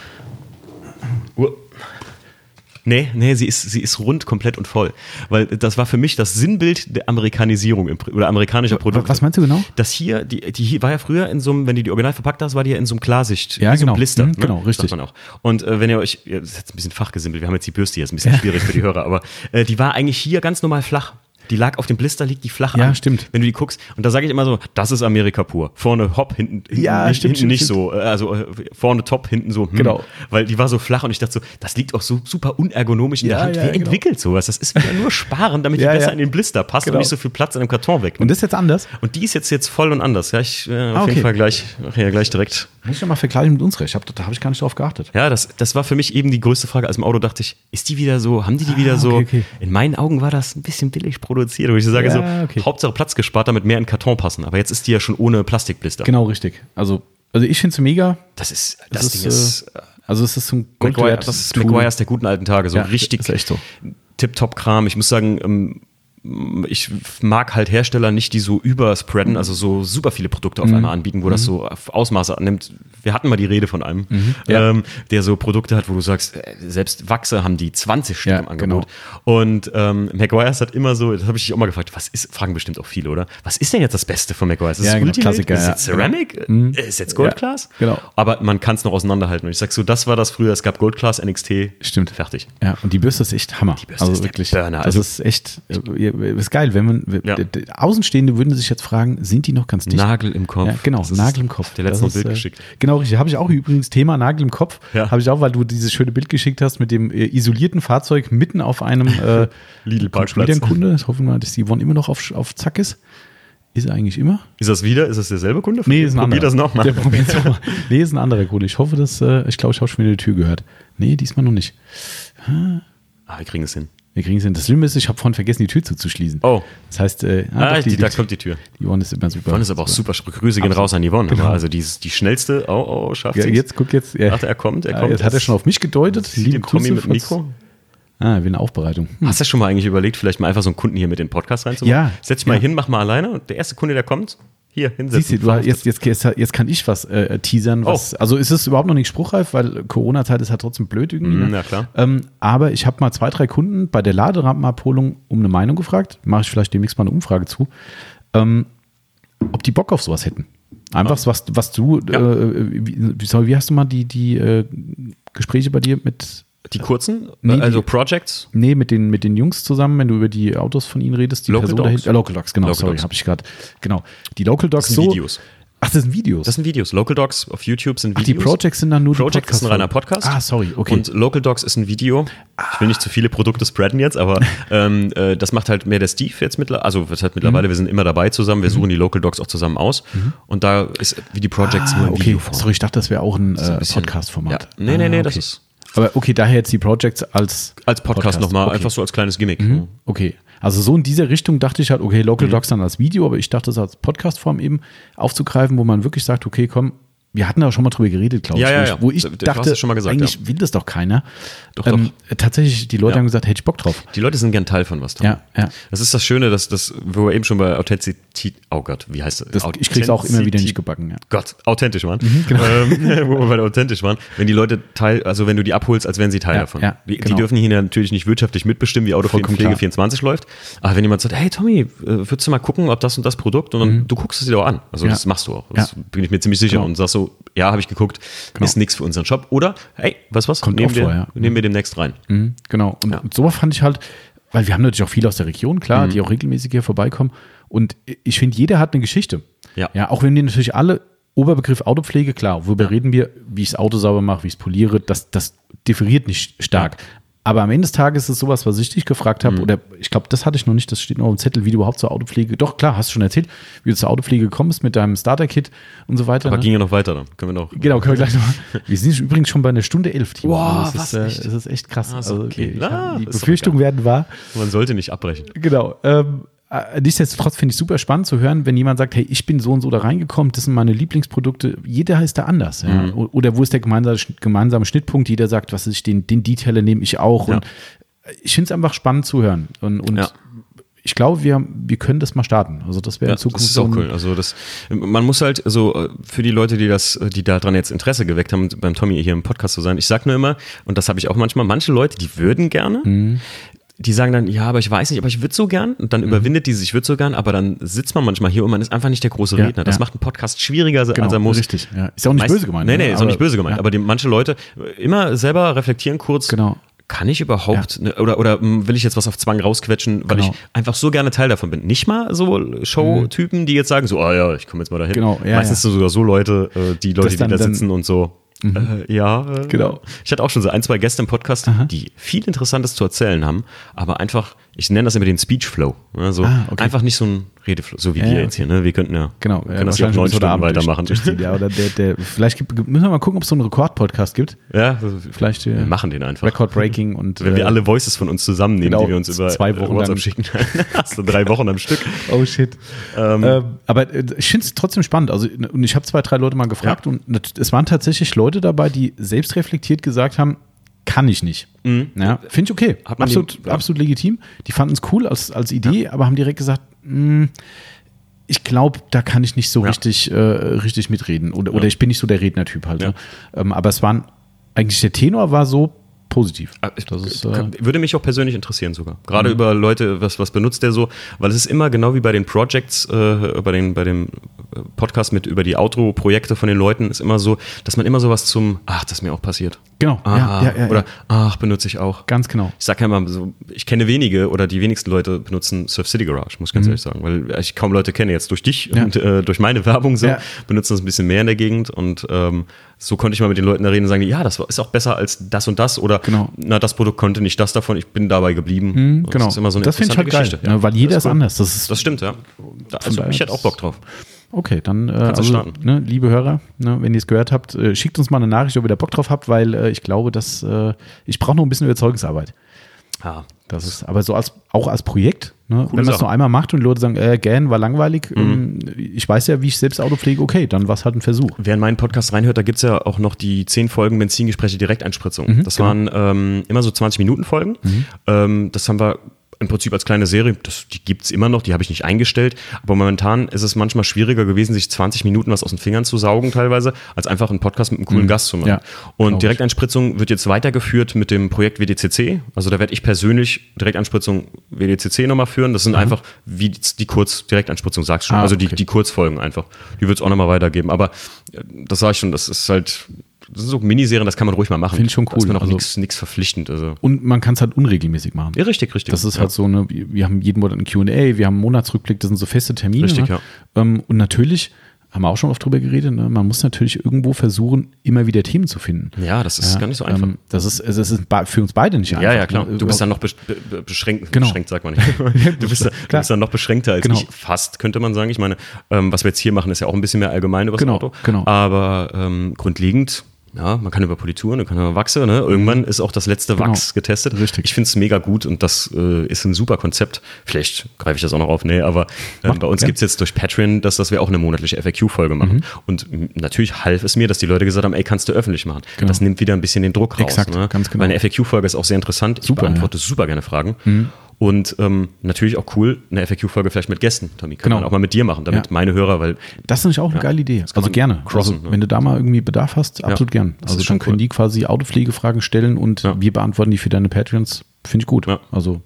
Nee, nee, sie ist, sie ist rund, komplett und voll. Weil das war für mich das Sinnbild der Amerikanisierung im, oder amerikanischer Produkte. Was meinst du genau? Das hier, die, die hier war ja früher in so einem, wenn die die original verpackt hast, war die ja in so einem Klarsicht. Ja, genau. So Blister. Mhm, ne? Genau, richtig. man auch. Und äh, wenn ihr euch, ja, das ist jetzt ein bisschen fachgesimpelt, wir haben jetzt die Bürste hier, ist ein bisschen schwierig für die Hörer, aber äh, die war eigentlich hier ganz normal flach. Die lag auf dem Blister, liegt die flach ja, an. stimmt. Wenn du die guckst. Und da sage ich immer so, das ist Amerika pur. Vorne hopp, hinten, ja, hinten, stimmt, hinten nicht stimmt. so. Also äh, vorne top, hinten so. Hm. Genau. Weil die war so flach und ich dachte so, das liegt auch so super unergonomisch in ja, der Hand. Ja, Wer genau. entwickelt sowas? Das ist wieder nur sparen, damit die besser in den Blister passt genau. und nicht so viel Platz in dem Karton weg. Und das ist jetzt anders? Und die ist jetzt, jetzt voll und anders. Ja, ich äh, auf ah, okay. jeden Fall gleich, ja, gleich direkt. Muss ich ja mal vergleichen mit unserer. Ich hab, da habe ich gar nicht drauf geachtet. Ja, das, das war für mich eben die größte Frage. Also im Auto dachte ich, ist die wieder so, haben die die ah, wieder so? Okay. In meinen Augen war das ein bisschen billig produziert, wo ich sage so, okay. Hauptsache Platz gespart, damit mehr in Karton passen. Aber jetzt ist die ja schon ohne Plastikblister. Genau, richtig. Also, also ich finde sie mega. Das ist, das, das Ding ist, äh, also es ist so ein McGuire, das ist McGuire's der guten alten Tage, so ja, richtig ist echt so. Tip-Top-Kram. Ich muss sagen, ähm, ich mag halt Hersteller nicht, die so überspreaden, also so super viele Produkte auf mhm. einmal anbieten, wo mhm. das so Ausmaße annimmt. Wir hatten mal die Rede von einem, mhm. ja. ähm, der so Produkte hat, wo du sagst, äh, selbst Wachse haben die 20 Stück ja, im Angebot. Genau. Und ähm, McGuire's hat immer so, das habe ich dich auch mal gefragt, was ist, fragen bestimmt auch viele, oder? Was ist denn jetzt das Beste von McGuire's? Ist ja, es genau, Klassiker, Ist es Ceramic? Mhm. Ist es jetzt Gold Class? genau. Aber man kann es noch auseinanderhalten. Und ich sag so, das war das früher, es gab Gold Class, NXT. Stimmt. Fertig. Ja, und die Bürste ist echt Hammer. Die Bürste also ist wirklich. Burner. Also das ist echt, äh, ist geil, wenn man ja. Außenstehende würden sich jetzt fragen, sind die noch ganz dicht? Nagel im Kopf. Ja, genau, Nagel im Kopf. Der letzte Bild äh, geschickt. Genau, richtig. Habe ich auch übrigens Thema Nagel im Kopf. Ja. Habe ich auch, weil du dieses schöne Bild geschickt hast mit dem äh, isolierten Fahrzeug mitten auf einem äh, Lidl-Parkplatz. Wieder ein Kunde. Ich hoffe mal, dass die Yvonne immer noch auf, auf Zack ist. Ist er eigentlich immer? Ist das wieder? Ist das derselbe Kunde? Nee, ist ein Probier anderer. das nochmal. Der nochmal. Nee, ist ein anderer Kunde. Ich hoffe, dass, äh, ich glaube, ich habe schon wieder die Tür gehört. Nee, diesmal noch nicht. Ah, wir kriegen es hin. Wir kriegen es hin. Das Schlimme ist, ich habe vorhin vergessen, die Tür zuzuschließen. Oh. Das heißt, äh, ah, ah, doch, die, da kommt die Tür. Die Yvonne ist immer super. Yvonne ist aber auch super. Grüße gehen raus an Yvonne. Genau. Also die ist die schnellste. Oh, oh, schafft ja, Jetzt guck jetzt. Ja. Ach, er kommt, er kommt. Jetzt hat er schon auf mich gedeutet. Liebe Tommy mit Mikro. Ah, wie eine Aufbereitung. Hm. Hast du schon mal eigentlich überlegt, vielleicht mal einfach so einen Kunden hier mit in den Podcast reinzumachen? Ja. Setz dich mal ja. hin, mach mal alleine und der erste Kunde, der kommt, hier, hinsetzen. Siehst du, du jetzt, jetzt, jetzt, jetzt kann ich was äh, teasern. Was, oh. Also ist es überhaupt noch nicht spruchreif, weil Corona-Zeit ist halt trotzdem blöd irgendwie. Mm, ne? Ja, klar. Ähm, aber ich habe mal zwei, drei Kunden bei der Laderampenabholung um eine Meinung gefragt. Mache ich vielleicht demnächst mal eine Umfrage zu. Ähm, ob die Bock auf sowas hätten. Einfach, oh. was, was du, ja. äh, wie, wie, hast du mal die, die äh, Gespräche bei dir mit die kurzen? Nee, also die, Projects? Nee, mit den, mit den Jungs zusammen, wenn du über die Autos von ihnen redest. Die Local Person Dogs. Dahinter, äh, Local Dogs, genau, Local sorry, habe ich gerade. Genau. Die Local Dogs das sind so. Videos. Ach, das sind Videos. Das sind Videos. Local Dogs auf YouTube sind Videos. Ach, die Projects sind dann nur Project ist ein reiner Podcast. Ah, sorry, okay. Und Local Dogs ist ein Video. Ich will nicht zu viele Produkte spreaden jetzt, aber ähm, äh, das macht halt mehr der Steve jetzt mittlerweile. Also was halt mittlerweile, mhm. wir sind immer dabei zusammen, wir mhm. suchen die Local Dogs auch zusammen aus. Mhm. Und da ist wie die Projects ah, nur ein okay. Video. Sorry, ich dachte, das wäre auch ein, ein äh, Podcast-Format. Ja. Nee, nee, nee, ah, okay. das ist aber okay, daher jetzt die Projects als als Podcast, Podcast. nochmal, okay. einfach so als kleines Gimmick. Mhm. Okay, also so in diese Richtung dachte ich halt, okay, Local mhm. Docs dann als Video, aber ich dachte es als Podcastform eben aufzugreifen, wo man wirklich sagt, okay, komm, wir hatten da schon mal drüber geredet, glaube ich. Ja, ja, ja. Wo ich dachte, schon mal gesagt, eigentlich will das doch keiner. Doch, ähm, doch. Tatsächlich, die Leute haben gesagt, hätte ich Bock drauf. Die Leute sind gern Teil von was. Tom. Ja, ja. Das ist das Schöne, dass das, wo wir eben schon bei Authentizität, oh Gott, wie heißt das? das ich krieg's auch immer wieder nicht gebacken. Gott, authentisch waren. Mhm, genau. ähm, wo wir bei authentisch waren. Wenn die Leute Teil, also wenn du die abholst, als wären sie Teil davon. Ja, die, genau. die, dürfen hier natürlich nicht wirtschaftlich mitbestimmen, wie Autopflege 24 läuft. Aber wenn jemand sagt, hey Tommy, äh, würdest du mal gucken, ob das und das Produkt, und dann, mhm. du guckst es dir auch an. Also das machst du auch. Das bin ich mir ziemlich sicher. Genau. Und sagst so, ja, habe ich geguckt, genau. ist nichts für unseren Shop. Oder, hey, was was? Kommt nehmen, wir, vor, ja. nehmen wir demnächst rein. Mhm, genau. Und, ja. und sowas fand ich halt, weil wir haben natürlich auch viele aus der Region, klar, mhm. die auch regelmäßig hier vorbeikommen. Und ich finde, jeder hat eine Geschichte. Ja. ja. Auch wenn die natürlich alle Oberbegriff Autopflege, klar, worüber ja. reden wir, wie ich das Auto sauber mache, wie ich es poliere, das, das differiert nicht stark. Aber am Ende des Tages ist es sowas, was ich dich gefragt habe, mhm. oder ich glaube, das hatte ich noch nicht, das steht noch im Zettel, wie du überhaupt zur Autopflege, doch klar, hast du schon erzählt, wie du zur Autopflege kommst mit deinem Starter-Kit und so weiter. Aber ne? ging ja noch weiter dann, können wir noch. Genau, können wir gleich noch. wir sind übrigens schon bei einer Stunde elf. Wow, also das, ist, äh, das ist echt krass. Ah, also, okay. okay ah, die Befürchtungen werden wahr. Man sollte nicht abbrechen. Genau. Ähm, äh, nichtsdestotrotz finde ich super spannend zu hören, wenn jemand sagt, hey, ich bin so und so da reingekommen, das sind meine Lieblingsprodukte. Jeder heißt da anders. Ja? Mhm. Oder wo ist der gemeinsame, Schnittpunkt? Jeder sagt, was ist den, den Detailer nehme ich auch. Ja. Und ich finde es einfach spannend zu hören. Und, und ja. ich glaube, wir, wir können das mal starten. Also das wäre ja, in Zukunft. Das ist auch cool. Also das, man muss halt so also für die Leute, die das, die daran jetzt Interesse geweckt haben, beim Tommy hier im Podcast zu sein. Ich sage nur immer, und das habe ich auch manchmal, manche Leute, die würden gerne. Mhm die sagen dann, ja, aber ich weiß nicht, aber ich würde so gern. Und dann mhm. überwindet die sich, ich würde so gern, aber dann sitzt man manchmal hier und man ist einfach nicht der große ja, Redner. Das ja. macht einen Podcast schwieriger, genau, als er muss. Richtig, ja. Ist auch nicht Meist, böse gemeint. Nee, nee, ne? ist auch nicht böse gemeint. Aber die, manche Leute immer selber reflektieren kurz. Genau kann ich überhaupt ja. ne, oder oder hm, will ich jetzt was auf Zwang rausquetschen, weil genau. ich einfach so gerne Teil davon bin. Nicht mal so Showtypen, die jetzt sagen so, ah ja, ich komme jetzt mal dahin. Genau, ja, Meistens ja. sogar so Leute, äh, die Leute, dann, die da sitzen und so. Mhm. Äh, ja, äh, genau. Ich hatte auch schon so ein, zwei Gäste im Podcast, Aha. die viel Interessantes zu erzählen haben, aber einfach ich nenne das immer den Speechflow. Also ah, okay. einfach nicht so ein Redeflow, so wie ja, wir jetzt hier. Ne? Wir könnten ja, genau, können das ja neun Stunden weitermachen. Durch, durch ja, oder der, der, vielleicht gibt, müssen wir mal gucken, ob es so einen Rekord-Podcast gibt. Ja, vielleicht. Wir äh, machen den einfach. Record-Breaking und. Wenn wir äh, alle Voices von uns zusammennehmen, genau, die wir uns über zwei Wochen WhatsApp schicken, hast du drei Wochen am Stück. Oh shit. Ähm, ähm, aber äh, ich finde es trotzdem spannend. Also, und ich habe zwei, drei Leute mal gefragt ja. und es waren tatsächlich Leute dabei, die selbst reflektiert gesagt haben, kann ich nicht. Mhm. Ja, Finde ich okay. Absolut, den, ja. absolut legitim. Die fanden es cool als, als Idee, ja. aber haben direkt gesagt, mh, hm, ich glaube, da kann ich nicht so richtig, äh, richtig mitreden. Oder, oder ich bin nicht so der Rednertyp halt. Ne? Ähm, aber es waren, eigentlich der Tenor war so, positiv. Ah, ich, ist, äh, würde mich auch persönlich interessieren sogar. Gerade mhm. über Leute, was, was benutzt der so? Weil es ist immer genau wie bei den Projects, äh, bei, den, bei dem äh, Podcast mit über die Outro-Projekte von den Leuten, ist immer so, dass man immer sowas zum, ach, das ist mir auch passiert. Genau. Ah, ja, ja, ja, oder, ach, benutze ich auch. Ganz genau. Ich sage ja immer so, ich kenne wenige oder die wenigsten Leute benutzen Surf City Garage, muss ich ganz mhm. ehrlich sagen. Weil ich kaum Leute kenne jetzt durch dich und äh, durch meine Werbung so, benutzen das ein bisschen mehr in der Gegend und ähm, so konnte ich mal mit den Leuten da reden und sagen, ja, das ist auch besser als das und das oder genau. na, das Produkt konnte nicht das davon, ich bin dabei geblieben. Mhm, genau. Das ist immer so eine das finde ich halt Geschichte. geil, ja, weil jeder ist, cool. anders. Das, ist, das stimmt, ja. Also ich hätte auch Bock drauf. Okay, dann äh, also, ne, liebe Hörer, ne, wenn ihr es gehört habt, äh, schickt uns mal eine Nachricht, ob ihr da Bock drauf habt, weil äh, ich glaube, dass äh, ich brauche noch ein bisschen Überzeugungsarbeit. Ja, das ist aber so als auch als Projekt, ne? wenn man es nur einmal macht und Leute sagen, äh, Gan war langweilig, mhm. Ähm, ich weiß ja, wie ich selbst Auto pflege, okay, dann war es halt ein Versuch. Wer in meinen Podcast reinhört, da gibt es ja auch noch die zehn Folgen Benzingespräche Direkteinspritzung. Mhm, das genau. waren ähm, immer so 20 Minuten Folgen. Mhm. Ähm, das haben wir im Prinzip als kleine Serie, das, die gibt es immer noch, die habe ich nicht eingestellt. Aber momentan ist es manchmal schwieriger gewesen, sich 20 Minuten was aus den Fingern zu saugen, teilweise, als einfach einen Podcast mit einem coolen mhm. Gast zu machen. Ja, und Direkteinspritzung wird jetzt weitergeführt mit dem Projekt WDCC. Also da werde ich persönlich Direkteinspritzung WDCC nochmal führen. Das sind mhm. einfach, wie die Kurz, Direkteinspritzung sagst schon, ah, also die, okay. die Kurzfolgen einfach. Die wird es auch nochmal weitergeben. Aber äh, das sage ich schon, das ist halt das sind so Miniserien, das kann man ruhig mal machen. Finde ich schon cool. Das ist man auch also, nichts verpflichtend. Also. Und man kann es halt unregelmäßig machen. Ja, richtig, richtig. Das ist halt so, ne, wir haben jeden Monat ein Q&A, wir haben einen Monatsrückblick, das sind so feste Termine. Richtig, ne? ja. Ähm, und natürlich haben wir auch schon oft drüber geredet, ne? man muss natürlich irgendwo versuchen, immer wieder Themen zu finden. Ja, das ist ja, gar nicht so einfach. Ähm, das ist, es ist für uns beide nicht einfach. Ja, ja, klar. Ne? Du bist dann noch beschränkt, genau. beschränkt, sagt man nicht. du, bist, du bist dann noch beschränkter als genau. ich, fast, könnte man sagen. Ich meine, ähm, was wir jetzt hier machen, ist ja auch ein bisschen mehr allgemein über das genau, Auto. Genau. Aber ähm, grundlegend ja, man kann über Polituren, man kann über Wachse, ne? Irgendwann mhm. ist auch das letzte genau. Wachs getestet. Richtig. Ich finde es mega gut und das äh, ist ein super Konzept. Vielleicht greife ich das auch noch auf, nee, aber äh, bei uns ja. gibt es jetzt durch Patreon, dass, dass wir auch eine monatliche FAQ-Folge machen. Mhm. Und natürlich half es mir, dass die Leute gesagt haben, ey, kannst du öffentlich machen. Genau. Das nimmt wieder ein bisschen den Druck raus. Exakt, ne? ganz genau. Meine FAQ-Folge ist auch sehr interessant. Ich super, beantworte ja. super gerne Fragen. Mhm. Und ähm, natürlich auch cool, eine FAQ-Folge vielleicht mit Gästen, Tommy. Kann genau. man auch mal mit dir machen, damit ja. meine Hörer, weil. Das ist natürlich auch eine ja, geile Idee. Also gerne. Crossen, also, ne? Wenn du da mal irgendwie Bedarf hast, absolut ja, gern. Also dann können cool. die quasi Autopflegefragen stellen und wir beantworten die für deine Patreons. Finde ich gut. Also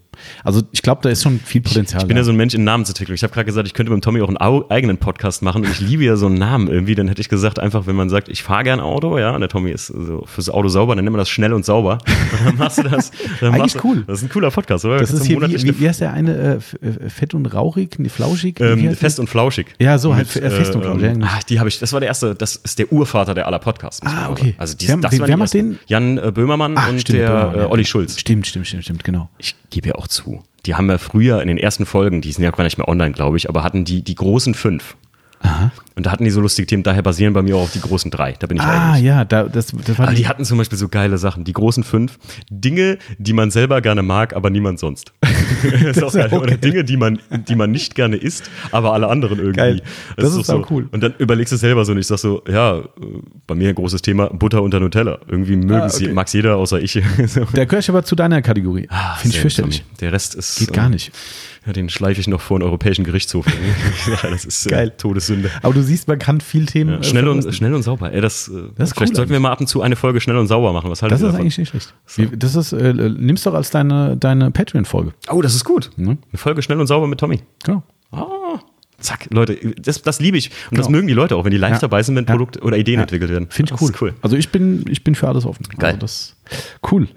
Also ich glaube, da ist schon viel Potenzial. Ich, ich bin ja so ein Mensch in Namensentwicklung. Ich habe gerade gesagt, ich könnte mit dem Tommy auch einen eigenen Podcast machen und ich liebe ja so einen Namen irgendwie. Dann hätte ich gesagt, einfach, wenn man sagt, ich fahre gern Auto, ja, und der Tommy ist so fürs Auto sauber, dann nennen wir das schnell und sauber. Und dann machst du das. Eigentlich du, cool. Das ist ein cooler Podcast, oder? Das, das ist hier, wie, wie, wie heißt der eine? Äh, äh fett und rauchig? Nee, flauschig? Ähm, fest und flauschig. Ja, so halt äh, fest und flauschig. Ähm, ach, die habe ich, das war der erste, das ist der Urvater der aller Podcasts. Ah, okay. Also die, wer, das wer macht den? Jan äh, Böhmermann ach, und stimmt, der Böhmermann, ja. Olli Schulz. Stimmt, stimmt, stimmt, stimmt, genau. Ich gebe ja auch zu. Die haben ja früher in den ersten Folgen, die sind ja gar nicht mehr online, glaube ich, aber hatten die die großen fünf. Aha. Und da hatten die so lustige Themen, daher basieren bei mir auch auf die großen drei. Da bin ich Ah, ehrlich. ja, da, das, das war aber die hatten zum Beispiel so geile Sachen. Die großen fünf. Dinge, die man selber gerne mag, aber niemand sonst. das ist auch geil. Oder Dinge, die man, die man nicht gerne isst, aber alle anderen irgendwie. Geil. Das, das ist, so. cool. Und dann überlegst du selber so und ich sag so, ja, bei mir ein großes Thema, Butter unter Nutella. Irgendwie mögen ah, okay. mag jeder, außer ich. Der gehört aber zu deiner Kategorie. Ah, Finde ich fürchterlich. Der Rest ist. Geht gar nicht. Ja, den schleife ich noch vor den Europäischen Gerichtshof. das ist äh, Geil. Todessünde. Aber du siehst, man kann viel Themen. Ja, äh, schnell, und, schnell und sauber. Ey, das, äh, das vielleicht cool sollten wir mal ab und zu eine Folge schnell und sauber machen. Was das ist davon? eigentlich nicht schlecht. So. Das ist, äh, nimmst doch als deine, deine Patreon-Folge. Oh, das ist gut. Mhm. Eine Folge schnell und sauber mit Tommy. Genau. Ah. Zack, Leute, das, das liebe ich. Und genau. das mögen die Leute auch, wenn die live ja. dabei sind, wenn ja. Produkte oder Ideen ja. entwickelt werden. Finde ich cool. cool. Also ich bin, ich bin für alles offen. Geil. Also das, cool.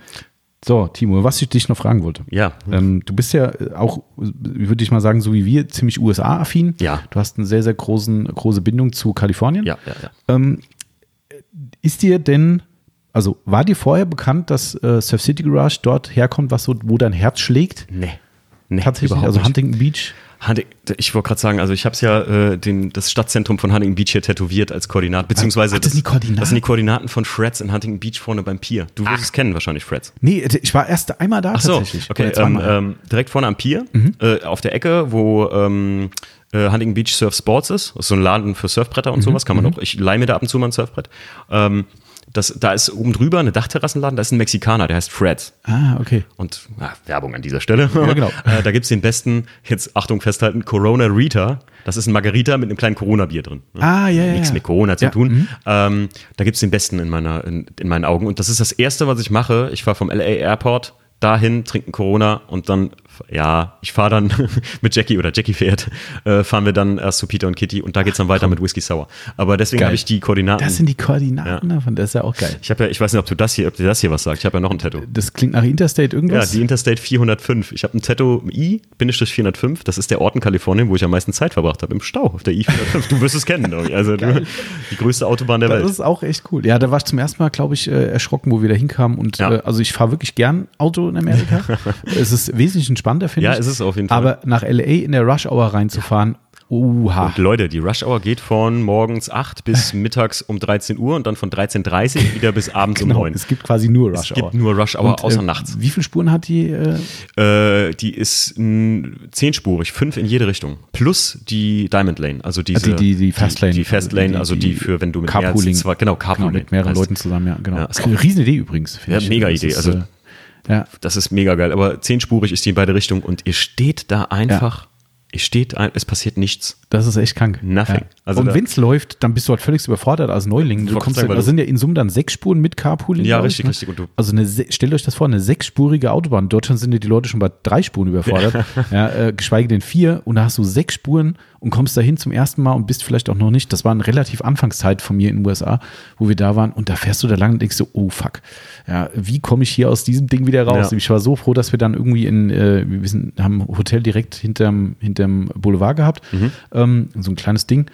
So, Timo, was ich dich noch fragen wollte. Ja. Ähm, du bist ja auch, würde ich mal sagen, so wie wir, ziemlich USA-affin. Ja. Du hast eine sehr, sehr großen, große Bindung zu Kalifornien. Ja, ja, ja. Ähm, ist dir denn, also war dir vorher bekannt, dass äh, Surf City Garage dort herkommt, was so, wo dein Herz schlägt? Nee. Nee, Tatsächlich, also Huntington Beach? Ich wollte gerade sagen, also ich habe es ja äh, den, das Stadtzentrum von Huntington Beach hier tätowiert als Koordinat, beziehungsweise Ach, das, sind die Koordinaten? das sind die Koordinaten von Freds in Huntington Beach vorne beim Pier. Du wirst es kennen wahrscheinlich, Freds. Nee, ich war erst einmal da Ach so, tatsächlich. Okay, ähm, ähm, direkt vorne am Pier, mhm. äh, auf der Ecke, wo ähm, äh, Huntington Beach Surf Sports ist. Das ist so ein Laden für Surfbretter und mhm. sowas, kann man mhm. auch. Ich leih mir da ab und zu mal ein Surfbrett. Ähm, das, da ist oben drüber eine Dachterrassenladen, da ist ein Mexikaner, der heißt Fred. Ah, okay. Und ja, Werbung an dieser Stelle. Ja, genau. äh, da gibt es den besten, jetzt Achtung festhalten, Corona Rita. Das ist ein Margarita mit einem kleinen Corona-Bier drin. Ah, ja, ja. Nichts mit Corona zu ja. tun. Mhm. Ähm, da gibt es den besten in, meiner, in, in meinen Augen. Und das ist das Erste, was ich mache. Ich fahre vom LA Airport dahin, trinken Corona und dann ja, ich fahre dann mit Jackie oder Jackie fährt, äh, fahren wir dann erst zu Peter und Kitty und da geht es dann weiter Komm. mit Whisky Sour. Aber deswegen habe ich die Koordinaten. Das sind die Koordinaten ja. davon, das ist ja auch geil. Ich habe ja, ich weiß nicht, ob du das hier, ob dir das hier was sagt. Ich habe ja noch ein Tattoo. Das klingt nach Interstate irgendwas? Ja, die Interstate 405. Ich habe ein Tattoo I-405. Das ist der Ort in Kalifornien, wo ich am meisten Zeit verbracht habe, im Stau auf der I-405. Du wirst es kennen, also du, die größte Autobahn der das Welt. Das ist auch echt cool. Ja, da war ich zum ersten Mal, glaube ich, äh, erschrocken, wo wir da hinkamen und ja. äh, also ich fahre wirklich gern Auto in Amerika. es ist wesentlich entspannter, finde ich. Ja, es ist auch auf jeden Fall. Aber nach LA in der Rush Hour reinzufahren, Uha. Und Leute, die Rush Hour geht von morgens 8 bis mittags um 13 Uhr und dann von 13.30 Uhr wieder bis abends genau, um 9. Es gibt quasi nur Rush Hour. Es gibt nur Rush Hour, und, außer äh, nachts. Wie viele Spuren hat die? Äh? Äh, die ist zehnspurig, fünf in jede Richtung. Plus die Diamond Lane, also diese. Die, die, die Fast Lane. Die, die Fast Lane, also die, für, wenn du mit Carpooling. Mehr als genau, Carpooling. Genau, mit mehreren heißt. Leuten zusammen, ja, genau. Ja, das ist eine Riesenidee übrigens. Ja, mega Idee. Also, äh, ja. Das ist mega geil. Aber zehnspurig ist die in beide Richtungen und ihr steht da einfach. Ja es steht, es passiert nichts. Das ist echt krank. Nothing. Ja. Also und wenn es läuft, dann bist du halt völlig überfordert als Neuling. Du kommst sagen, da sind ja in Summe dann sechs Spuren mit Carpooling. Ja, richtig, ne? richtig. also eine, stellt euch das vor, eine sechsspurige Autobahn. In Deutschland sind ja die Leute schon bei drei Spuren überfordert. Ja. ja äh, geschweige denn vier. Und da hast du sechs Spuren und kommst dahin zum ersten Mal und bist vielleicht auch noch nicht. Das war eine relativ Anfangszeit von mir in den USA, wo wir da waren. Und da fährst du da lang und denkst so, oh fuck. Ja, wie komme ich hier aus diesem Ding wieder raus? Ja. Ich war so froh, dass wir dann irgendwie in, äh, wir sind, haben ein Hotel direkt hinterm, hinterm Boulevard gehabt. Mhm. Ähm, so ein kleines Ding.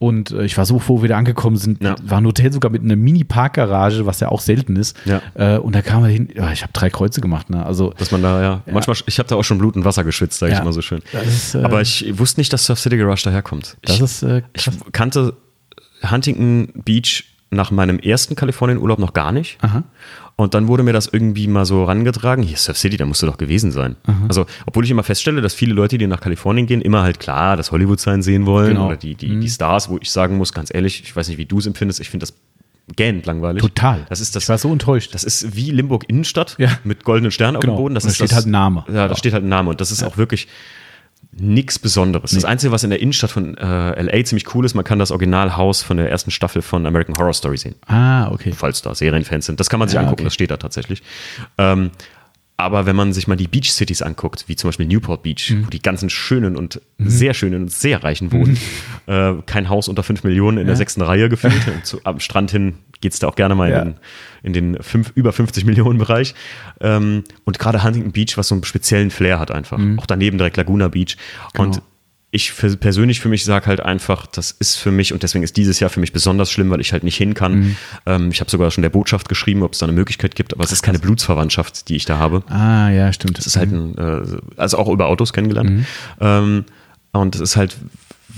Und äh, ich war so froh, wie wir angekommen sind. Ja. War ein Hotel sogar mit einer Mini-Parkgarage, was ja auch selten ist. Ja. Äh, und da kam man hin, ja, ich habe drei Kreuze gemacht. Ne? Also, Dass man da, ja, ja. manchmal, ich habe da auch schon Blut und Wasser geschwitzt, sage ich mal so schön. Ist, äh, Aber ich wusste nicht, dass Surf City Garage daherkommt. Das ich, ist, äh, ich kannte Huntington Beach nach meinem ersten Kalifornien-Urlaub noch gar nicht. Aha. Und dann wurde mir das irgendwie mal so rangetragen, hier Surf City, da musst du doch gewesen sein. Mhm. Also, obwohl ich immer feststelle, dass viele Leute, die nach Kalifornien gehen, immer halt klar das Hollywood-Sign sehen wollen genau. oder die, die, mhm. die Stars, wo ich sagen muss, ganz ehrlich, ich weiß nicht, wie du es empfindest, ich finde das gähnend langweilig. Total. Das ist das, ich war so enttäuscht. Das ist wie Limburg Innenstadt ja. mit goldenen Sternen genau. auf dem Boden. Das da ist steht das, halt ein Name. Ja, da steht halt ein Name. Und das ist ja. auch wirklich, nichts Besonderes. Nee. Das Einzige, was in der Innenstadt von äh, LA ziemlich cool ist, man kann das Originalhaus von der ersten Staffel von American Horror Story sehen. Ah, okay. Falls da Serienfans sind. Das kann man sich ja, angucken, okay. das steht da tatsächlich. Ähm, aber wenn man sich mal die Beach Cities anguckt, wie zum Beispiel Newport Beach, mhm. wo die ganzen schönen und mhm. sehr schönen und sehr reichen wohnen, mhm. äh, kein Haus unter 5 Millionen in ja. der sechsten Reihe gefühlt. zu, am Strand hin geht es da auch gerne mal ja. in, in, den fünf, über 50 Millionen Bereich. Ähm, und gerade Huntington Beach, was so einen speziellen Flair hat einfach. Mhm. Auch daneben direkt Laguna Beach. Genau. Und ich für, persönlich für mich sage halt einfach, das ist für mich und deswegen ist dieses Jahr für mich besonders schlimm, weil ich halt nicht hin kann. Mhm. Ähm, ich habe sogar schon der Botschaft geschrieben, ob es da eine Möglichkeit gibt, aber es ist keine Blutsverwandtschaft, die ich da habe. Ah, ja, stimmt. Es ist halt ein, äh, also auch über Autos kennengelernt. Mhm. Ähm, und es ist halt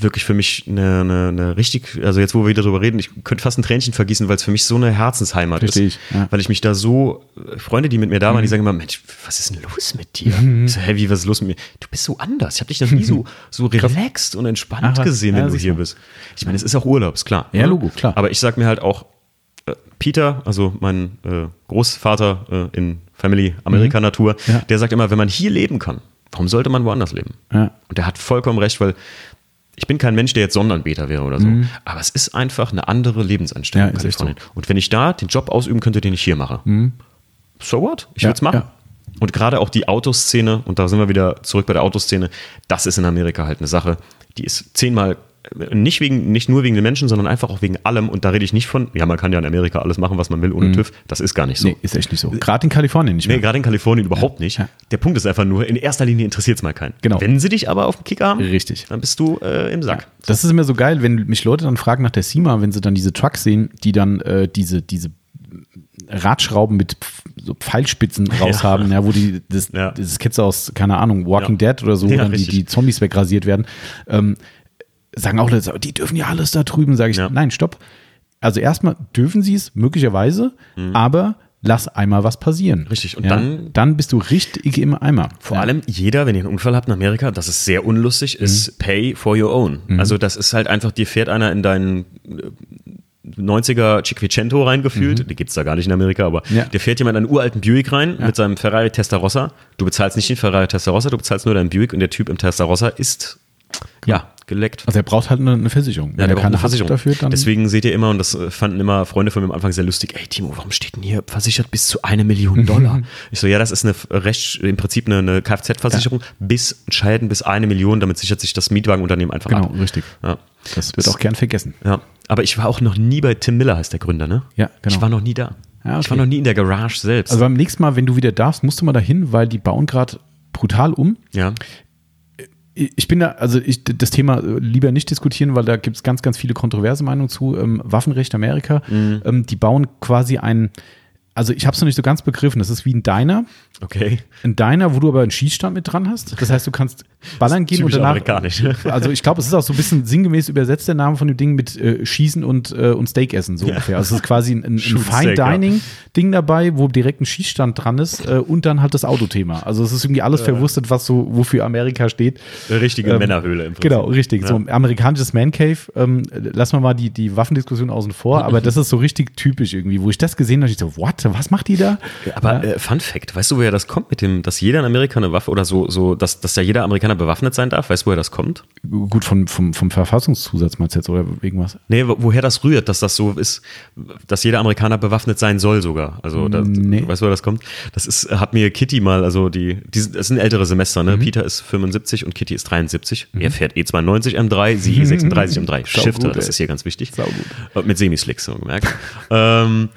wirklich für mich eine, eine, eine, richtig, also jetzt wo wir wieder drüber reden, ich könnte fast ein Tränchen vergießen, weil es für mich so eine Herzensheimat Richtig, ist. Ja. Weil ich mich da so, Freunde, die mit mir da waren, mhm. die sagen immer, Mensch, was ist denn los mit dir? Mhm. Ich so, hä, wie, was ist los mit mir? Du bist so anders. Ich habe dich noch nie so, so relaxed und entspannt Ach, gesehen, wenn ja, du hier bist. Ich meine, es ist auch Urlaub, ist klar. Ja, ne? Logo, klar. Aber ich sag mir halt auch, äh, Peter, also mein äh, Großvater äh, in Family Amerika mhm. Natur, ja. der sagt immer, wenn man hier leben kann, warum sollte man woanders leben? Ja. Und der hat vollkommen recht, weil ich bin kein Mensch, der jetzt Sonnenbeter wäre oder so. Mhm. Aber es ist einfach eine andere Lebenseinstellung. Ja, Kalifornien. So. Und wenn ich da den Job ausüben könnte, den ich hier mache, mhm. so what? Ich ja, würde es machen. Ja. Und gerade auch die Autoszene, und da sind wir wieder zurück bei der Autoszene, das ist in Amerika halt eine Sache, die ist zehnmal nicht, wegen, nicht nur wegen den Menschen, sondern einfach auch wegen allem. Und da rede ich nicht von, ja, man kann ja in Amerika alles machen, was man will ohne mhm. TÜV. Das ist gar nicht so. Nee, ist echt nicht so. Gerade in Kalifornien nicht mehr. Nee, gerade in Kalifornien überhaupt ja. nicht. Ja. Der Punkt ist einfach nur, in erster Linie interessiert es mal keinen. Genau. Wenn sie dich aber auf dem Kicker haben, Richtig. dann bist du äh, im Sack. Ja. Das ist immer so geil, wenn mich Leute dann fragen nach der SEMA, wenn sie dann diese Trucks sehen, die dann äh, diese, diese Radschrauben mit so Pfeilspitzen raus ja. haben, ja, wo die, das, ja. das kennst du aus, keine Ahnung, Walking ja. Dead oder so, wo dann die, die Zombies wegrasiert werden. Ähm, sagen auch Leute, die dürfen ja alles da drüben, sage ich, ja. nein, stopp. Also erstmal dürfen sie es möglicherweise, mhm. aber lass einmal was passieren. Richtig. Und ja, dann, dann bist du richtig im Eimer. Vor ja. allem jeder, wenn ihr einen Unfall habt in Amerika, das ist sehr unlustig, mhm. ist pay for your own. Mhm. Also das ist halt einfach, dir fährt einer in deinen 90er äh, Cinquecento reingefühlt, mhm. die gibt es da gar nicht in Amerika, aber ja. der fährt jemand einen uralten Buick rein mit seinem Ferrari Testarossa. Du bezahlst nicht den Ferrari Testarossa, du bezahlst nur deinen Buick und der Typ im Testarossa ist ja, geleckt. Also er braucht halt eine, eine Versicherung. Ja, der braucht eine Versicherung dafür, Deswegen seht ihr immer, und das äh, fanden immer Freunde von mir am Anfang sehr lustig, ey Timo, warum steht denn hier versichert bis zu eine Million Dollar? ich so, ja, das ist eine Recht, im Prinzip eine, eine Kfz-Versicherung ja. bis Scheiden bis eine Million, damit sichert sich das Mietwagenunternehmen einfach genau, ab. Genau, richtig. Ja. Das wird auch gern vergessen. Ja. Aber ich war auch noch nie bei Tim Miller, heißt der Gründer, ne? Ja, genau. Ich war noch nie da. Ja, okay. Ich war noch nie in der Garage selbst. Also beim nächsten Mal, wenn du wieder darfst, musst du mal dahin, weil die bauen gerade brutal um. Ja ich bin da, also ich das Thema äh, lieber nicht diskutieren, weil da gibt es ganz, ganz viele kontroverse Meinungen zu. Ähm, Waffenrecht Amerika, mhm. ähm, die bauen quasi ein, also ich habe es noch nicht so ganz begriffen. Das ist wie ein Diner. Okay. Ein Diner, wo du aber einen Schießstand mit dran hast. Das heißt, du kannst ballern gehen und danach. Amerikanisch. Also ich glaube, es ist auch so ein bisschen sinngemäß übersetzt der Name von dem Ding mit äh, Schießen und, äh, und Steak essen so ja. ungefähr. Also es ist quasi ein, ein Fine Dining Ding dabei, wo direkt ein Schießstand dran ist äh, und dann halt das Autothema. Also es ist irgendwie alles verwurstet, was so wofür Amerika steht. Eine richtige ähm, Männerhöhle im Prinzip. Genau, richtig. Ja. So amerikanisches Man Cave. Ähm, lassen wir mal die die Waffendiskussion außen vor, aber das ist so richtig typisch irgendwie, wo ich das gesehen habe, ich so, what? Was macht die da? Aber ja. Äh, Fun Fact, weißt du, woher das kommt mit dem, dass jeder in Amerika eine Waffe oder so, so dass, dass ja jeder Amerikaner bewaffnet sein darf? Weißt du, woher das kommt? Gut, vom, vom, vom Verfassungszusatz meinst du jetzt oder irgendwas? Nee, woher das rührt, dass das so ist, dass jeder Amerikaner bewaffnet sein soll sogar. Also, das, nee. weißt du, woher das kommt? Das ist, hat mir Kitty mal, also die, die das sind ältere Semester, ne? Mhm. Peter ist 75 und Kitty ist 73. Mhm. Er fährt E92 M3, sie E36 M3. Shifter, das ist hier ganz wichtig. Saugut. Mit Semislicks, so gemerkt. ähm,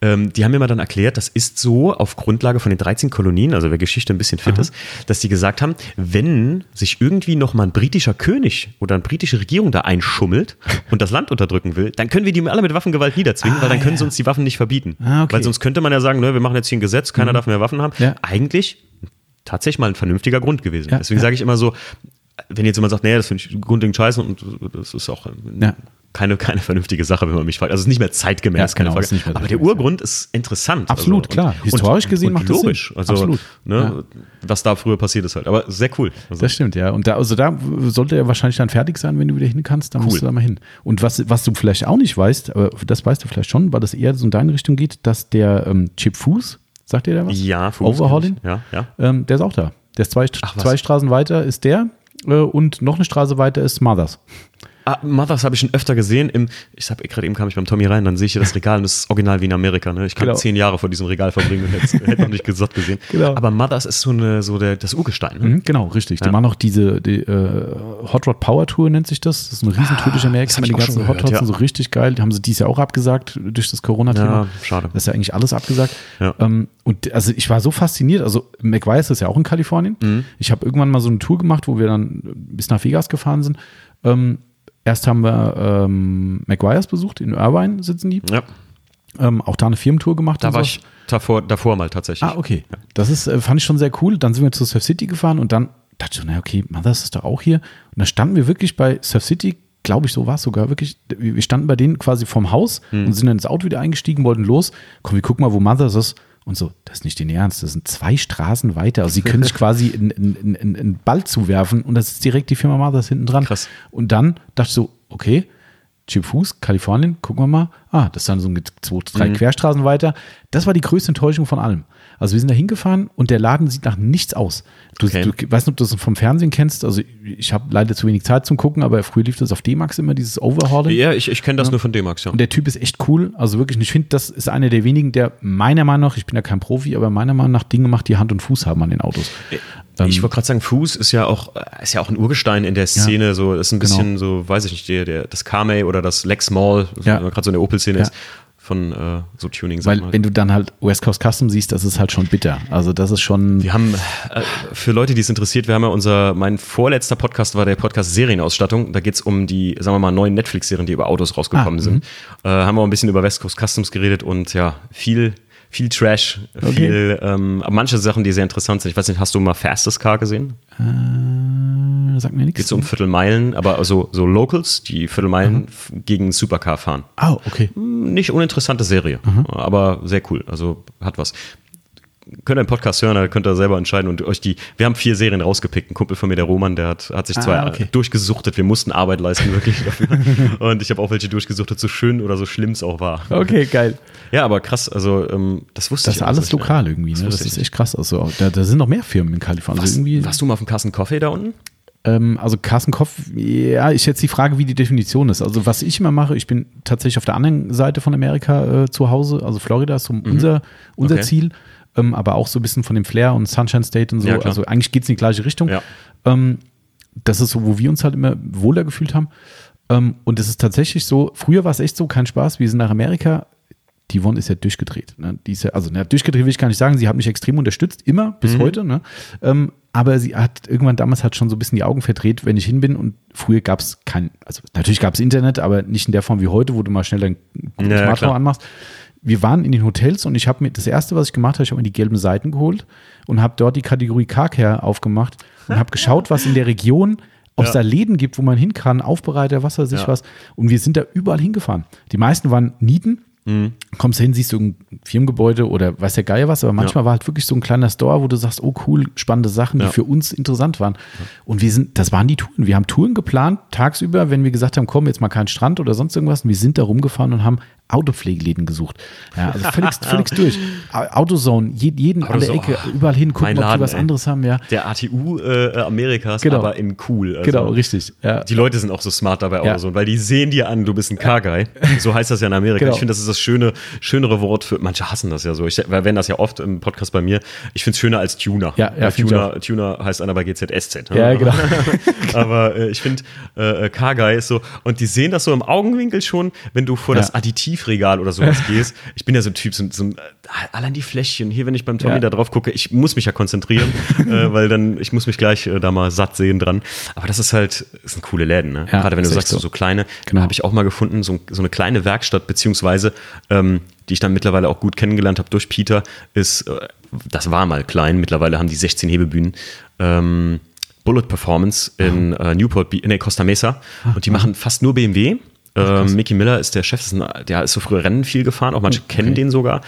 ähm, die haben mir mal dann erklärt, das ist so auf Grundlage von den 13 Kolonien, also wer Geschichte ein bisschen fit Aha. ist, dass die gesagt haben, wenn sich irgendwie nochmal ein britischer König oder eine britische Regierung da einschummelt und das Land unterdrücken will, dann können wir die alle mit Waffengewalt niederzwingen, ah, weil dann können ja. sie uns die Waffen nicht verbieten. Ah, okay. Weil sonst könnte man ja sagen, ne, wir machen jetzt hier ein Gesetz, keiner mhm. darf mehr Waffen haben. Ja. Eigentlich tatsächlich mal ein vernünftiger Grund gewesen. Ja, Deswegen sage ich immer so, wenn jetzt jemand sagt, nee, das finde ich grundlegend scheiße und das ist auch ja keine, keine vernünftige Sache, wenn man mich fragt. Also es ist nicht mehr zeitgemäß, ja, genau, keine Frage. Aber der Urgrund ist interessant. Absolut, also, klar. Historisch und, gesehen und macht logisch. das Sinn. Also, Absolut. Ne, ja. was da früher passiert ist halt. Aber sehr cool. Also. Das stimmt, ja. Und da, also da sollte er wahrscheinlich dann fertig sein, wenn du wieder hin kannst, dann cool. musst du da mal hin. Und was, was du vielleicht auch nicht weißt, aber das weißt du vielleicht schon, weil das eher so in deine Richtung geht, dass der ähm, Chip Fuß, sagt ihr da was? Ja, Fuß. Overhauling? Ja, ja. Ähm, der ist auch da. Der ist zwei, Ach, zwei Straßen weiter ist der äh, und noch eine Straße weiter ist Mothers. Ah, Mothers habe ich schon öfter gesehen. Im, ich habe gerade eben kam ich beim Tommy rein, dann sehe ich hier das Regal und das ist original wie in Amerika. Ne? Ich kann genau. zehn Jahre vor diesem Regal verbringen und hätte, hätte noch nicht gesagt gesehen. Genau. Aber Mothers ist so, eine, so der, das Urgestein. Ne? Mhm, genau, richtig. Ja. Die machen auch diese die, äh, Hot Rod Power Tour, nennt sich das. Das ist eine Riesentour durch Amerika. Ah, die ganzen Hot Rods ja. sind so richtig geil. Die haben sie dieses Jahr auch abgesagt durch das Corona-Thema. Ja, schade. Das ist ja eigentlich alles abgesagt. Ja. Ähm, und also ich war so fasziniert. Also McWise ist ja auch in Kalifornien. Mhm. Ich habe irgendwann mal so eine Tour gemacht, wo wir dann bis nach Vegas gefahren sind. Ähm, erst haben wir ähm, McGuire's besucht, in Irvine sitzen die. Ja. Ähm, auch da eine Firmentour gemacht. Da war ich davor, davor mal tatsächlich. Ah, okay. Ja. Das ist, äh, fand ich schon sehr cool. Dann sind wir zu Surf City gefahren und dann dachte ich, na okay, Mothers ist doch auch hier. Und da standen wir wirklich bei Surf City, glaube ich, so war es sogar wirklich. Wir standen bei denen quasi vorm Haus hm. und sind dann ins Auto wieder eingestiegen, wollten los. Komm, wir gucken mal, wo Mothers ist. Und so, das ist nicht den Ernst, das sind zwei Straßen weiter. Also sie können sich quasi in, in, in, in Ball zuwerfen und das ist direkt die Firma Mothers hinten dran. Krass. Und dann dachte ich so, okay, Chip Fuß, Kalifornien, gucken wir mal. Ah, das ist dann so zwei, drei mhm. Querstraßen weiter. Das war die größte Enttäuschung von allem. Also wir sind da hingefahren und der Laden sieht nach nichts aus. Du, okay. du weißt nicht, ob du das vom Fernsehen kennst. Also ich habe leider zu wenig Zeit zum Gucken, aber früher lief das auf D-Max immer, dieses Overhauling. Ja, ich, ich kenne das ja. nur von D-Max, ja. Und der Typ ist echt cool. Also wirklich, ich finde, das ist einer der wenigen, der meiner Meinung nach, ich bin ja kein Profi, aber meiner Meinung nach Dinge macht, die Hand und Fuß haben an den Autos. Ich ähm, wollte gerade sagen, Fuß ist ja auch ist ja auch ein Urgestein in der Szene. Ja, so ist ein bisschen genau. so, weiß ich nicht, der, der das Carmay oder das Lex Mall, ja. gerade so in der Opel-Szene ja. ist von äh, so Tuning. Weil wenn du dann halt West Coast Custom siehst, das ist halt schon bitter. Also das ist schon. Wir haben äh, für Leute, die es interessiert, wir haben ja unser, mein vorletzter Podcast war der Podcast Serienausstattung. Da geht es um die, sagen wir mal, neuen Netflix-Serien, die über Autos rausgekommen ah, sind. Mhm. Äh, haben wir auch ein bisschen über West Coast Customs geredet und ja, viel viel Trash, okay. viel, ähm, manche Sachen, die sehr interessant sind. Ich weiß nicht, hast du mal Fastest Car gesehen? Äh, sagt mir nichts. Geht so um Viertelmeilen, aber also so Locals, die Viertelmeilen mhm. gegen Supercar fahren. Ah, oh, okay. Hm, nicht uninteressante Serie, mhm. aber sehr cool. Also hat was könnt einen Podcast hören, da könnt ihr selber entscheiden und euch die. Wir haben vier Serien rausgepickt. Ein Kumpel von mir, der Roman, der hat, hat sich zwei ah, okay. durchgesuchtet. Wir mussten Arbeit leisten, wirklich dafür. und ich habe auch welche durchgesuchtet, so schön oder so schlimm es auch war. Okay, geil. Ja, aber krass, also ähm, das wusste das ich. Das ist alles lokal irgendwie, ne? Das, das ist echt krass. Also da, da, sind noch mehr Firmen in Kalifornien. Also irgendwie warst du mal auf dem Carsten Coffee da unten? Ähm, also Carsten Kopf, ja, ich jetzt die Frage, wie die Definition ist. Also was ich immer mache, ich bin tatsächlich auf der anderen Seite von Amerika äh, zu Hause, also Florida ist so mhm. unser, unser okay. Ziel ähm, aber auch so ein bisschen von dem Flair und Sunshine State und so. Ja, also eigentlich geht es in die gleiche Richtung. Ja. Ähm, das ist so, wo wir uns halt immer wohler gefühlt haben. Ähm, und es ist tatsächlich so, früher war es echt so, kein Spaß, wir sind nach Amerika, die Yvonne ist ja durchgedreht. Ne? Die ist ja, also na, durchgedreht will ich gar nicht sagen, sie hat mich extrem unterstützt, immer bis mhm. heute. Ne? Ähm, aber sie hat irgendwann damals hat schon so ein bisschen die Augen verdreht, wenn ich hin bin. Und früher gab es kein, also natürlich gab es Internet, aber nicht in der Form wie heute, wo du mal schnell dein ja, Smartphone anmachst wir waren in den Hotels und ich habe mir das erste, was ich gemacht habe, ich habe mir die gelben Seiten geholt und habe dort die Kategorie Carcare aufgemacht und habe geschaut, was in der Region ob es ja. da Läden gibt, wo man hin kann, Aufbereiter, was weiß ich ja. was. Und wir sind da überall hingefahren. Die meisten waren Nieten, Mhm. Kommst hin, siehst du ein Firmengebäude oder weiß der Geier was, aber manchmal ja. war halt wirklich so ein kleiner Store, wo du sagst, oh cool, spannende Sachen, die ja. für uns interessant waren. Ja. Und wir sind, das waren die Touren. Wir haben Touren geplant, tagsüber, wenn wir gesagt haben, komm, jetzt mal keinen Strand oder sonst irgendwas. Und wir sind da rumgefahren und haben Autopflegeläden gesucht. Ja, also völlig, völlig durch. Autozone, jeden an der Ecke, überall hin, gucken, Laden, ob die was ey. anderes haben, ja. Der ATU äh, Amerikas, genau. aber in cool. Also genau, richtig. Ja. Die Leute sind auch so smart dabei, Autozone, weil die sehen dir an, du bist ein Car-Guy. So heißt das ja in Amerika. Genau. Ich finde, das ist das schöne, schönere Wort für, manche hassen das ja so. Ich wenn das ja oft im Podcast bei mir. Ich finde es schöner als Tuner. Ja, ja Tuner, Tuner heißt einer bei GZSZ. Ne? Ja, genau. aber äh, ich finde, äh, äh, Car-Guy ist so, und die sehen das so im Augenwinkel schon, wenn du vor ja. das Additivregal oder sowas gehst. Ich bin ja so ein Typ, so, so äh, allein die Fläschchen, hier, wenn ich beim Tommy ja. da drauf gucke, ich muss mich ja konzentrieren, äh, weil dann, ich muss mich gleich äh, da mal satt sehen dran. Aber das ist halt, das sind coole Läden, ne? Ja, Gerade wenn du sagst, so, so kleine, genau. habe ich auch mal gefunden, so, so eine kleine Werkstatt, beziehungsweise ähm, die ich dann mittlerweile auch gut kennengelernt habe durch Peter, ist, äh, das war mal klein, mittlerweile haben die 16 Hebebühnen. Ähm, Bullet Performance in äh, Newport, in der Costa Mesa. Und die machen fast nur BMW. Ähm, Mickey Miller ist der Chef, ist ein, der ist so früher Rennen viel gefahren, auch manche okay. kennen den sogar.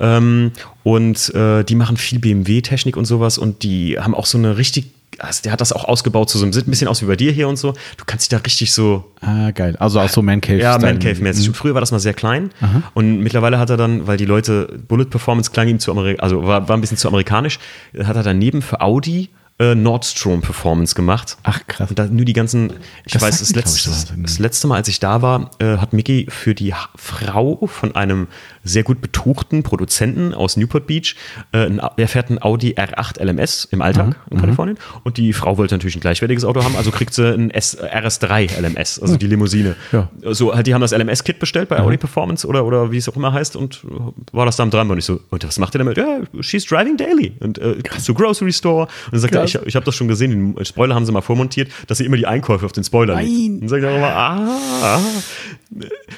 Ähm, und äh, die machen viel BMW-Technik und sowas und die haben auch so eine richtig also der hat das auch ausgebaut, so, so ein bisschen aus wie bei dir hier und so. Du kannst dich da richtig so. Ah, geil. Also auch so Man Cave. Ja, Man Cave-mäßig. Mhm. Früher war das mal sehr klein Aha. und mittlerweile hat er dann, weil die Leute, Bullet Performance klang ihm zu amerikanisch, also war, war ein bisschen zu amerikanisch, hat er daneben für Audi äh, Nordstrom Performance gemacht. Ach krass. Und da nur die ganzen, ich Das weiß, das letzte, sowas. das letzte Mal, als ich da war, äh, hat Mickey für die Frau von einem sehr gut betuchten Produzenten aus Newport Beach, äh, ein, Au- er fährt ein Audi R8 LMS im Alltag in Kalifornien und die Frau wollte natürlich ein gleichwertiges Auto haben, also kriegt sie ein S, RS3 LMS, also die Limousine. Ja. So, halt, die haben das LMS-Kit bestellt bei Audi Performance oder, oder wie es auch immer heißt und äh, war das dann dran und ich so, und was macht ihr damit? Ja, she's driving daily und äh, zu Grocery Store und dann sagt er. Ich, ich habe das schon gesehen, den Spoiler haben sie mal vormontiert, dass sie immer die Einkäufe auf den Spoiler legt. Nein. Und sag ich auch immer, ah, ah,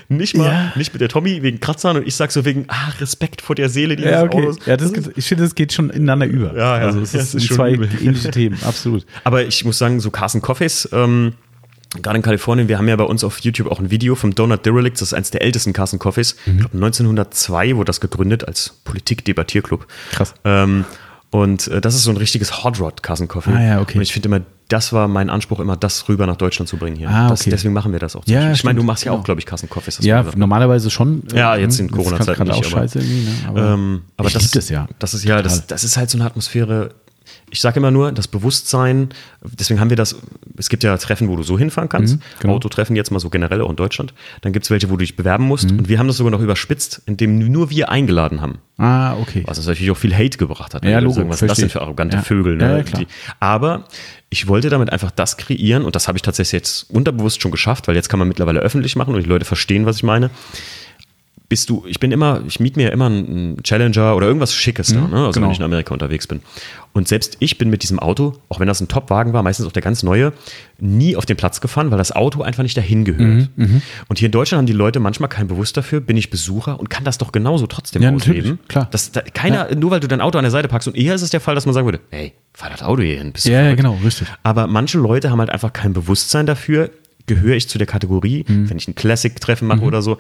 nicht mal, Ja. nicht mit der Tommy wegen Kratzern und ich sag so wegen, ah, Respekt vor der Seele dieses Ja, okay. Autos. Ja, das, ich finde, das geht schon ineinander über. Ja, ja. Also es Ja, sind zwei übel. ähnliche Themen, absolut. Aber ich muss sagen, so Carson Coffees, ähm, gerade in Kalifornien, wir haben ja bei uns auf YouTube auch ein Video vom Donut Derelict, das ist eines der ältesten Carson Coffees. Mhm. Ich glaube 1902 wurde das gegründet als Politik-Debattierclub. Krass. Ähm, und äh, das ist so ein richtiges Hot Rod Coffee. Ah, ja, okay. Und ich finde immer, das war mein Anspruch, immer das rüber nach Deutschland zu bringen hier. Ah, das, okay. deswegen machen wir das auch. Ja, ich meine, du machst ja genau. auch, glaube ich, Carson Coffees. Ja, normalerweise schon. Ja, jetzt in hm, Corona-Zeiten gerade auch nicht, aber- scheiße ne? Aber Ähm, aber ich das, das ja. Das ist ja, das, das ist halt so eine Atmosphäre. Ich sage immer nur, das Bewusstsein, deswegen haben wir das, es gibt ja Treffen, wo du so hinfahren kannst, genau. Autotreffen jetzt mal so generell auch in Deutschland, dann gibt es welche, wo du dich bewerben musst Mhm. und wir haben das sogar noch überspitzt, indem nur wir eingeladen haben. Ah, okay. Was natürlich auch viel Hate gebracht hat. Ja, Leute Logo, sagen, was ist das denn für arrogante Ja. Vögel? Ne? Ja, klar. Die, aber ich wollte damit einfach das kreieren und das habe ich tatsächlich jetzt unterbewusst schon geschafft, weil jetzt kann man mittlerweile öffentlich machen und die Leute verstehen, was ich meine. Bist du, ich bin immer, ich miete mir immer einen Challenger oder irgendwas Schickes da, ne? also genau. wenn ich in Amerika unterwegs bin. Und selbst ich bin mit diesem Auto, auch wenn das ein Top-Wagen war, meistens auch der ganz neue, nie auf den Platz gefahren, weil das Auto einfach nicht dahin gehört. Mhm, und hier in Deutschland haben die Leute manchmal kein Bewusst dafür, bin ich Besucher und kann das doch genauso trotzdem Ja, ausleben. klar. Das, da, keiner, nur weil du dein Auto an der Seite packst und eher ist es der Fall, dass man sagen würde, hey, fahr das Auto hier hin. Bist du Ja, ja, genau, richtig. Aber manche Leute haben halt einfach kein Bewusstsein dafür, gehöre ich zu der Kategorie, Mhm. wenn ich ein Classic-Treffen mache oder so,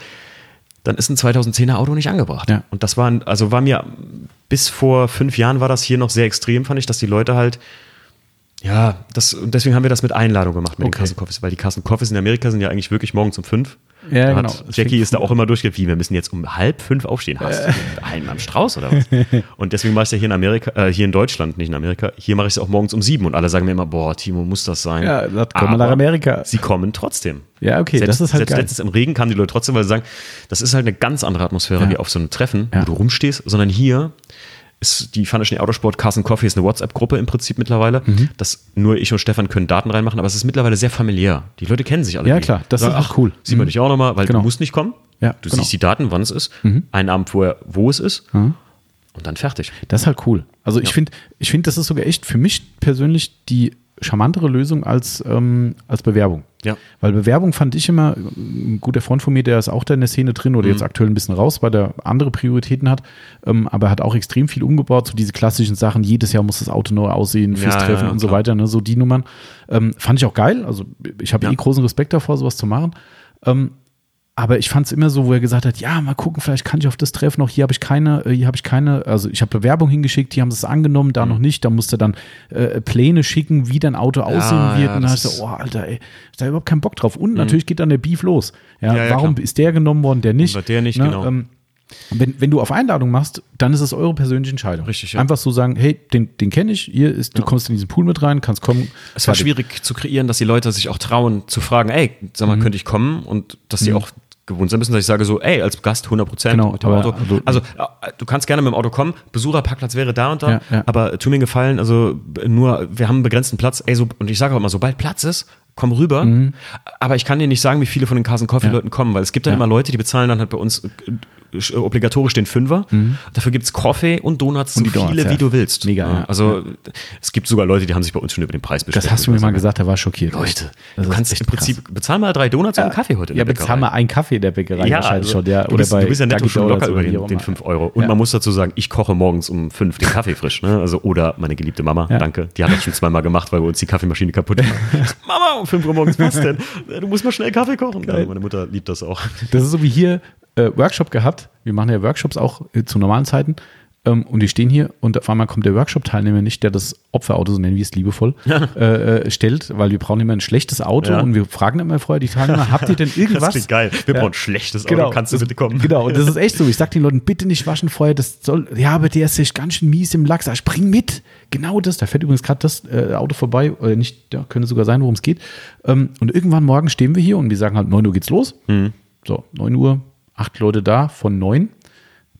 dann ist ein 2010er Auto nicht angebracht. Ja. Und das war, also war mir, bis vor fünf Jahren war das hier noch sehr extrem, fand ich, dass die Leute halt, ja, das, und deswegen haben wir das mit Einladung gemacht mit Okay. den Carson Coffees, weil die Carson Coffees in Amerika sind ja eigentlich wirklich morgens um fünf. Ja, da genau. Jackie ist da auch immer durchgeht, wie, wir müssen jetzt um halb fünf aufstehen. Hast du einen am Strauß oder was? Und deswegen mache ich es ja hier in Amerika, äh, hier in Deutschland, nicht in Amerika. Hier mache ich es auch morgens um sieben und alle sagen mir immer, boah, Timo, muss das sein? Ja, das kommen nach Amerika. Sie kommen trotzdem. Ja, okay, selbst, das ist halt selbst geil. letztens im Regen kamen die Leute trotzdem, weil sie sagen, das ist halt eine ganz andere Atmosphäre Ja. wie auf so einem Treffen, Ja. wo du rumstehst, sondern hier ist die Fun Autosport Carson Coffee ist eine WhatsApp-Gruppe im Prinzip mittlerweile. Mhm. Das nur ich und Stefan können Daten reinmachen, aber es ist mittlerweile sehr familiär. Die Leute kennen sich alle. Ja, hier. klar, das Sagen, ist auch ach, cool. Sieht man Mhm. dich auch nochmal, weil Genau. du musst nicht kommen. Ja, du genau. siehst die Daten, wann es ist, einen Abend vorher, wo es ist Mhm. und dann fertig. Das ist halt cool. Also ich Ja. finde, ich finde, das ist sogar echt für mich persönlich die charmantere Lösung als, ähm, als Bewerbung. Ja. Weil Bewerbung fand ich immer, ein guter Freund von mir, der ist auch da in der Szene drin oder Mhm. jetzt aktuell ein bisschen raus, weil der andere Prioritäten hat, ähm, aber er hat auch extrem viel umgebaut, so diese klassischen Sachen, jedes Jahr muss das Auto neu aussehen fürs Ja, Treffen ja, und so weiter, ne, so die Nummern. Ähm, fand ich auch geil, also ich habe Ja. eh großen Respekt davor, sowas zu machen. Ähm, aber ich fand es immer so, wo er gesagt hat, ja, mal gucken, vielleicht kann ich auf das Treffen noch, hier habe ich keine, äh, hier habe ich keine, also ich habe Bewerbung hingeschickt, die haben es angenommen, Mhm. da noch nicht, da musste dann äh, Pläne schicken, wie dein Auto aussehen wird. ja, und dann hast du, Mhm. oh, Alter, ey, da überhaupt keinen Bock drauf. Und natürlich geht dann der Beef los. Ja, Ja, ja, warum klar. ist der genommen worden, der nicht? Und der nicht, Ne, genau. ähm, wenn, wenn du auf Einladung machst, dann ist es eure persönliche Entscheidung. Richtig, ja. Einfach so sagen, hey, den, den kenne ich, hier ist, du kommst in diesen Pool mit rein, kannst kommen. Es war schwierig zu kreieren, dass die Leute sich auch trauen zu fragen, ey, sag Mhm. mal, könnte ich kommen? Und dass die auch gewohnt sein müssen, dass ich sage so, ey, als Gast 100 Prozent Genau, mit dem Auto. also- Also, äh, du kannst gerne mit dem Auto kommen, Besucherparkplatz wäre da und da, Ja, ja. aber tu mir Gefallen, also nur, wir haben einen begrenzten Platz, ey, so, und ich sage auch immer, sobald Platz ist, komm rüber, aber ich kann dir nicht sagen, wie viele von den Carson Coffee Leuten kommen, weil es gibt dann Mhm. Ja. immer Leute, die bezahlen dann halt bei uns obligatorisch den Fünfer, dafür gibt's Kaffee und Donuts, so Mhm. die viele, Donuts, ja. wie du willst. Mega, ja. Also, es gibt sogar Leute, die haben sich bei uns schon über den Preis beschwert. Das hast du mir mal gesagt, der war schockiert. Leute, Das du kannst im Prinzip, bezahl mal drei Donuts und einen Kaffee heute Ja, bezahl mal einen Kaffee in der Bäckerei wahrscheinlich also, schon. Ja, du, bist, du bist ja netto schon Donuts locker über oder den, auch den immer. 5 Euro. Und Ja. man muss dazu sagen, ich koche morgens um 5 den Kaffee frisch. Ne? Also, oder meine geliebte Mama, Ja. danke, die hat das schon zweimal gemacht, weil wir uns die Kaffeemaschine kaputt war. Mama, um 5 Uhr morgens, was denn? Du musst mal schnell Kaffee kochen. Ja, meine Mutter liebt das auch. Das ist so wie hier äh, Workshop gehabt. Wir machen ja Workshops auch äh, zu normalen Zeiten. Ähm, und die stehen hier und auf einmal kommt der Workshop-Teilnehmer nicht, der das Opferauto, so nennen wir es liebevoll, ja. äh, äh, stellt, weil wir brauchen immer ein schlechtes Auto ja. und wir fragen immer vorher die Teilnehmer, habt ihr denn irgendwas? Das klingt geil. Wir brauchen ein schlechtes Auto, genau, kannst du bitte kommen? Genau, und das ist echt so. Ich sag den Leuten, bitte nicht waschen vorher, das soll, ja, aber der ist sich ganz schön mies im Lachs. Ich bring mit. Genau das. Da fährt übrigens gerade das äh, Auto vorbei, oder nicht, ja, könnte sogar sein, worum es geht. Ähm, und irgendwann morgen stehen wir hier und wir sagen halt, 9 Uhr geht's los. Mhm. So, 9 Uhr, acht Leute da von neun.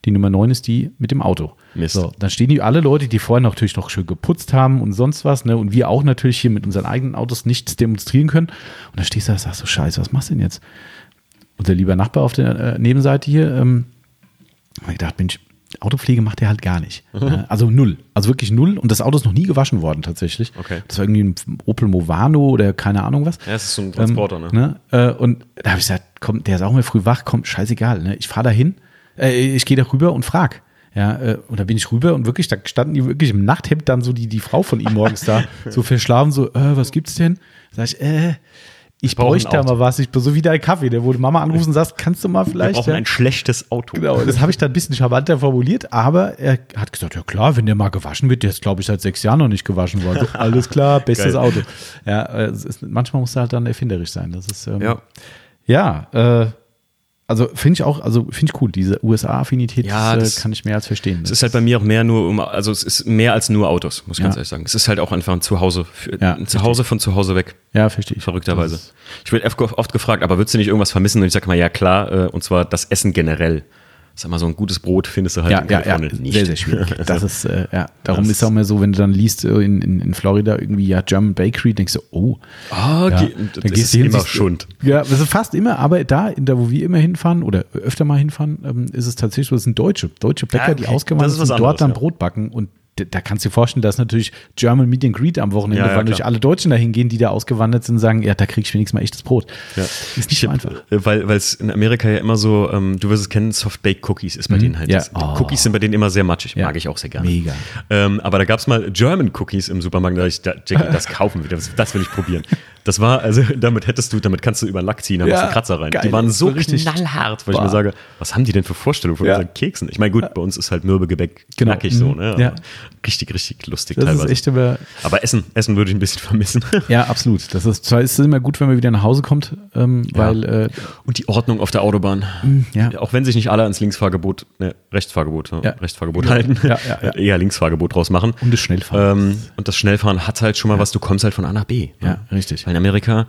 Die Nummer 9 ist die mit dem Auto. Mist. So, dann stehen die alle Leute, die vorher natürlich noch schön geputzt haben und sonst was, ne? Und wir auch natürlich hier mit unseren eigenen Autos nichts demonstrieren können. Und dann stehst du da und sagst so, scheiße, was machst du denn jetzt? Unser lieber Nachbar auf der äh, Nebenseite hier, ähm, habe ich gedacht, Mensch, Autopflege macht er halt gar nicht. Mhm. Also null. Also wirklich null. Und das Auto ist noch nie gewaschen worden tatsächlich. Okay. Das war irgendwie ein Opel Movano oder keine Ahnung was. Ja, das ist so ein Transporter, ähm, ne? ne? Und da habe ich gesagt, komm, der ist auch mal früh wach, komm, scheißegal. Ne? Ich fahre da hin, äh, ich gehe da rüber und frag. Ja, äh, und da bin ich rüber und wirklich, da standen die wirklich im Nachthemd dann so die, die Frau von ihm morgens da, so verschlafen, so, äh, was gibt's denn? Sag ich, äh, ich bräuchte da mal was. Ich bin so wie dein Kaffee. Der wurde Mama anrufen und sagt, kannst du mal vielleicht. Wir brauchen ja? ein schlechtes Auto. Genau, das habe ich dann ein bisschen charmanter formuliert, aber er hat gesagt, ja klar, wenn der mal gewaschen wird, der ist, glaube ich, seit sechs Jahren noch nicht gewaschen worden. Alles klar, bestes Geil. Auto. Ja, ist, manchmal muss er halt dann erfinderisch sein. Das ist, ähm, ja. Ja, äh, also finde ich auch, also finde ich cool, diese USA-Affinität ja, das, kann ich mehr als verstehen. Es ist halt bei mir auch mehr nur um, also es ist mehr als nur Autos, muss ich ja. ganz ehrlich sagen. Es ist halt auch einfach ein Zuhause, für, ja, ein Zuhause von zu Hause weg. Ja, verstehe ich. Verrückterweise. Ich werde oft gefragt, aber würdest du nicht irgendwas vermissen? Und ich sage mal, ja klar, äh, und zwar das Essen generell sag mal, so ein gutes Brot findest du halt ja, in Kalifornien ja, ja. nicht. Sehr, sehr schwierig. Das ist, äh, ja, darum das ist auch mehr so, wenn du dann liest äh, in, in, in Florida irgendwie, ja, German Bakery, denkst du, oh. Ah, ja, ge dann das gehst ist immer Schund. Ja, ist fast immer, aber da, in da, wo wir immer hinfahren oder öfter mal hinfahren, ähm, ist es tatsächlich so, das sind Deutsche, deutsche Bäcker, ja, okay. die ausgewandert sind, dort dann Brot backen und da kannst du dir vorstellen, dass natürlich German Meet and Greet am Wochenende, ja, ja, weil natürlich alle Deutschen dahin gehen, die da ausgewandert sind, sagen, ja, da krieg ich wenigstens mal echtes Brot. Ja. Ist nicht so einfach. Äh, weil es in Amerika ja immer so, ähm, du wirst es kennen, Soft-Baked Cookies ist bei mhm. denen halt. Ja. Oh. Cookies sind bei denen immer sehr matschig, mag ich auch sehr gerne. Mega. Ähm, aber da gab es mal German Cookies im Supermarkt, da ich, da, Jackie, das kaufen wir, das, das will ich probieren. Das war, also damit hättest du, damit kannst du über Lack ziehen, da ja, machst du Kratzer rein. Geil. Die waren so richtig knallhart, weil Boah. ich mir sage, was haben die denn für Vorstellungen von ja. unseren Keksen? Ich meine, gut, bei uns ist halt Mürbegebäck genau. knackig so, ne? Ja. Richtig, richtig lustig das teilweise. Ist echt aber, aber Essen, Essen würde ich ein bisschen vermissen. Ja, absolut. Das ist zwar ist es immer gut, wenn man wieder nach Hause kommt, ähm, weil äh, und die Ordnung auf der Autobahn. Mm, ja. Auch wenn sich nicht alle ans Linksfahrgebot, ne, Rechtsfahrgebot, ne, ja. Rechtsfahrgebot halten, ja, ja, ja. eher Linksfahrgebot draus machen. Und das Schnellfahren. Ähm, und das Schnellfahren hat halt schon mal was, du kommst halt von A nach B. Ne? Ja, richtig. Weil in Amerika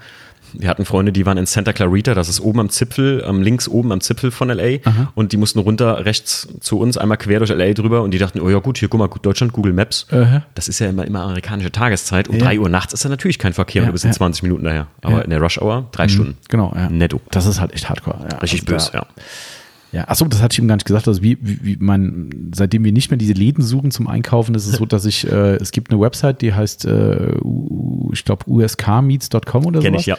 wir hatten Freunde, die waren in Santa Clarita, das ist oben am Zipfel, ähm, links oben am Zipfel von LA. Aha. Und die mussten runter rechts zu uns, einmal quer durch LA drüber. Und die dachten, oh ja gut, hier guck mal, Deutschland, Google Maps. Aha. Das ist ja immer, immer amerikanische Tageszeit. Um ja. 3 Uhr nachts ist da natürlich kein Verkehr ja, und du bist in 20 Minuten daher. Aber ja. in der Rush Hour drei mhm. Stunden. Genau, ja. Netto. Das ist halt echt hardcore. Richtig also böse, ja. Ja, achso, das hatte ich ihm gar nicht gesagt. Also wie, wie, wie mein, seitdem wir nicht mehr diese Läden suchen zum Einkaufen, ist es so, dass ich, äh, es gibt eine Website, die heißt, äh, ich glaube, uskmeets.com oder so. Kenn ich, ja.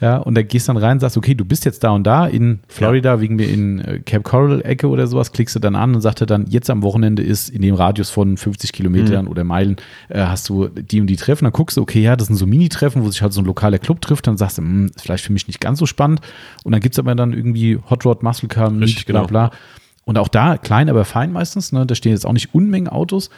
Ja, und da gehst dann rein und sagst, okay, du bist jetzt da und da in Florida, ja. wegen mir in äh, Cape Coral-Ecke oder sowas, klickst du dann an und sagt er dann, jetzt am Wochenende ist in dem Radius von 50 Kilometern mhm. oder Meilen, äh, hast du die und die Treffen. Dann guckst du, okay, ja, das sind so Mini-Treffen, wo sich halt so ein lokaler Club trifft. Dann sagst du, mh, hm, ist vielleicht für mich nicht ganz so spannend. Und dann gibt es aber dann irgendwie Hot Rod, Muscle Car, Meet, bla genau. bla. Und auch da klein, aber fein meistens. Ne? Da stehen jetzt auch nicht Unmengen Autos.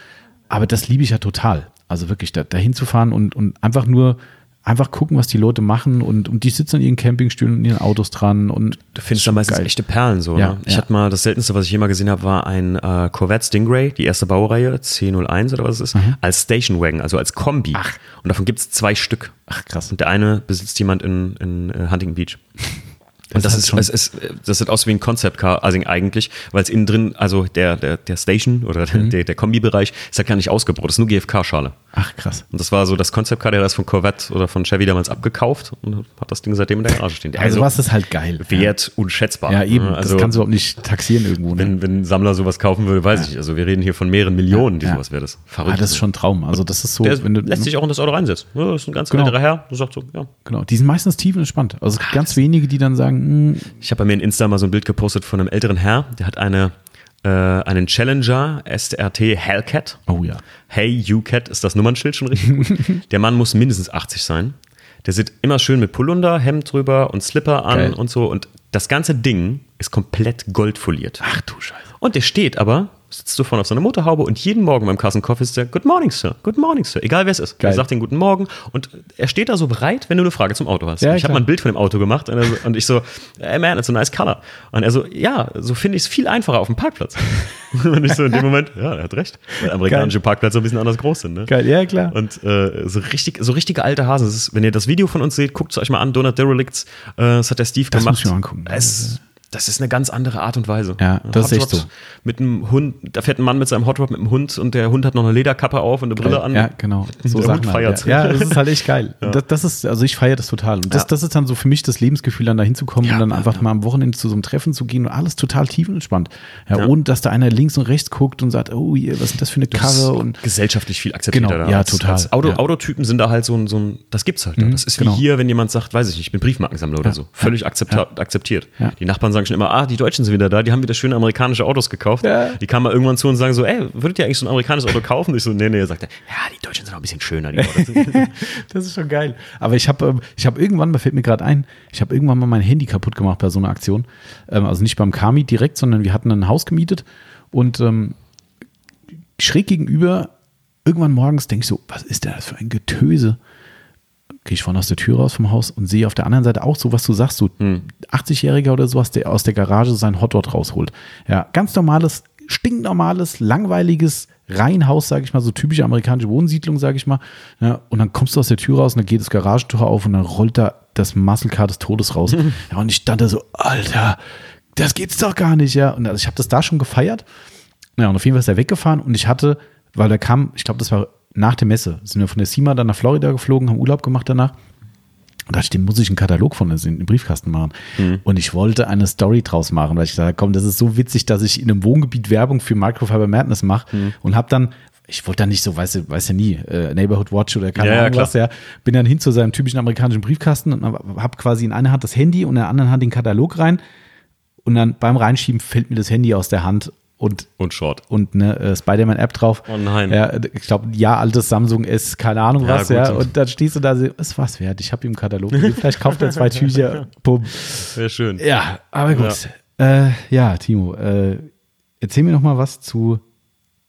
Aber das liebe ich ja total. Also wirklich da, dahin zu fahren und, und einfach nur einfach gucken, was die Leute machen und, und die sitzen in ihren Campingstühlen und ihren Autos dran und du findest da meistens geil. echte Perlen so. Ja, ne? Ich ja. hatte mal das seltenste, was ich je mal gesehen habe, war ein äh, Corvette Stingray, die erste Baureihe C01 oder was es ist, mhm. als Station Wagon, also als Kombi. Ach. Und davon gibt es zwei Stück. Ach krass. Und der eine besitzt jemand in, in uh, Huntington Beach. Und das, ist, schon, es ist, das sieht aus wie ein Concept Car, also eigentlich, weil es innen drin, also der, der, der Station oder mhm. der, der Kombibereich ist ja gar nicht ausgebaut, das ist nur GFK-Schale. Ach, krass. Und das war so das Concept Car, der ist von Corvette oder von Chevy damals abgekauft und hat das Ding seitdem in der Garage stehen. Also, also was ist halt geil. Wert ja. unschätzbar. Ja, eben, also, das kannst du auch nicht taxieren irgendwo. Ne? Wenn, wenn ein Sammler sowas kaufen würde, weiß ja. ich. Also wir reden hier von mehreren Millionen, die ja. sowas wäre das. Verrückt. Ah, das ist schon ein Traum. Also das ist so, der wenn du, lässt sich auch in das Auto reinsetzen. das ist ein ganz genau. Herr, der sagt so, ja. Genau, die sind meistens tief entspannt. Also Ach, ganz wenige, die dann sagen, hm. ich habe bei mir in Insta mal so ein Bild gepostet von einem älteren Herr, der hat eine äh, einen Challenger SRT Hellcat. Oh ja. Hey U-Cat ist das Nummernschild schon richtig gut. Der Mann muss mindestens 80 sein. Der sieht immer schön mit Pullunder, Hemd drüber und Slipper an Geil. und so. Und das ganze Ding ist komplett goldfoliert. Ach du Scheiße. Und der steht aber sitzt du vorne auf so einer Motorhaube und jeden Morgen beim Kassenkoff ist der Good Morning, Sir, Good Morning, Sir, egal wer es ist. Geil. Er sagt den Guten Morgen und er steht da so bereit, wenn du eine Frage zum Auto hast. Ja, ich habe mal ein Bild von dem Auto gemacht und, so, und, ich so, hey man, it's a nice color. Und er so, ja, so finde ich es viel einfacher auf dem Parkplatz. und ich so in dem Moment, ja, er hat recht, weil amerikanische Geil. Parkplätze ein bisschen anders groß sind. Ne? Geil, ja klar. Und äh, so richtig, so richtige alte Hasen. Ist, wenn ihr das Video von uns seht, guckt es euch mal an, Donut Derelicts, äh, das hat der Steve das gemacht. Das muss ich mir angucken. Es, das ist eine ganz andere Art und Weise. Ja, das Hot ist echt so. Mit einem Hund, da fährt ein Mann mit seinem Hot mit einem Hund und der Hund hat noch eine Lederkappe auf und eine Brille an. Ja, genau. So der Hund feiert ja. ja, das ist halt echt geil. Ja. Das, das, ist, also ich feiere das total. Und das, ja. das ist dann so für mich das Lebensgefühl, dann da hinzukommen und dann einfach mal am Wochenende zu so einem Treffen zu gehen und alles total tief und entspannt. Ja, Ohne, dass da einer links und rechts guckt und sagt, oh, was ist das für eine Karre? Und gesellschaftlich viel akzeptiert. Genau, ja, total. Als Auto, Autotypen sind da halt so ein, so ein das gibt's halt. Mhm, das ist wie genau. hier, wenn jemand sagt, weiß ich nicht, ich bin Briefmarkensammler oder so. Völlig akzeptiert. Die Nachbarn sagen schon immer, ah, die Deutschen sind wieder da, die haben wieder schöne amerikanische Autos gekauft. Ja. Die kamen mal irgendwann zu und sagen so, ey, würdet ihr eigentlich so ein amerikanisches Auto kaufen? Ich so, nee, nee, er sagte, ja, die Deutschen sind auch ein bisschen schöner. Die das ist schon geil. Aber ich habe ähm, ich hab irgendwann, da fällt mir gerade ein, ich habe irgendwann mal mein Handy kaputt gemacht bei so einer Aktion. Ähm, also nicht beim Kami direkt, sondern wir hatten ein Haus gemietet und ähm, schräg gegenüber, irgendwann morgens denke ich so, was ist denn das für ein Getöse? Gehe ich vorne aus der Tür raus vom Haus und sehe auf der anderen Seite auch so, was du sagst, so hm. 80-Jähriger oder sowas, der aus der Garage sein Hotdog rausholt. Ja, ganz normales, stinknormales, langweiliges Reihenhaus, sage ich mal, so typische amerikanische Wohnsiedlung, sage ich mal. Ja, und dann kommst du aus der Tür raus und dann geht das Garagentor auf und dann rollt da das Muscle Car des Todes raus. Mhm. Ja, und ich stand da so, Alter, das geht's doch gar nicht, ja. Und also ich habe das da schon gefeiert. Ja, und auf jeden Fall ist er weggefahren und ich hatte, weil der kam, ich glaube, das war nach der Messe sind wir von der CIMA dann nach Florida geflogen, haben Urlaub gemacht danach. Und da steht, muss ich einen Katalog von in den Briefkasten machen. Mhm. Und ich wollte eine Story draus machen, weil ich dachte, komm, das ist so witzig, dass ich in einem Wohngebiet Werbung für Microfiber Madness mache mhm. und habe dann ich wollte dann nicht so, weiß, weiß ja nie, äh, Neighborhood Watch oder keine ja, Ahnung ja, was, ja. Bin dann hin zu seinem typischen amerikanischen Briefkasten und habe quasi in einer Hand das Handy und in der anderen Hand den Katalog rein. Und dann beim Reinschieben fällt mir das Handy aus der Hand und, und Short. Und eine äh, Spider-Man-App drauf. Oh nein. Ja, ich glaube, ja, altes Samsung ist, keine Ahnung ja, was, gut. ja. Und dann stehst du da, ist was wert. Ich habe ihm Katalog. Vielleicht kauft er zwei Tücher. Bumm. Wäre schön. Ja, aber gut. Ja, äh, ja Timo, äh, erzähl mir noch mal was zu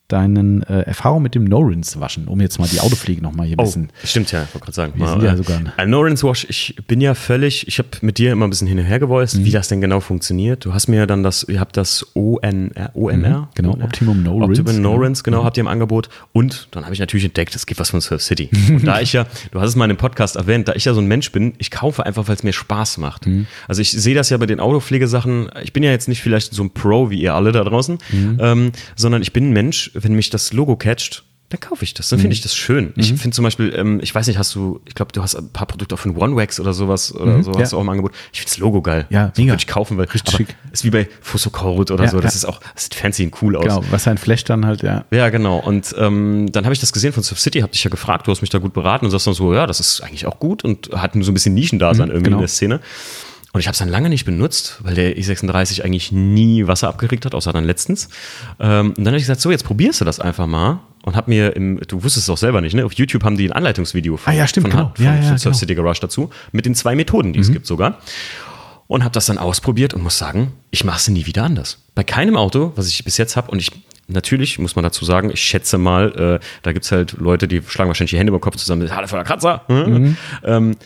deinen äh, Erfahrungen mit dem No-Rinse-Waschen, um jetzt mal die Autopflege nochmal hier ein oh, bisschen. Stimmt ja, ich wollte gerade sagen. Wir sind ja sogar ein No-Rinse-Wash, ich bin ja völlig, ich habe mit dir immer ein bisschen hin und her gevoiced, mhm. wie das denn genau funktioniert. Du hast mir ja dann das, ihr habt das ONR, OMR? Mhm, genau, Optimum No-Rinse. Optimum No-Rinse, genau, mhm. habt ihr im Angebot. Und dann habe ich natürlich entdeckt, es gibt was von Surf City. Und da ich ja, du hast es mal in dem Podcast erwähnt, da ich ja so ein Mensch bin, ich kaufe einfach, weil es mir Spaß macht. Mhm. Also ich sehe das ja bei den Autopflegesachen, ich bin ja jetzt nicht vielleicht so ein Pro wie ihr alle da draußen, mhm. ähm, sondern ich bin ein Mensch, wenn mich das Logo catcht, dann kaufe ich das. Dann finde mhm. ich das schön. Ich mhm. finde zum Beispiel, ähm, ich weiß nicht, hast du, ich glaube, du hast ein paar Produkte auch von OneWax oder sowas oder mhm, so, hast du auch im Angebot. Ich finde das Logo geil. Ja, mega. Würde ich kaufen, weil richtig schick. Ist wie bei Fusokorut oder ja, so. Das ja. ist auch, das sieht fancy und cool aus. Genau, was ein Flash dann halt, ja. Ja, genau. Und ähm, dann habe ich das gesehen von Surf City, habe dich ja gefragt, du hast mich da gut beraten und sagst dann so, ja, das ist eigentlich auch gut und hat nur so ein bisschen Nischendasein mhm, irgendwie genau. in der Szene. Und ich habe es dann lange nicht benutzt, weil der E36 eigentlich nie Wasser abgeregt hat, außer dann letztens. Ähm, und dann habe ich gesagt, so, jetzt probierst du das einfach mal. Und habe mir im, du wusstest es auch selber nicht, ne? Auf YouTube haben die ein Anleitungsvideo von, ah, ja, stimmt, von, genau. von, ja, ja, von Surf genau. City Garage dazu, mit den zwei Methoden, die mhm. es gibt sogar. Und habe das dann ausprobiert und muss sagen, ich mache es nie wieder anders. Bei keinem Auto, was ich bis jetzt habe, und ich natürlich, muss man dazu sagen, ich schätze mal, äh, da gibt es halt Leute, die schlagen wahrscheinlich die Hände über den Kopf zusammen, Halle voller Kratzer. Mhm. Ähm,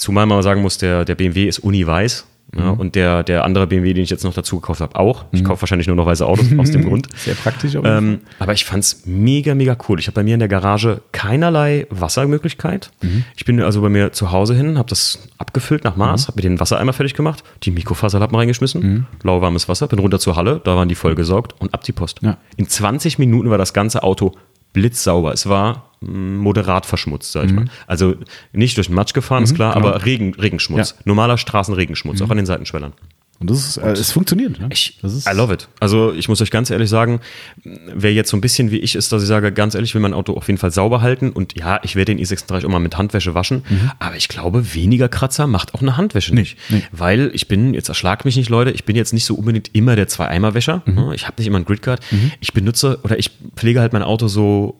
zumal man sagen muss, der, der BMW ist uni-weiß. Ja, mhm. Und der, der andere BMW, den ich jetzt noch dazu gekauft habe, auch. Ich mhm. kaufe wahrscheinlich nur noch weiße Autos aus dem Grund. Sehr praktisch. Ähm, aber ich fand es mega, mega cool. Ich habe bei mir in der Garage keinerlei Wassermöglichkeit. Mhm. Ich bin also bei mir zu Hause hin, habe das abgefüllt nach Maß, mhm. habe mir den Wassereimer fertig gemacht, die Mikrofaserlappen reingeschmissen, mhm. lauwarmes Wasser, bin runter zur Halle, da waren die vollgesaugt und ab die Post. Ja. In 20 Minuten war das ganze Auto blitzsauber. Es war moderat verschmutzt, sag ich mhm. mal. Also nicht durch den Matsch gefahren, mhm, ist klar, genau. aber Regen, Regenschmutz. Ja. Normaler Straßenregenschmutz, mhm. auch an den Seitenschwellern. Und das ist, äh, es funktioniert. Ne? Ich, I love it. Also ich muss euch ganz ehrlich sagen, wer jetzt so ein bisschen wie ich ist, dass ich sage, ganz ehrlich, will mein Auto auf jeden Fall sauber halten und ja, ich werde den i36 auch mal mit Handwäsche waschen, mhm. aber ich glaube, weniger Kratzer macht auch eine Handwäsche nicht. Nee. Weil ich bin, jetzt erschlag mich nicht, Leute, ich bin jetzt nicht so unbedingt immer der Zwei-Eimer-Wäscher. Mhm. Ich habe nicht immer einen Gridguard. Mhm. Ich benutze oder ich pflege halt mein Auto so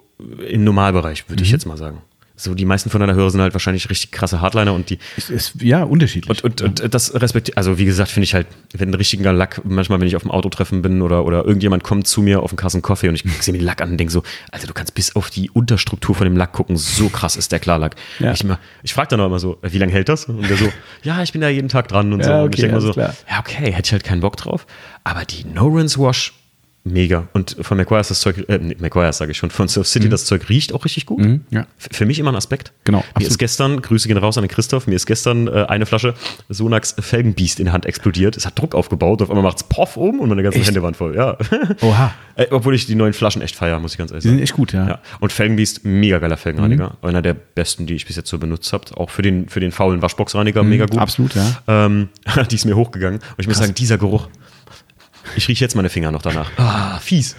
im Normalbereich, würde ich mhm. jetzt mal sagen so die meisten von deiner Hörer sind halt wahrscheinlich richtig krasse Hardliner und die. Ist, ist, ja, unterschiedlich. Und, und, und das respektiert, also wie gesagt, finde ich halt, wenn ein richtiger Lack, manchmal, wenn ich auf dem Autotreffen bin oder, oder irgendjemand kommt zu mir auf den Kassen Kaffee und ich sehe mir den Lack an und denke so, Alter, du kannst bis auf die Unterstruktur von dem Lack gucken, so krass ist der Klarlack. Ja. Ich, ich frage dann auch immer so, wie lange hält das? Und der so, ja, ich bin da jeden Tag dran und ja, so. Okay, und ich denke mal so, klar. ja, okay, hätte ich halt keinen Bock drauf. Aber die No-Rinse-Wash mega. Und von McGuire ist das Zeug, äh, McGuire sage ich schon, von Surf City, mhm. das Zeug riecht auch richtig gut. Mhm, ja. Für mich immer ein Aspekt. Genau. Mir absolut. ist gestern, Grüße gehen raus an den Christoph, mir ist gestern äh, eine Flasche Sonax Felgenbiest in der Hand explodiert. Es hat Druck aufgebaut, auf einmal macht es Poff oben und meine ganzen echt? Hände waren voll. Ja. Oha. äh, obwohl ich die neuen Flaschen echt feiere, muss ich ganz ehrlich sagen. Die sind echt gut, ja. ja. Und Felgenbiest, mega geiler Felgenreiniger. Mhm. Einer der besten, die ich bis jetzt so benutzt habe. Auch für den, für den faulen Waschboxreiniger, mhm, mega gut. Absolut, ja. Ähm, die ist mir hochgegangen. Und ich Krass. muss sagen, dieser Geruch, ich rieche jetzt meine Finger noch danach. Ah, fies.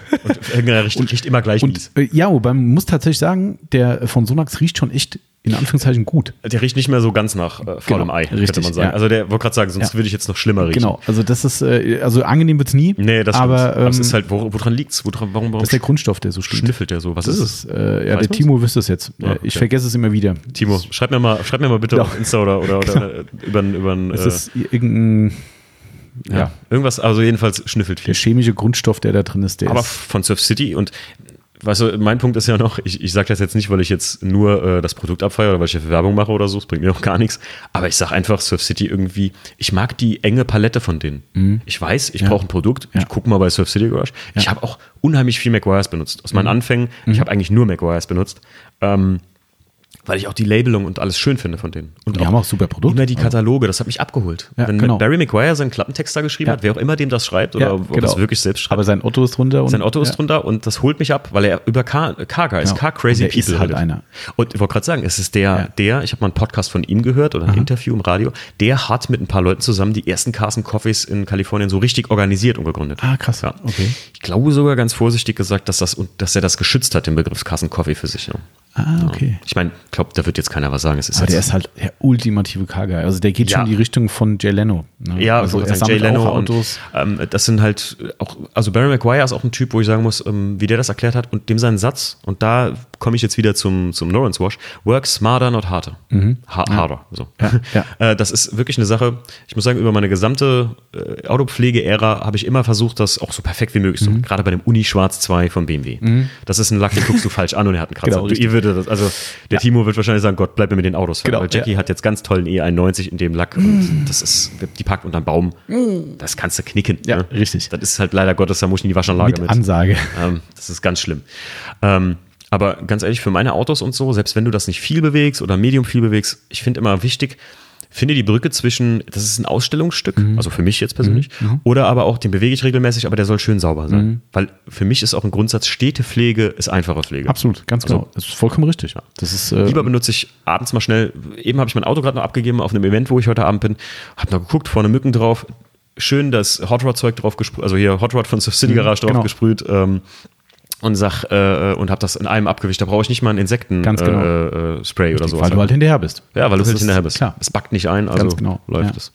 Und er riecht, riecht immer gleich und, Äh, ja, wobei man muss tatsächlich sagen, der von Sonax riecht schon echt in Anführungszeichen gut. Der riecht nicht mehr so ganz nach äh, faulem genau, Ei, richtig, könnte man sagen. Ja. Also der wollte gerade sagen, sonst ja. würde ich jetzt noch schlimmer riechen. Genau, also das ist, äh, also angenehm wird es nie. Nee, das aber, ähm, aber es ist halt, wo, woran liegt es? Woran, warum, warum das ist der Grundstoff, der so stimmt. Schnüffelt der so? Was das ist es? Äh, ja, Weiß der? Timo wüsste es jetzt. Ja, okay. Ich vergesse es immer wieder. Timo, schreib mir mal, schreib mir mal bitte auf Insta oder, oder, oder genau. über, über, über Es ist irgendein ja. ja. Irgendwas, also jedenfalls schnüffelt viel. Der chemische Grundstoff, der da drin ist, der Aber ist von Surf City und weißt du, mein Punkt ist ja noch, ich, ich sage das jetzt nicht, weil ich jetzt nur äh, das Produkt abfeiere oder weil ich dafür Werbung mache oder so, das bringt mir auch gar nichts. Aber ich sage einfach, Surf City irgendwie, ich mag die enge Palette von denen. Mhm. Ich weiß, ich ja. brauche ein Produkt, ja. ich gucke mal bei Surf City Garage. Ja. Ich habe auch unheimlich viel McGuire's benutzt. Aus meinen mhm. Anfängen, mhm. ich habe eigentlich nur McGuire's benutzt. Ähm, weil ich auch die Labelung und alles schön finde von denen. Und die haben auch super Produkte. Immer die Kataloge, das hat mich abgeholt. Ja, Wenn genau. Barry McGuire seinen Klappentext da geschrieben ja. hat, wer auch immer dem das schreibt oder ja, ob genau. es wirklich selbst schreibt. Aber sein Otto ist drunter. Und, sein Otto ist drunter und das holt mich ab, weil er über Car, Car Guys, genau. Car Crazy People ist halt einer. Und ich wollte gerade sagen, es ist der, der, ich habe mal einen Podcast von ihm gehört oder ein Aha. Interview im Radio, der hat mit ein paar Leuten zusammen die ersten Carson Coffees in Kalifornien so richtig organisiert und gegründet. Ah, krass. Ja. Okay. Ich glaube sogar ganz vorsichtig gesagt, dass, das, dass er das geschützt hat, den Begriff Carson Coffee für sich. Ah, okay. Ich meine, ich glaube, da wird jetzt keiner was sagen. Es ist Aber der ist halt der ultimative Kager. Also der geht ja. schon in die Richtung von Jay Leno. Ne? Ja, also er Jay Leno Autos. Und, ähm, das sind halt auch, also Barry McGuire ist auch ein Typ, wo ich sagen muss, ähm, wie der das erklärt hat und dem seinen Satz, und da komme ich jetzt wieder zum, zum Norrens Wash, work smarter, not harder. Mhm. Ha ja. Harder. So. Ja, ja. Äh, das ist wirklich eine Sache, ich muss sagen, über meine gesamte äh, Autopflege-Ära habe ich immer versucht, das auch so perfekt wie möglich zu mhm. machen. Gerade bei dem Uni Schwarz 2 von BMW. Mhm. Das ist ein Lack, den guckst du falsch an und er hat einen Kratzer. Genau, du, ihr würde das, also der Timo wird wahrscheinlich sagen, Gott, bleib mir mit den Autos. Genau, weil Jackie hat jetzt ganz tollen E91 in dem Lack und das ist, die packt unterm Baum. Mm. Das kannst du knicken. Ja, ne? richtig. Das ist halt leider Gottes, da muss ich in die Waschanlage mit. mit. Ansage. Ähm, das ist ganz schlimm. Ähm, aber ganz ehrlich, für meine Autos und so, selbst wenn du das nicht viel bewegst oder medium viel bewegst, ich finde immer wichtig, finde die Brücke zwischen, das ist ein Ausstellungsstück, mhm. also für mich jetzt persönlich, mhm. mhm. oder aber auch, den bewege ich regelmäßig, aber der soll schön sauber sein. Mhm. Weil für mich ist auch ein Grundsatz, stete Pflege ist einfache Pflege. Absolut, ganz genau. Also, das ist vollkommen richtig. Ja. Das ist, äh, Lieber benutze ich abends mal schnell, eben habe ich mein Auto gerade noch abgegeben auf einem Event, wo ich heute Abend bin, habe noch geguckt, vorne Mücken drauf, schön das Hot Rod Zeug drauf gesprüht, also hier Hot Rod von City mhm, Garage drauf genau. gesprüht. Ähm, und sag äh, und habe das in einem abgewischt. Da brauche ich nicht mal ein Insekten Ganz genau. äh, äh, Spray oder so. Weil du halt hinterher bist. Ja, weil das du halt hinterher bist. Klar. Es backt nicht ein, also genau. läuft es.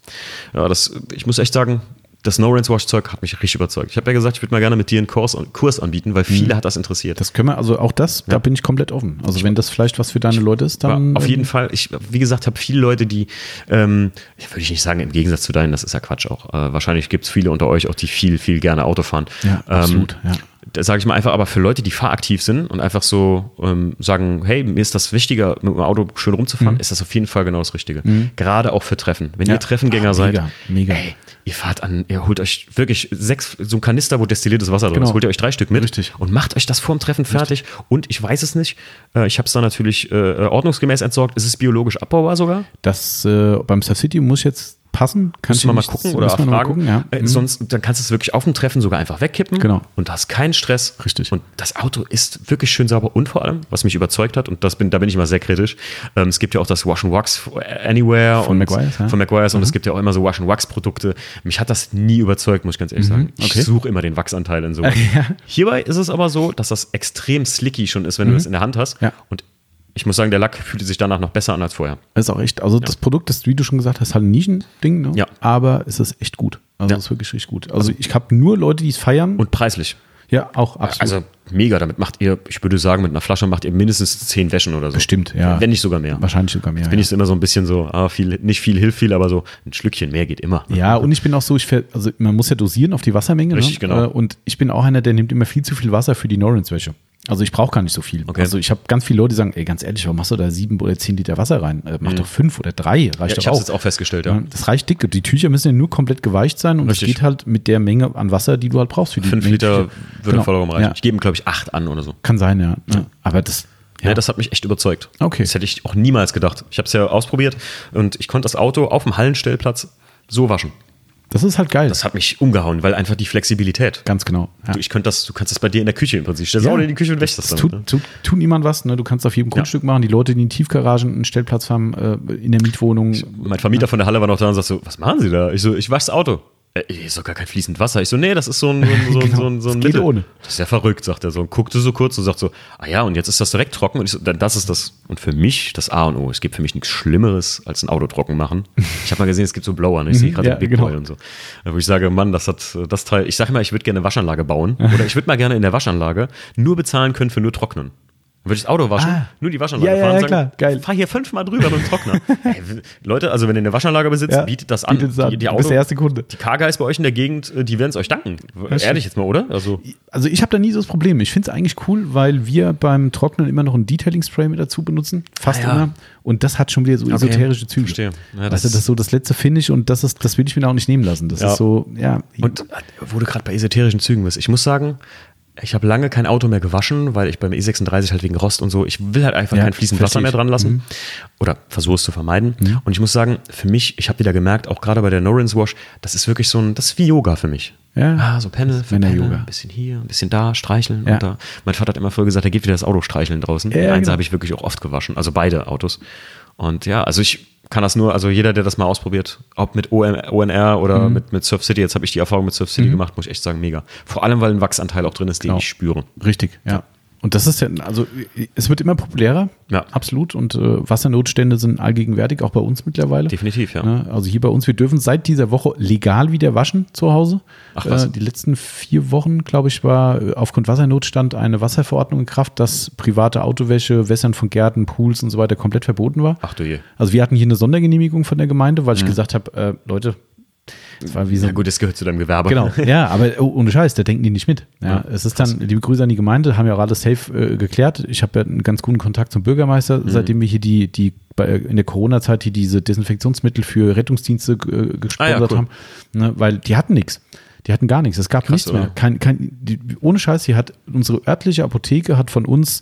Ja. ja, das. Ich muss echt sagen, das No Rinse Wash Zeug hat mich richtig überzeugt. Ich habe ja gesagt, ich würde mal gerne mit dir einen Kurs, Kurs anbieten, weil viele mhm. hat das interessiert. Das können wir, also auch das, ja. da bin ich komplett offen. Also wenn das vielleicht was für deine Leute ist, dann. Auf jeden Fall. Ich, wie gesagt, habe viele Leute, die, ähm, würde ich nicht sagen, im Gegensatz zu deinen, das ist ja Quatsch auch. Äh, wahrscheinlich gibt es viele unter euch auch, die viel, viel gerne Auto fahren. Ja, ähm, absolut, ja sage ich mal einfach, aber für Leute, die fahraktiv sind und einfach so ähm, sagen, hey, mir ist das wichtiger, mit dem Auto schön rumzufahren, mhm. ist das auf jeden Fall genau das Richtige. Mhm. Gerade auch für Treffen. Wenn ja. ihr Treffengänger Ach, mega, seid, mega. Ey, ihr fahrt an, ihr holt euch wirklich sechs, so ein Kanister, wo destilliertes Wasser drin genau. ist, holt ihr euch drei Stück mit Richtig. und macht euch das vorm Treffen fertig. Richtig. Und ich weiß es nicht, äh, ich habe es da natürlich äh, ordnungsgemäß entsorgt. Ist es biologisch abbaubar sogar? Das äh, beim Star City muss jetzt passen. Kannst du mal gucken oder fragen. Mal gucken, ja. äh, mhm. Sonst, dann kannst du es wirklich auf dem Treffen sogar einfach wegkippen. Genau. Und hast keinen Stress. Richtig. Und das Auto ist wirklich schön sauber und vor allem, was mich überzeugt hat, und das bin, da bin ich mal sehr kritisch, ähm, es gibt ja auch das Wash and Wax Anywhere von McGuire's, ja? von McGuire's mhm. und es gibt ja auch immer so Wash and Wax Produkte. Mich hat das nie überzeugt, muss ich ganz ehrlich mhm. sagen. Ich okay. suche immer den Wachsanteil in so. ja. Hierbei ist es aber so, dass das extrem slicky schon ist, wenn du es mhm. in der Hand hast. Ja. Und ich muss sagen, der Lack fühlte sich danach noch besser an als vorher. Das ist auch echt. Also ja. das Produkt, das, wie du schon gesagt hast, halt ein Nischending, ne? ja. aber es ist echt gut. Also ja. es ist wirklich richtig gut. Also ich habe nur Leute, die es feiern. Und preislich. Ja, auch absolut. Also mega. Damit macht ihr, ich würde sagen, mit einer Flasche macht ihr mindestens zehn Wäschen oder so. Bestimmt, ja. Wenn nicht sogar mehr. Wahrscheinlich sogar mehr. Jetzt bin ich immer so ein bisschen so, ah, viel, nicht viel hilft viel, aber so ein Schlückchen mehr geht immer. Ja, und ich bin auch so, ich, also man muss ja dosieren auf die Wassermenge. Ne? Richtig, ne? genau. Und ich bin auch einer, der nimmt immer viel zu viel Wasser für die Norins-Wäsche. Also ich brauche gar nicht so viel. Okay. Also ich habe ganz viele Leute, die sagen, ey, ganz ehrlich, warum machst du da sieben oder zehn Liter Wasser rein? Äh, mach Mhm. doch fünf oder drei, reicht Ja, doch ich habe auch. jetzt auch festgestellt, ja. Das reicht dick. Die Tücher müssen ja nur komplett geweicht sein und es geht halt mit der Menge an Wasser, die du halt brauchst für die Fünf Menge Liter Tücher. würde Genau. vollkommen reichen. Ja. Ich gebe, glaube ich, acht an oder so. Kann sein, ja. ja. Aber das, Ja. das hat mich echt überzeugt. Okay. Das hätte ich auch niemals gedacht. Ich habe es ja ausprobiert und ich konnte das Auto auf dem Hallenstellplatz so waschen. Das ist halt geil. Das hat mich umgehauen, weil einfach die Flexibilität. Ganz genau. Ja. Du, ich könnte das, du kannst das bei dir in der Küche im Prinzip. Stellst Ja. Auto in die Küche und wäschst das Das damit. tut, ne? tut, tut niemand was. Ne? Du kannst auf jedem Grundstück machen. Die Leute, die in Tiefgaragen einen Stellplatz haben, äh, in der Mietwohnung. Mein Vermieter von der Halle war noch da und sagt so, was machen Sie da? Ich so, ich wasche das Auto. Äh, hier ist doch gar kein fließend Wasser. Ich so, nee, das ist so ein, so ein, Genau, so ein, so ein Mittel. ohne. Das ist ja verrückt, sagt er so. Und guckte so kurz und sagt so, ah ja, und jetzt ist das direkt trocken. Und ich so, das ist das. Und für mich das A und O. Es gibt für mich nichts Schlimmeres, als ein Auto trocken machen. Ich habe mal gesehen, es gibt so Blower. Ne? Ich sehe gerade ja, den Big genau. Boy und so. Wo ich sage, Mann, das hat das Teil. Ich sage immer, ich würde gerne eine Waschanlage bauen. Oder ich würde mal gerne in der Waschanlage nur bezahlen können für nur Trocknen. Dann würde ich das Auto waschen, Ah. nur die Waschanlage Ja, ja, fahren ja, und klar, geil. fahr hier fünfmal drüber mit dem Trockner. Ey, Leute, also wenn ihr eine Waschanlage besitzt, Ja, bietet das an. bietet an. Die, die Du bist Auto, der erste Kunde. Die K-Guys bei euch in der Gegend, äh, die werden es euch danken. stimmt. Ehrlich jetzt mal, oder? Also, Also ich habe da nie so das Problem. Ich finde es eigentlich cool, weil wir beim Trocknen immer noch ein Detailing-Spray mit dazu benutzen. Fast Ah, ja. immer. Und das hat schon wieder so esoterische Züge. verstehe. Ja, Ja, das das, du, das ist so das letzte Finish und das ist, das will ich mir auch nicht nehmen lassen. Das Ja. ist so, ja. und äh, wo du gerade bei esoterischen Zügen bist, ich muss sagen, ich habe lange kein Auto mehr gewaschen, weil ich beim E36 halt wegen Rost und so, ich will halt einfach Ja, kein fließend verstehe Wasser mehr dran lassen. Mhm. Oder versuche es zu vermeiden. Und ich muss sagen, für mich, ich habe wieder gemerkt, auch gerade bei der Norins Wash, das ist wirklich so ein, das ist wie Yoga für mich. Ja. Ah, so Penne für Penne, Männer-Yoga. ein bisschen hier, ein bisschen da, streicheln. Ja. Und da. Mein Vater hat immer früher gesagt, er geht wieder das Auto streicheln draußen. Ja, Eins genau. habe ich wirklich auch oft gewaschen, also beide Autos. Und ja, also ich kann das nur, also jeder, der das mal ausprobiert, ob mit OM, ONR oder Mhm. mit, mit Surf City, jetzt habe ich die Erfahrung mit Surf City gemacht, muss ich echt sagen, mega. Vor allem, weil ein Wachsanteil auch drin ist, den Genau. ich spüre. Richtig, ja. Und das ist ja, also es wird immer populärer, Ja. absolut. Und äh, Wassernotstände sind allgegenwärtig, auch bei uns mittlerweile. Definitiv, ja. Ne? Also hier bei uns, wir dürfen seit dieser Woche legal wieder waschen zu Hause. Ach, was? Äh, die letzten vier Wochen, glaube ich, war äh, aufgrund Wassernotstand eine Wasserverordnung in Kraft, dass private Autowäsche, Wässern von Gärten, Pools und so weiter komplett verboten war. Ach du je. Also wir hatten hier eine Sondergenehmigung von der Gemeinde, weil ich Mhm. gesagt habe, äh, Leute, das war wie so Ja gut, das gehört zu deinem Gewerbe. Genau, ja, aber oh, ohne Scheiß, da denken die nicht mit. Ja, Ja, es ist dann, liebe Grüße an die Gemeinde, haben ja auch alles safe äh, geklärt. Ich habe ja einen ganz guten Kontakt zum Bürgermeister, Mhm. seitdem wir hier die, die in der Corona-Zeit hier diese Desinfektionsmittel für Rettungsdienste äh, gesponsert Ah ja, cool. haben, ne, weil die hatten nichts. Die hatten gar nichts. Es gab Krass, nichts mehr. Kein, kein, die, ohne Scheiß, hier hat unsere örtliche Apotheke hat von uns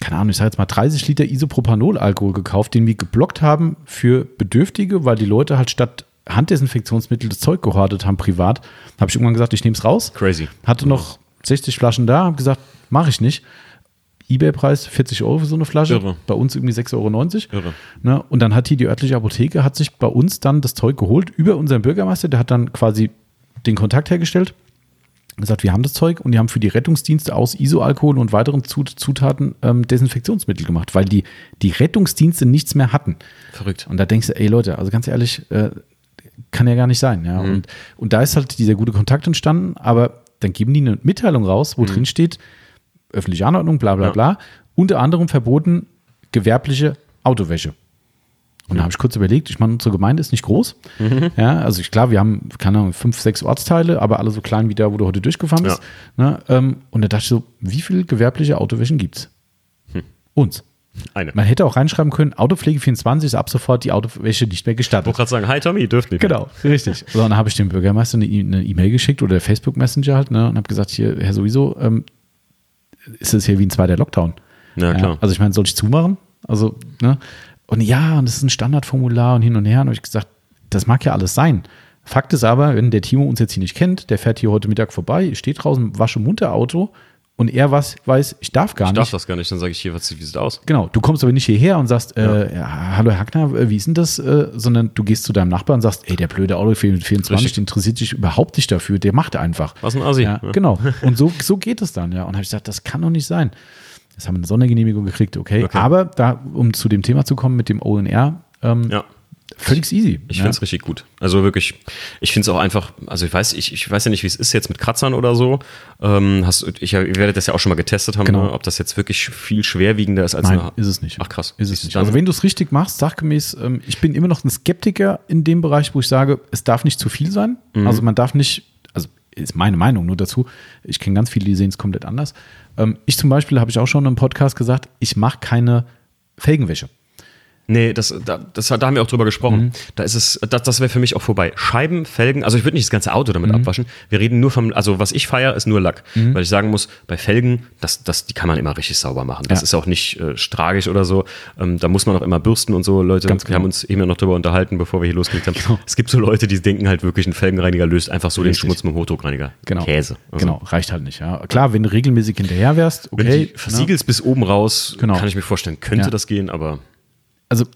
keine Ahnung, ich sage jetzt mal 30 Liter Isopropanol-Alkohol gekauft, den wir geblockt haben für Bedürftige, weil die Leute halt statt Handdesinfektionsmittel das Zeug gehortet haben privat. Habe ich irgendwann gesagt, ich nehme es raus. Crazy. Hatte noch 60 Flaschen da, habe gesagt, mache ich nicht. Ebay-Preis 40 Euro für so eine Flasche, Irre. bei uns irgendwie 6,90 Euro. Ne? Und dann hat hier die örtliche Apotheke, hat sich bei uns dann das Zeug geholt über unseren Bürgermeister, der hat dann quasi den Kontakt hergestellt, gesagt, wir haben das Zeug und die haben für die Rettungsdienste aus Isoalkohol und weiteren Zut Zutaten ähm, Desinfektionsmittel gemacht, weil die, die Rettungsdienste nichts mehr hatten. Verrückt. Und da denkst du, ey Leute, also ganz ehrlich, äh, kann ja gar nicht sein. Ja? Mhm. Und, und da ist halt dieser gute Kontakt entstanden, aber dann geben die eine Mitteilung raus, wo drin steht, öffentliche Anordnung, bla bla Mhm. Ja. bla, unter anderem verboten gewerbliche Autowäsche. Und da habe ich kurz überlegt, ich meine, unsere Gemeinde ist nicht groß. Mhm. Ja, also ich, klar, wir haben, keine Ahnung, fünf, sechs Ortsteile, aber alle so klein wie da, wo du heute durchgefahren bist. Ne, ähm, und da dachte ich so, wie viele gewerbliche Autowäschen gibt es? Hm. Uns. Eine. Man hätte auch reinschreiben können, Autopflege 24 ist ab sofort die Autowäsche nicht mehr Ich gestattet. wollte gerade sagen, hi Tommy, dürft nicht. mehr. Genau, richtig. So, dann habe ich dem Bürgermeister eine E- eine E-Mail geschickt oder Facebook Messenger halt ne, und habe gesagt, hier, Herr sowieso, ähm, ist es hier wie ein zweiter Lockdown. Ja, klar. also ich meine, soll ich zumachen? Also, ne? Und ja, und das ist ein Standardformular und hin und her. Und habe ich gesagt, das mag ja alles sein. Fakt ist aber, wenn der Timo uns jetzt hier nicht kennt, der fährt hier heute Mittag vorbei, ich stehe draußen, wasche munter Auto und er was weiß, ich darf gar Ich nicht. darf das gar nicht, dann sage ich hier, was, wie sieht aus? Genau, du kommst aber nicht hierher und sagst, äh, ja, hallo Herr Hackner, äh, wie ist denn das? Äh, sondern du gehst zu deinem Nachbarn und sagst, ey, der blöde Auto 24, Richtig. der interessiert sich überhaupt nicht dafür, der macht einfach. Was ein Assi. Ja, Ja. genau. Und so, so geht es dann, ja. Und habe ich gesagt, das kann doch nicht sein. Jetzt haben wir eine Sondergenehmigung gekriegt, okay. Okay. Aber da, um zu dem Thema zu kommen mit dem ONR, ähm, Ja. Völlig easy. Ich ja. finde es richtig gut. Also wirklich, ich finde es auch einfach, also ich weiß, ich, ich weiß ja nicht, wie es ist jetzt mit Kratzern oder so. Ähm, hast, ich, ihr werdet das ja auch schon mal getestet haben, genau. ne? ob das jetzt wirklich viel schwerwiegender ist als Nein, eine. Ist es nicht. Ach krass. Ist es nicht. Also wenn du es richtig machst, sachgemäß, ähm, ich bin immer noch ein Skeptiker in dem Bereich, wo ich sage, es darf nicht zu viel sein. Mhm. Also man darf nicht, also ist meine Meinung nur dazu. Ich kenne ganz viele, die sehen es komplett anders. Ähm, ich zum Beispiel habe ich auch schon im Podcast gesagt, ich mache keine Felgenwäsche. Nee, das, da, das, da haben wir auch drüber gesprochen. Mhm. Da ist es, das, das wäre für mich auch vorbei. Scheiben, Felgen, also ich würde nicht das ganze Auto damit mhm. abwaschen. Wir reden nur vom, also was ich feiere, ist nur Lack. Mhm. Weil ich sagen muss, bei Felgen, das, das, die kann man immer richtig sauber machen. Das ja. ist auch nicht äh, stragisch oder so. Ähm, da muss man auch immer bürsten und so. Leute, Ganz wir genau. haben uns eben noch drüber unterhalten, bevor wir hier losgelegt haben. Genau. Es gibt so Leute, die denken halt wirklich, ein Felgenreiniger löst einfach so richtig. den Schmutz mit dem Hochdruckreiniger. Genau. Käse. Also. Genau, reicht halt nicht. Ja. Klar, wenn du regelmäßig hinterher wärst, okay. Wenn du ne? versiegelst bis oben raus, genau. kann ich mir vorstellen, könnte ja. das gehen, aber. Also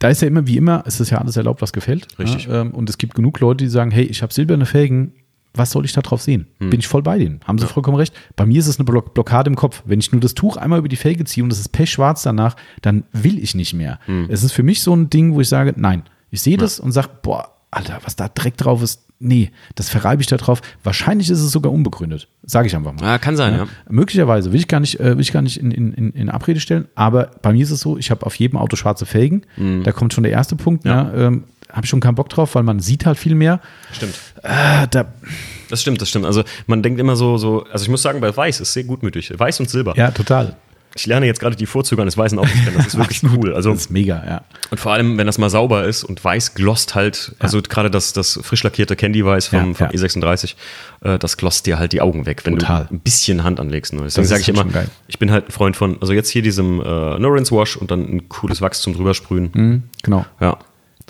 da ist ja immer, wie immer, es ist ja alles erlaubt, was gefällt. Richtig. Ja, ähm, und es gibt genug Leute, die sagen, hey, ich habe silberne Felgen, was soll ich da drauf sehen? Hm. Bin ich voll bei denen. Haben sie ja. vollkommen recht. Bei mir ist es eine Block Blockade im Kopf. Wenn ich nur das Tuch einmal über die Felge ziehe und es ist pechschwarz danach, dann will ich nicht mehr. Hm. Es ist für mich so ein Ding, wo ich sage, nein. Ich sehe das und sage, boah, Alter, was da Dreck drauf ist, nee, das verreibe ich da drauf. Wahrscheinlich ist es sogar unbegründet. Sage ich einfach mal. Ja, kann sein, ja. ja. Möglicherweise, will ich gar nicht, äh, will ich gar nicht in, in, in, Abrede stellen, aber bei mir ist es so, ich habe auf jedem Auto schwarze Felgen. Mhm. Da kommt schon der erste Punkt, ja. ja ähm, habe ich schon keinen Bock drauf, weil man sieht halt viel mehr. Stimmt. Äh, da das stimmt, das stimmt. Also man denkt immer so, so, also ich muss sagen, bei Weiß ist sehr gutmütig. Weiß und Silber. Ja, total. Ich lerne jetzt gerade die Vorzüge eines weißen Autos kennen. Das ist wirklich cool. Also, das ist mega, ja. Und vor allem, wenn das mal sauber ist und weiß glosst halt, also gerade das, das frisch lackierte Candy Weiß vom, ja, vom ja. E36, äh, das glosst dir halt die Augen weg, wenn Total. du ein bisschen Hand anlegst. Ne? Deswegen sage ich immer, ich bin halt ein Freund von, also jetzt hier diesem äh, No Rinse Wash und dann ein cooles Wachs zum drübersprühen. Mhm, genau. Ja.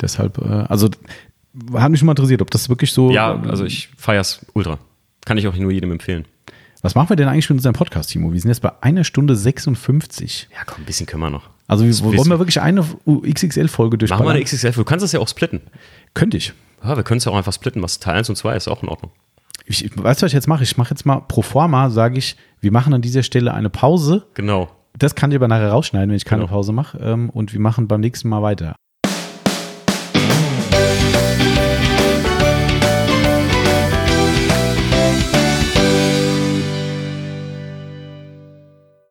Deshalb, äh, also hat mich schon mal interessiert, ob das wirklich so. Ja, also ich feier's ultra. Kann ich auch nur jedem empfehlen. Was machen wir denn eigentlich mit unserem Podcast, Timo? Wir sind jetzt bei einer Stunde 56. Ja, komm, ein bisschen können wir noch. Also wir, wollen wir wirklich eine XXL-Folge durchmachen? Machen wir eine XXL-Folge. Du kannst das ja auch splitten. Könnte ich. Ja, wir können es ja auch einfach splitten. Was Teil 1 und 2 ist auch in Ordnung. Ich, weißt du, was ich jetzt mache? Ich mache jetzt mal pro forma, sage ich, wir machen an dieser Stelle eine Pause. Genau. Das kann ich aber nachher rausschneiden, wenn ich keine genau. Pause mache. Ähm, und wir machen beim nächsten Mal weiter.